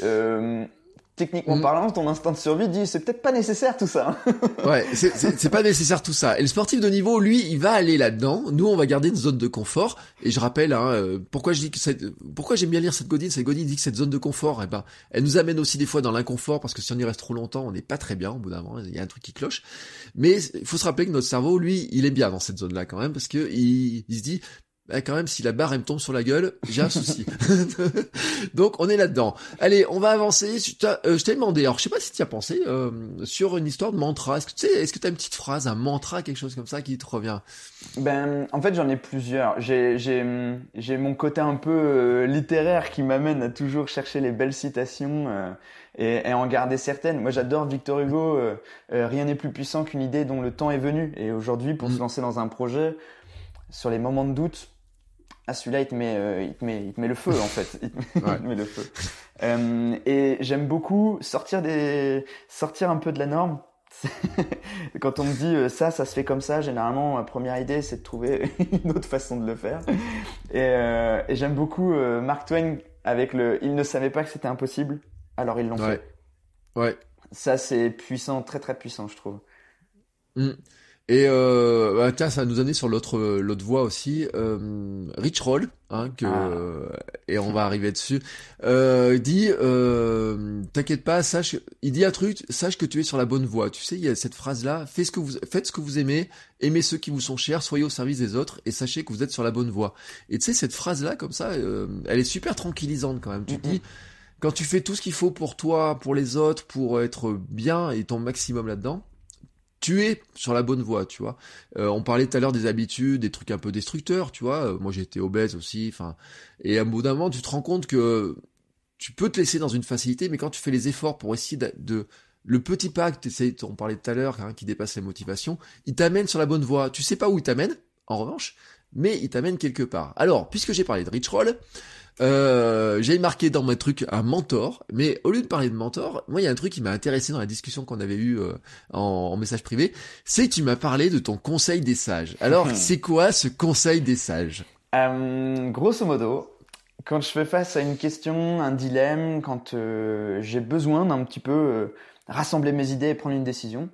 [LAUGHS] Techniquement mm. parlant, ton instinct de survie dit c'est peut-être pas nécessaire tout ça. [LAUGHS] ouais, c'est pas nécessaire tout ça. Et le sportif de niveau, lui, il va aller là-dedans. Nous, on va garder une zone de confort. Et je rappelle, hein, euh, pourquoi je dis que cette, pourquoi j'aime bien lire cette godine, cette godine dit que cette zone de confort, eh ben, elle nous amène aussi des fois dans l'inconfort parce que si on y reste trop longtemps, on n'est pas très bien au bout d'un moment. Il y a un truc qui cloche. Mais il faut se rappeler que notre cerveau, lui, il est bien dans cette zone-là quand même parce que il, il se dit, bah, quand même, si la barre elle me tombe sur la gueule, j'ai un souci. [LAUGHS] Donc on est là-dedans. Allez, on va avancer. Euh, je t'ai demandé, alors je sais pas si tu as pensé euh, sur une histoire de mantra. Est-ce que tu sais, est-ce que tu as une petite phrase, un mantra, quelque chose comme ça qui te revient? Ben, en fait, j'en ai plusieurs. J'ai j'ai mon côté un peu euh, littéraire qui m'amène à toujours chercher les belles citations. Et, et, en garder certaines. Moi, j'adore Victor Hugo. rien n'est plus puissant qu'une idée dont le temps est venu. Et aujourd'hui, pour se mm. lancer dans un projet, sur les moments de doute, ah celui-là il te met euh, il te met il te met le feu en fait. Il te met, [LAUGHS] le feu. Euh, et j'aime beaucoup sortir des sortir un peu de la norme. [LAUGHS] Quand on me dit euh, ça ça se fait comme ça généralement ma première idée c'est de trouver [LAUGHS] une autre façon de le faire. Et, et j'aime beaucoup Mark Twain avec le il ne savait pas que c'était impossible alors ils l'ont ouais. fait ouais. Ça c'est puissant très très puissant je trouve. Mm. Et euh, bah, tiens, ça nous amener sur l'autre l'autre voie aussi. Euh, Rich Roll, hein, que ah. et on va arriver dessus. Euh, dit, euh, t'inquiète pas, sache, il dit un truc, sache que tu es sur la bonne voie. Tu sais, il y a cette phrase là, faites ce que vous faites ce que vous aimez, aimez ceux qui vous sont chers, soyez au service des autres et sachez que vous êtes sur la bonne voie. Et tu sais, cette phrase là, comme ça, euh, elle est super tranquillisante quand même. Tu te dis quand tu fais tout ce qu'il faut pour toi, pour les autres, pour être bien et ton maximum là-dedans tu es sur la bonne voie, tu vois. Euh, on parlait tout à l'heure des habitudes, des trucs un peu destructeurs, tu vois. Euh, moi, été obèse aussi, enfin. Et à un bout d'un moment, tu te rends compte que tu peux te laisser dans une facilité, mais quand tu fais les efforts pour essayer de, le petit pas que on parlait tout à l'heure, hein, qui dépasse les motivations, il t'amène sur la bonne voie. Tu sais pas où il t'amène, en revanche, mais il t'amène quelque part. Alors, puisque j'ai parlé de Rich Roll, euh, j'ai marqué dans mes trucs un mentor, mais au lieu de parler de mentor, moi il y a un truc qui m'a intéressé dans la discussion qu'on avait eue euh, en, message privé, c'est que tu m'as parlé de ton conseil des sages. Alors c'est quoi ce conseil des sages? Euh, Grosso modo, quand je fais face à une question, un dilemme, quand euh, j'ai besoin d'un petit peu rassembler mes idées et prendre une décision,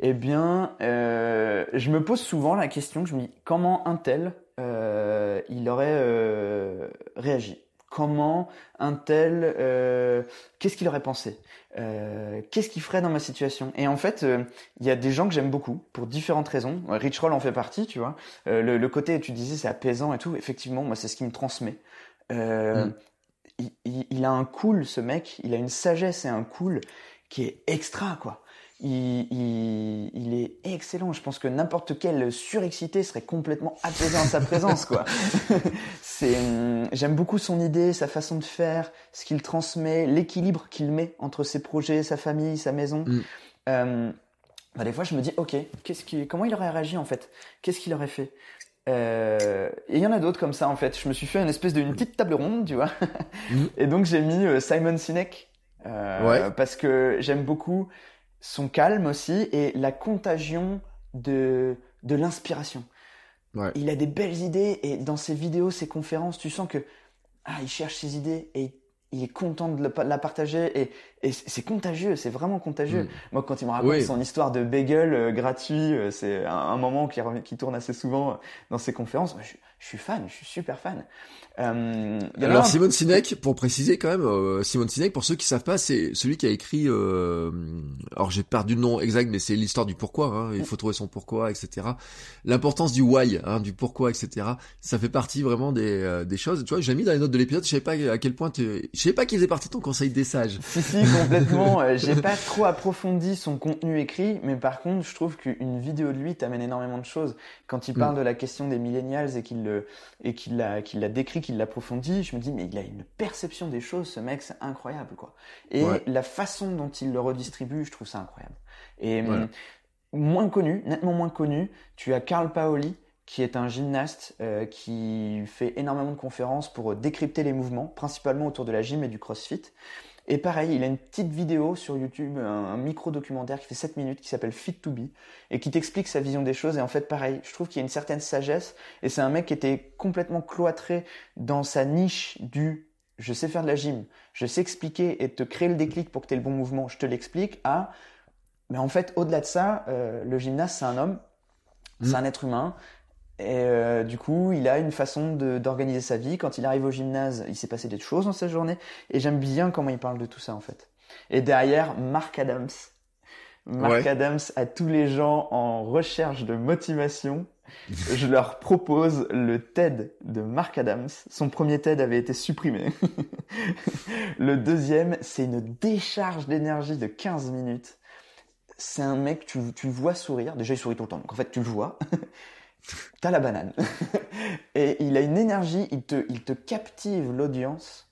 eh bien, je me pose souvent la question, je me dis comment un tel euh, il aurait euh, réagi Comment un tel, euh, qu'est-ce qu'il aurait pensé? Qu'est-ce qu'il ferait dans ma situation? Et en fait, il y a des gens que j'aime beaucoup pour différentes raisons. Rich Roll en fait partie, tu vois. Le, côté, tu disais, c'est apaisant et tout. Effectivement, moi, c'est ce qui me transmet. Mm. Il, il, a un cool, ce mec. Il a une sagesse et un cool qui est extra, quoi il, il, est excellent. Je pense que n'importe quel surexcité serait complètement apaisé en sa présence, quoi. [LAUGHS] c'est, j'aime beaucoup son idée, sa façon de faire, ce qu'il transmet, l'équilibre qu'il met entre ses projets, sa famille, sa maison. Mm. Euh, bah, des fois, je me dis, ok, qu'est-ce qui, comment il aurait réagi en fait? Qu'est-ce qu'il aurait fait? Euh, et il y en a d'autres comme ça en fait. Je me suis fait une espèce de une petite table ronde, tu vois. Mm. [LAUGHS] Et donc j'ai mis euh, Simon Sinek euh, ouais. parce que j'aime beaucoup son calme aussi et la contagion de, de l'inspiration. Ouais. Il a des belles idées et dans ses vidéos, ses conférences, tu sens que ah, il cherche ses idées et il est content de la partager et, et c'est contagieux, c'est vraiment contagieux. Mm. Moi, quand il me raconte son histoire de bagel euh, gratuit, euh, c'est un, moment qui, qui, tourne assez souvent dans ses conférences. Je, je suis fan, je suis super fan. Euh, Alors Simone Sinek, pour préciser quand même, euh, Simone Sinek, pour ceux qui savent pas, c'est celui qui a écrit. Euh, alors j'ai perdu le nom exact, mais c'est l'histoire du pourquoi. Hein, il faut trouver son pourquoi, etc. L'importance du why, hein, du pourquoi, etc. Ça fait partie vraiment des, euh, des choses. Tu vois, j'ai mis dans les notes de l'épisode. Je savais pas à quel point tu, je savais pas qu'il faisait partie de ton conseil des sages. [LAUGHS] Si si, complètement. [LAUGHS] Euh, j'ai pas trop approfondi son contenu écrit, mais par contre, je trouve qu'une vidéo de lui t'amène énormément de choses. Quand il parle mm. de la question des millennials et qu'il et qu'il l'a qu'il l'a décrit il l'approfondit, je me dis, mais il a une perception des choses, ce mec, c'est incroyable, quoi. Et la façon dont il le redistribue, je trouve ça incroyable. Et hum, moins connu, nettement moins connu, tu as Carl Paoli, qui est un gymnaste euh, qui fait énormément de conférences pour décrypter les mouvements, principalement autour de la gym et du crossfit. Et pareil, il a une petite vidéo sur YouTube, un, micro-documentaire qui fait 7 minutes, qui s'appelle Fit to Be, et qui t'explique sa vision des choses. Et en fait, pareil, je trouve qu'il y a une certaine sagesse, et c'est un mec qui était complètement cloîtré dans sa niche du je sais faire de la gym, je sais expliquer et te créer le déclic pour que tu aies le bon mouvement, je te l'explique, à, mais en fait, au-delà de ça, euh, le gymnaste, c'est un homme, c'est mm. un être humain, et euh, du coup, il a une façon d'organiser sa vie. Quand il arrive au gymnase, il s'est passé des choses dans sa journée. Et j'aime bien comment il parle de tout ça, en fait. Et derrière, Mark Adams. Mark Adams, à tous les gens en recherche de motivation, je leur propose le TED de Mark Adams. Son premier TED avait été supprimé. [LAUGHS] le deuxième, c'est une décharge d'énergie de 15 minutes. C'est un mec, tu, tu le vois sourire. Déjà, il sourit tout le temps. Donc, en fait, tu le vois. [LAUGHS] T'as la banane. [LAUGHS] et il a une énergie, il te, il te captive l'audience.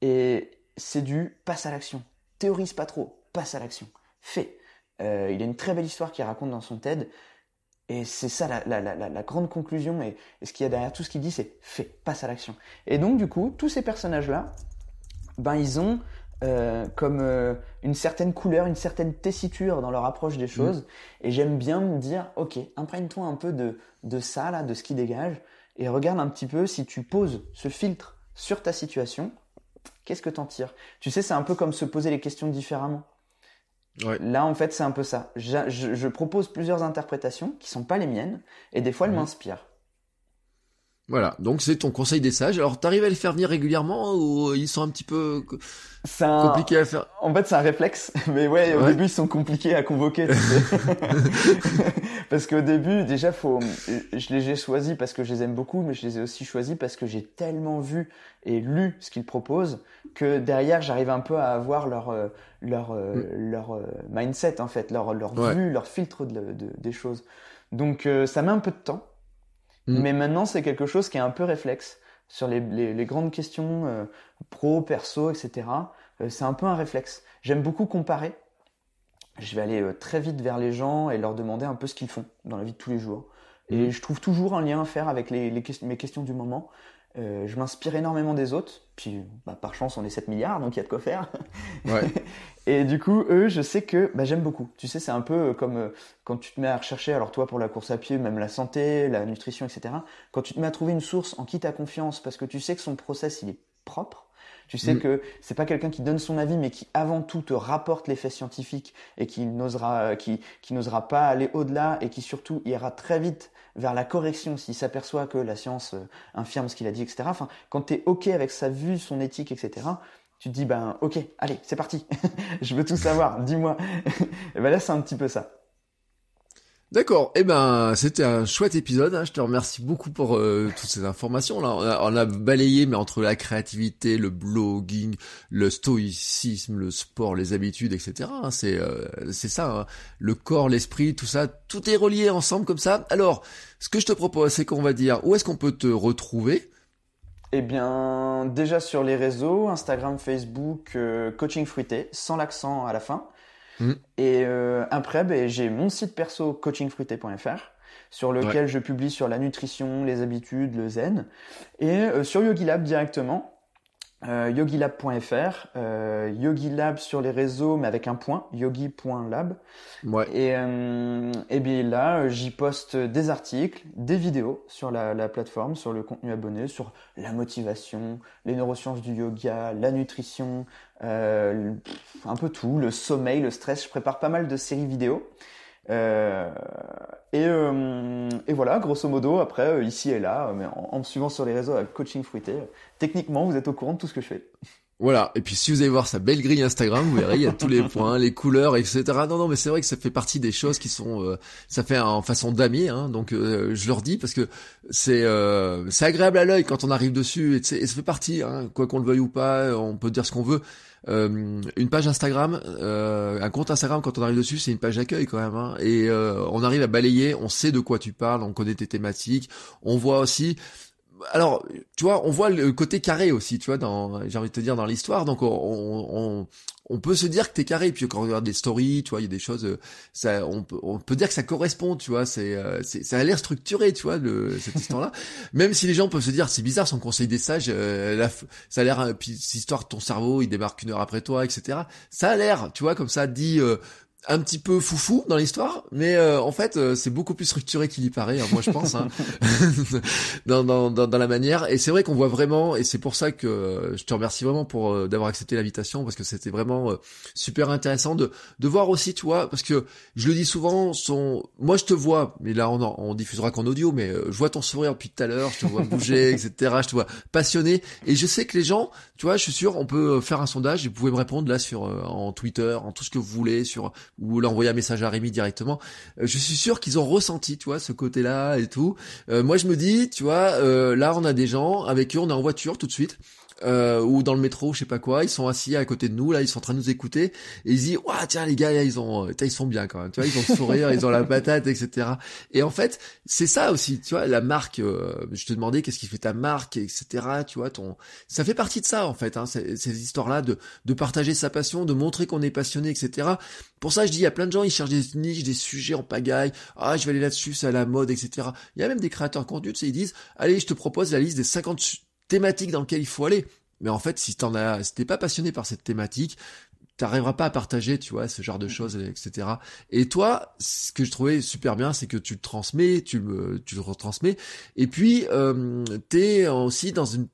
Et c'est du passe à l'action. Théorise pas trop, passe à l'action. Fais. Euh, il a une très belle histoire qu'il raconte dans son TED. Et c'est ça la, la, grande conclusion. Et, ce qu'il y a derrière tout ce qu'il dit, c'est fais, passe à l'action. Et donc, du coup, tous ces personnages-là, ben, ils ont euh, comme euh, une certaine couleur, une certaine tessiture dans leur approche des choses. Mm. Et j'aime bien me dire, ok, imprègne-toi un peu de, de ça, là, de ce qui dégage, et regarde un petit peu si tu poses ce filtre sur ta situation, qu'est-ce que t'en tires? Tu sais, c'est un peu comme se poser les questions différemment. Ouais. Là, en fait, c'est un peu ça. Je, je, propose plusieurs interprétations qui sont pas les miennes, et des fois, elles mm. m'inspirent. Voilà, donc c'est ton conseil des sages. Alors, t'arrives à les faire venir régulièrement ou ils sont un petit peu compliqués à faire? En fait, c'est un réflexe, [LAUGHS] mais ouais, au début ils sont compliqués à convoquer. Tu sais. [LAUGHS] [LAUGHS] parce qu'au début, déjà, faut, je les ai choisis parce que je les aime beaucoup, mais je les ai aussi choisis parce que j'ai tellement vu et lu ce qu'ils proposent que derrière, j'arrive un peu à avoir leur euh, leur euh, mm. leur euh, mindset en fait, leur leur vue, leur filtre de, de, des choses. Donc ça met un peu de temps. Mm. Mais maintenant, c'est quelque chose qui est un peu réflexe sur les, les, grandes questions euh, pro, perso, etc. Euh, c'est un peu un réflexe. J'aime beaucoup comparer. Je vais aller euh, très vite vers les gens et leur demander un peu ce qu'ils font dans la vie de tous les jours. Et mm. je trouve toujours un lien à faire avec les, les mes questions du moment. Euh, je m'inspire énormément des autres. Puis, bah, par chance, on est 7 milliards, donc il y a de quoi faire. Ouais. [LAUGHS] et du coup, eux, je sais que bah, j'aime beaucoup. Tu sais, c'est un peu comme euh, quand tu te mets à rechercher, alors toi, pour la course à pied, même la santé, la nutrition, etc. Quand tu te mets à trouver une source en qui tu confiance, parce que tu sais que son process, il est propre. Tu sais mm. que c'est pas quelqu'un qui donne son avis, mais qui avant tout te rapporte les faits scientifiques et qui n'osera, qui, qui n'osera pas aller au-delà et qui surtout ira très vite vers la correction s'il s'aperçoit que la science euh, infirme ce qu'il a dit, etc. Enfin, quand tu es OK avec sa vue, son éthique, etc., tu te dis, ben ok, allez, c'est parti, [LAUGHS] je veux tout savoir, dis-moi. [LAUGHS] et ben là, c'est un petit peu ça. D'accord. Eh ben, c'était un chouette épisode. Hein. Je te remercie beaucoup pour euh, toutes ces informations. On a, balayé, mais entre la créativité, le blogging, le stoïcisme, le sport, les habitudes, etc. Hein. C'est euh, c'est ça. Hein. Le corps, l'esprit, tout ça, tout est relié ensemble comme ça. Alors, ce que je te propose, c'est qu'on va dire où est-ce qu'on peut te retrouver? Eh bien, déjà sur les réseaux, Instagram, Facebook, euh, coaching fruité, sans l'accent à la fin. Mm. Et euh, après, ben, j'ai mon site perso coachingfruité.fr sur lequel je publie sur la nutrition, les habitudes, le zen, et euh, sur YogiLab directement. Euh, yogilab.fr, euh, yogilab sur les réseaux mais avec un point, yogi.lab. Ouais. Et, euh, et bien là, j'y poste des articles, des vidéos sur la, la, plateforme, sur le contenu abonné, sur la motivation, les neurosciences du yoga, la nutrition, euh, un peu tout, le sommeil, le stress. Je prépare pas mal de séries vidéo. Euh, et, euh, et, voilà, grosso modo, après, euh, ici et là, mais en, me suivant sur les réseaux avec Coaching Fruité, techniquement, vous êtes au courant de tout ce que je fais. Voilà, et puis si vous allez voir sa belle grille Instagram, vous verrez, il y a tous les [LAUGHS] points, les couleurs, etc. Non, non, mais c'est vrai que ça fait partie des choses qui sont, ça fait en façon damier, hein, donc je leur dis parce que c'est c'est agréable à l'œil quand on arrive dessus, et, et ça fait partie, hein, quoi qu'on le veuille ou pas, on peut dire ce qu'on veut, euh, une page Instagram, euh, un compte Instagram quand on arrive dessus, c'est une page d'accueil quand même. Hein, et euh, on arrive à balayer, on sait de quoi tu parles, on connaît tes thématiques, on voit aussi alors, tu vois, on voit le côté carré aussi, tu vois, dans, j'ai envie de te dire, dans l'histoire. Donc, on, on, on peut se dire que t'es carré. Puis quand on regarde des stories, tu vois, il y a des choses, euh, ça, on peut, on peut dire que ça correspond, tu vois. C'est, euh, c'est ça a l'air structuré, tu vois, le, cette [LAUGHS] histoire-là. Même si les gens peuvent se dire, c'est bizarre, son conseil des sages, euh, ça a l'air, puis cette histoire de ton cerveau, il démarque une heure après toi, etc. Ça a l'air, tu vois, comme ça dit un petit peu foufou dans l'histoire, mais euh, en fait euh, c'est beaucoup plus structuré qu'il y paraît, hein, moi je pense, hein, [LAUGHS] dans, dans, dans, dans, la manière. Et c'est vrai qu'on voit vraiment, et c'est pour ça que euh, je te remercie vraiment pour d'avoir accepté l'invitation, parce que c'était vraiment super intéressant de, de voir aussi, tu vois, parce que je le dis souvent, son, moi je te vois, mais là on, on diffusera qu'en audio, mais je vois ton sourire depuis tout à l'heure, je te vois bouger, etc. Je te vois passionné, et je sais que les gens, tu vois, je suis sûr, on peut faire un sondage, et vous pouvez me répondre là sur en Twitter, en tout ce que vous voulez, sur ou l'envoyer un message à Rémi directement. Euh, je suis sûr qu'ils ont ressenti, tu vois, ce côté-là et tout. Euh, moi, je me dis, tu vois, euh, là, on a des gens avec qui on est en voiture tout de suite euh, ou dans le métro, je sais pas quoi, ils sont assis à côté de nous, là, ils sont en train de nous écouter, et ils disent, ouais, tiens, les gars, ils ont, euh, ils sont bien quand même, tu vois, ils ont le sourire, ils ont la patate, etc. Et en fait, c'est ça aussi, tu vois, la marque, euh, je te demandais qu'est-ce qui fait ta marque, etc., tu vois, ton, ça fait partie de ça, en fait, hein, ces, ces histoires-là de, de partager sa passion, de montrer qu'on est passionné, etc. Pour ça, je dis, il y a plein de gens, ils cherchent des niches, des sujets en pagaille, ah, je vais aller là-dessus, c'est à la mode, etc. Il y a même des créateurs de contenu, tu sais, ils disent, allez, je te propose la liste des 50 thématique dans lequel il faut aller. Mais en fait, si t'en as, si t'es pas passionné par cette thématique, t'arriveras pas à partager, tu vois, ce genre de choses, etc. Et toi, ce que je trouvais super bien, c'est que tu le transmets, tu le, tu le retransmets, et puis euh, t'es aussi dans une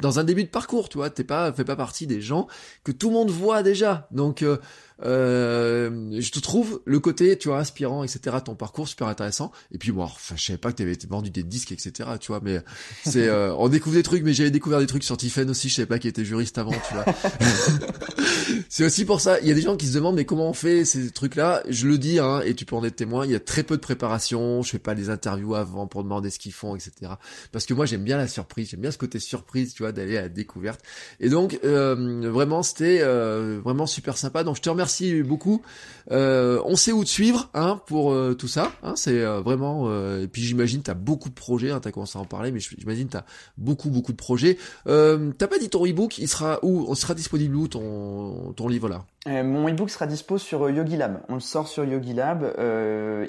dans un début de parcours, tu vois, t'es pas, fais pas partie des gens que tout le monde voit déjà. Donc, euh, euh, je te trouve le côté, tu vois, inspirant, etc. Ton parcours super intéressant. Et puis bon, enfin, je savais pas que t'avais vendu des disques, etc. Tu vois, mais c'est, [LAUGHS] euh, on découvre des trucs, mais j'avais découvert des trucs sur Tiffen aussi. Je savais pas qu'il était juriste avant, tu vois. [LAUGHS] c'est aussi pour ça. Il y a des gens qui se demandent mais comment on fait ces trucs-là? Je le dis, hein, et tu peux en être témoin. Il y a très peu de préparation. Je fais pas des interviews avant pour demander ce qu'ils font, etc. Parce que moi j'aime bien la surprise. J'aime bien ce côté surprise, tu vois, d'aller à la découverte. Et donc euh, vraiment c'était euh, vraiment super sympa. Donc je te remercie merci beaucoup. Euh, on sait où te suivre hein, pour euh, tout ça. Hein, c'est euh, vraiment. et puis j'imagine t'as beaucoup de projets. Hein, t'as commencé à en parler, mais j'imagine t'as beaucoup beaucoup de projets. t'as pas dit ton ebook Il sera où On sera disponible où ton ton livre là? Mon ebook sera dispo sur YogiLab. On le sort sur YogiLab.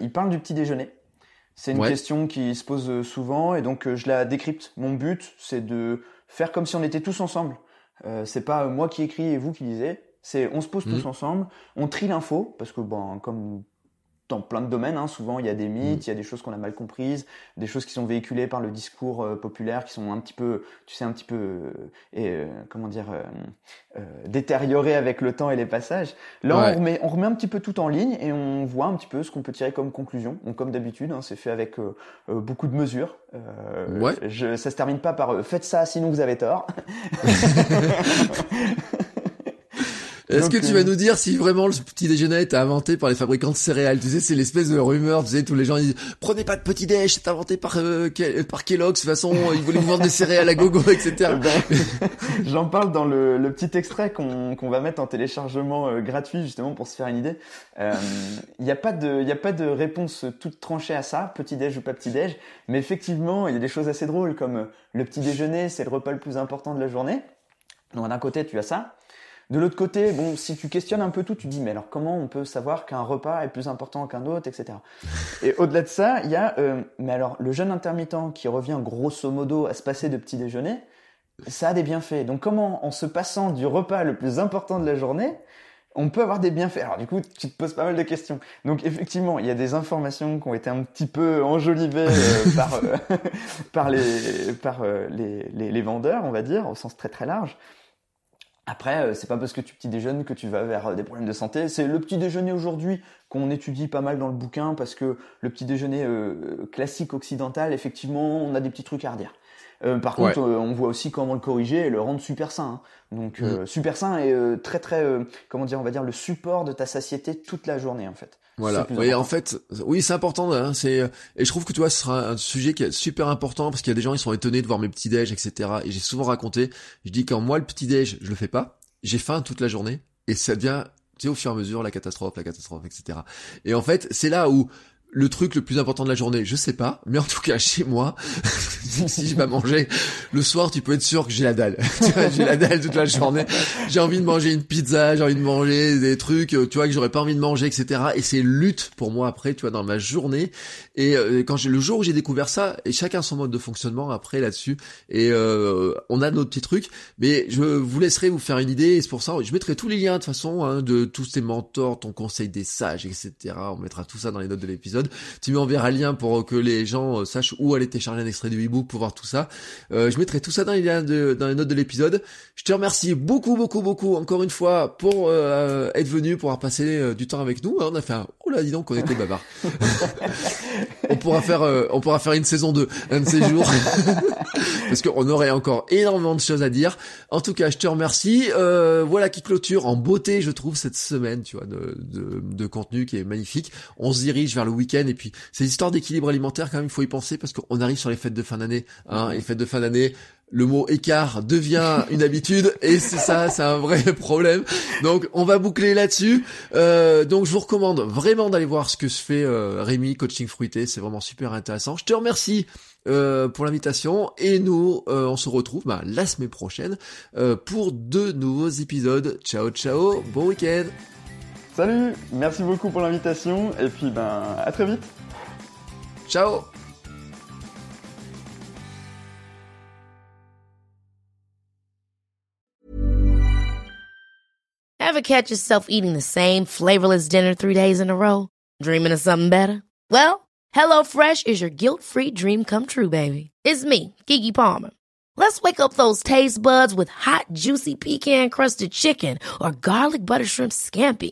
il parle du petit déjeuner. C'est une question qui se pose souvent et donc je la décrypte. Mon but, c'est de faire comme si on était tous ensemble. Euh, c'est pas moi qui écris et vous qui lisez. C'est on se pose tous mmh. ensemble, on trie l'info parce que bon, comme dans plein de domaines, hein, souvent il y a des mythes, mmh. il y a des choses qu'on a mal comprises, des choses qui sont véhiculées par le discours euh, populaire, qui sont un petit peu, tu sais, un petit peu, euh, et euh, comment dire, détériorées avec le temps et les passages. Là, on remet, on remet un petit peu tout en ligne et on voit un petit peu ce qu'on peut tirer comme conclusion. Donc, comme d'habitude, hein, c'est fait avec beaucoup de mesures. ouais. Je, ça se termine pas par faites ça, sinon vous avez tort. [LAUGHS] [LAUGHS] Est-ce que tu vas euh, nous dire si vraiment le petit déjeuner été inventé par les fabricants de céréales? Tu sais, c'est l'espèce de rumeur, tu sais, tous les gens disent « Prenez pas de petit déj, c'est inventé par, euh, par Kellogg's, de toute façon, ils voulaient vous vendre des céréales à gogo, etc. [LAUGHS] Ben, » J'en parle dans le, le petit extrait qu'on va mettre en téléchargement euh, gratuit, justement, pour se faire une idée. Il n'y a, pas de, a pas de réponse toute tranchée à ça, petit déj ou pas petit déj, mais effectivement, il y a des choses assez drôles, comme le petit déjeuner, c'est le repas le plus important de la journée. Donc d'un côté, tu as ça. De l'autre côté, bon, si tu questionnes un peu tout, tu dis, mais alors comment on peut savoir qu'un repas est plus important qu'un autre, etc. [LAUGHS] Et au-delà de ça, il y a, euh, mais alors, le jeûne intermittent qui revient grosso modo à se passer de petit déjeuner, ça a des bienfaits. Donc comment, en se passant du repas le plus important de la journée, on peut avoir des bienfaits? Alors du coup, tu te poses pas mal de questions. Donc effectivement, il y a des informations qui ont été un petit peu enjolivées euh, [LAUGHS] par euh, [LAUGHS] par les par les, les, les vendeurs, on va dire, au sens très très large. Après, euh, c'est pas parce que tu petit déjeunes que tu vas vers euh, des problèmes de santé. C'est le petit déjeuner aujourd'hui qu'on étudie pas mal dans le bouquin parce que le petit déjeuner euh, classique occidental, effectivement, on a des petits trucs à redire. par contre, on voit aussi comment le corriger et le rendre super sain. Hein. Donc mm. super sain et très très comment dire, on va dire le support de ta satiété toute la journée en fait. Voilà. Oui, en fait, oui, c'est important. Hein, c'est et je trouve que tu vois, ce sera un sujet qui est super important parce qu'il y a des gens ils sont étonnés de voir mes petits déj, etc. Et j'ai souvent raconté, je dis quand moi le petit déj, je le fais pas, j'ai faim toute la journée et ça devient, tu sais, au fur et à mesure la catastrophe, la catastrophe, etc. Et en fait, c'est là où le truc le plus important de la journée, je sais pas, mais en tout cas chez moi, [LAUGHS] si je vais manger le soir, tu peux être sûr que j'ai la dalle. [LAUGHS] j'ai la dalle toute la journée. J'ai envie de manger une pizza, j'ai envie de manger des trucs, tu vois que j'aurais pas envie de manger, etc. Et c'est lutte pour moi après, tu vois, dans ma journée. Et euh, quand j'ai le jour où j'ai découvert ça, et chacun son mode de fonctionnement après là-dessus. Et euh, on a nos petits trucs, mais je vous laisserai vous faire une idée. Et c'est pour ça, je mettrai tous les liens de toute façon hein, de tous ces mentors, ton conseil des sages, etc. On mettra tout ça dans les notes de l'épisode. Tu m'enverras le lien pour que les gens euh, sachent où aller télécharger un extrait du ebook pour voir tout ça. Euh, je mettrai tout ça dans les notes de l'épisode. Je te remercie beaucoup, beaucoup, beaucoup encore une fois pour euh, être venu, pour avoir passé du temps avec nous. On a fait un... Oh là, dis donc, on était bavard. [LAUGHS] on pourra faire, une saison 2 un de ces jours. [LAUGHS] Parce qu'on aurait encore énormément de choses à dire. En tout cas, je te remercie. voilà qui clôture en beauté, je trouve, cette semaine, tu vois, de, de, contenu qui est magnifique. On se dirige vers le et puis ces histoires d'équilibre alimentaire quand même, il faut y penser parce qu'on arrive sur les fêtes de fin d'année. Hein, les fêtes de fin d'année, le mot écart devient [LAUGHS] une habitude et c'est ça, c'est un vrai [LAUGHS] problème. Donc on va boucler là-dessus. Euh, donc je vous recommande vraiment d'aller voir ce que se fait euh, Rémi Coaching Fruité, c'est vraiment super intéressant. Je te remercie euh, pour l'invitation et nous on se retrouve bah, la semaine prochaine pour deux nouveaux épisodes. Ciao ciao, bon week-end. Salut, merci beaucoup pour l'invitation et puis ben à très vite. Ciao. Ever catch yourself eating the same flavorless dinner three days in a row? Dreaming of something better? Well, HelloFresh is your guilt-free dream come true, baby. It's me, Kiki Palmer. Let's wake up those taste buds with hot, juicy pecan-crusted chicken or garlic butter shrimp scampi.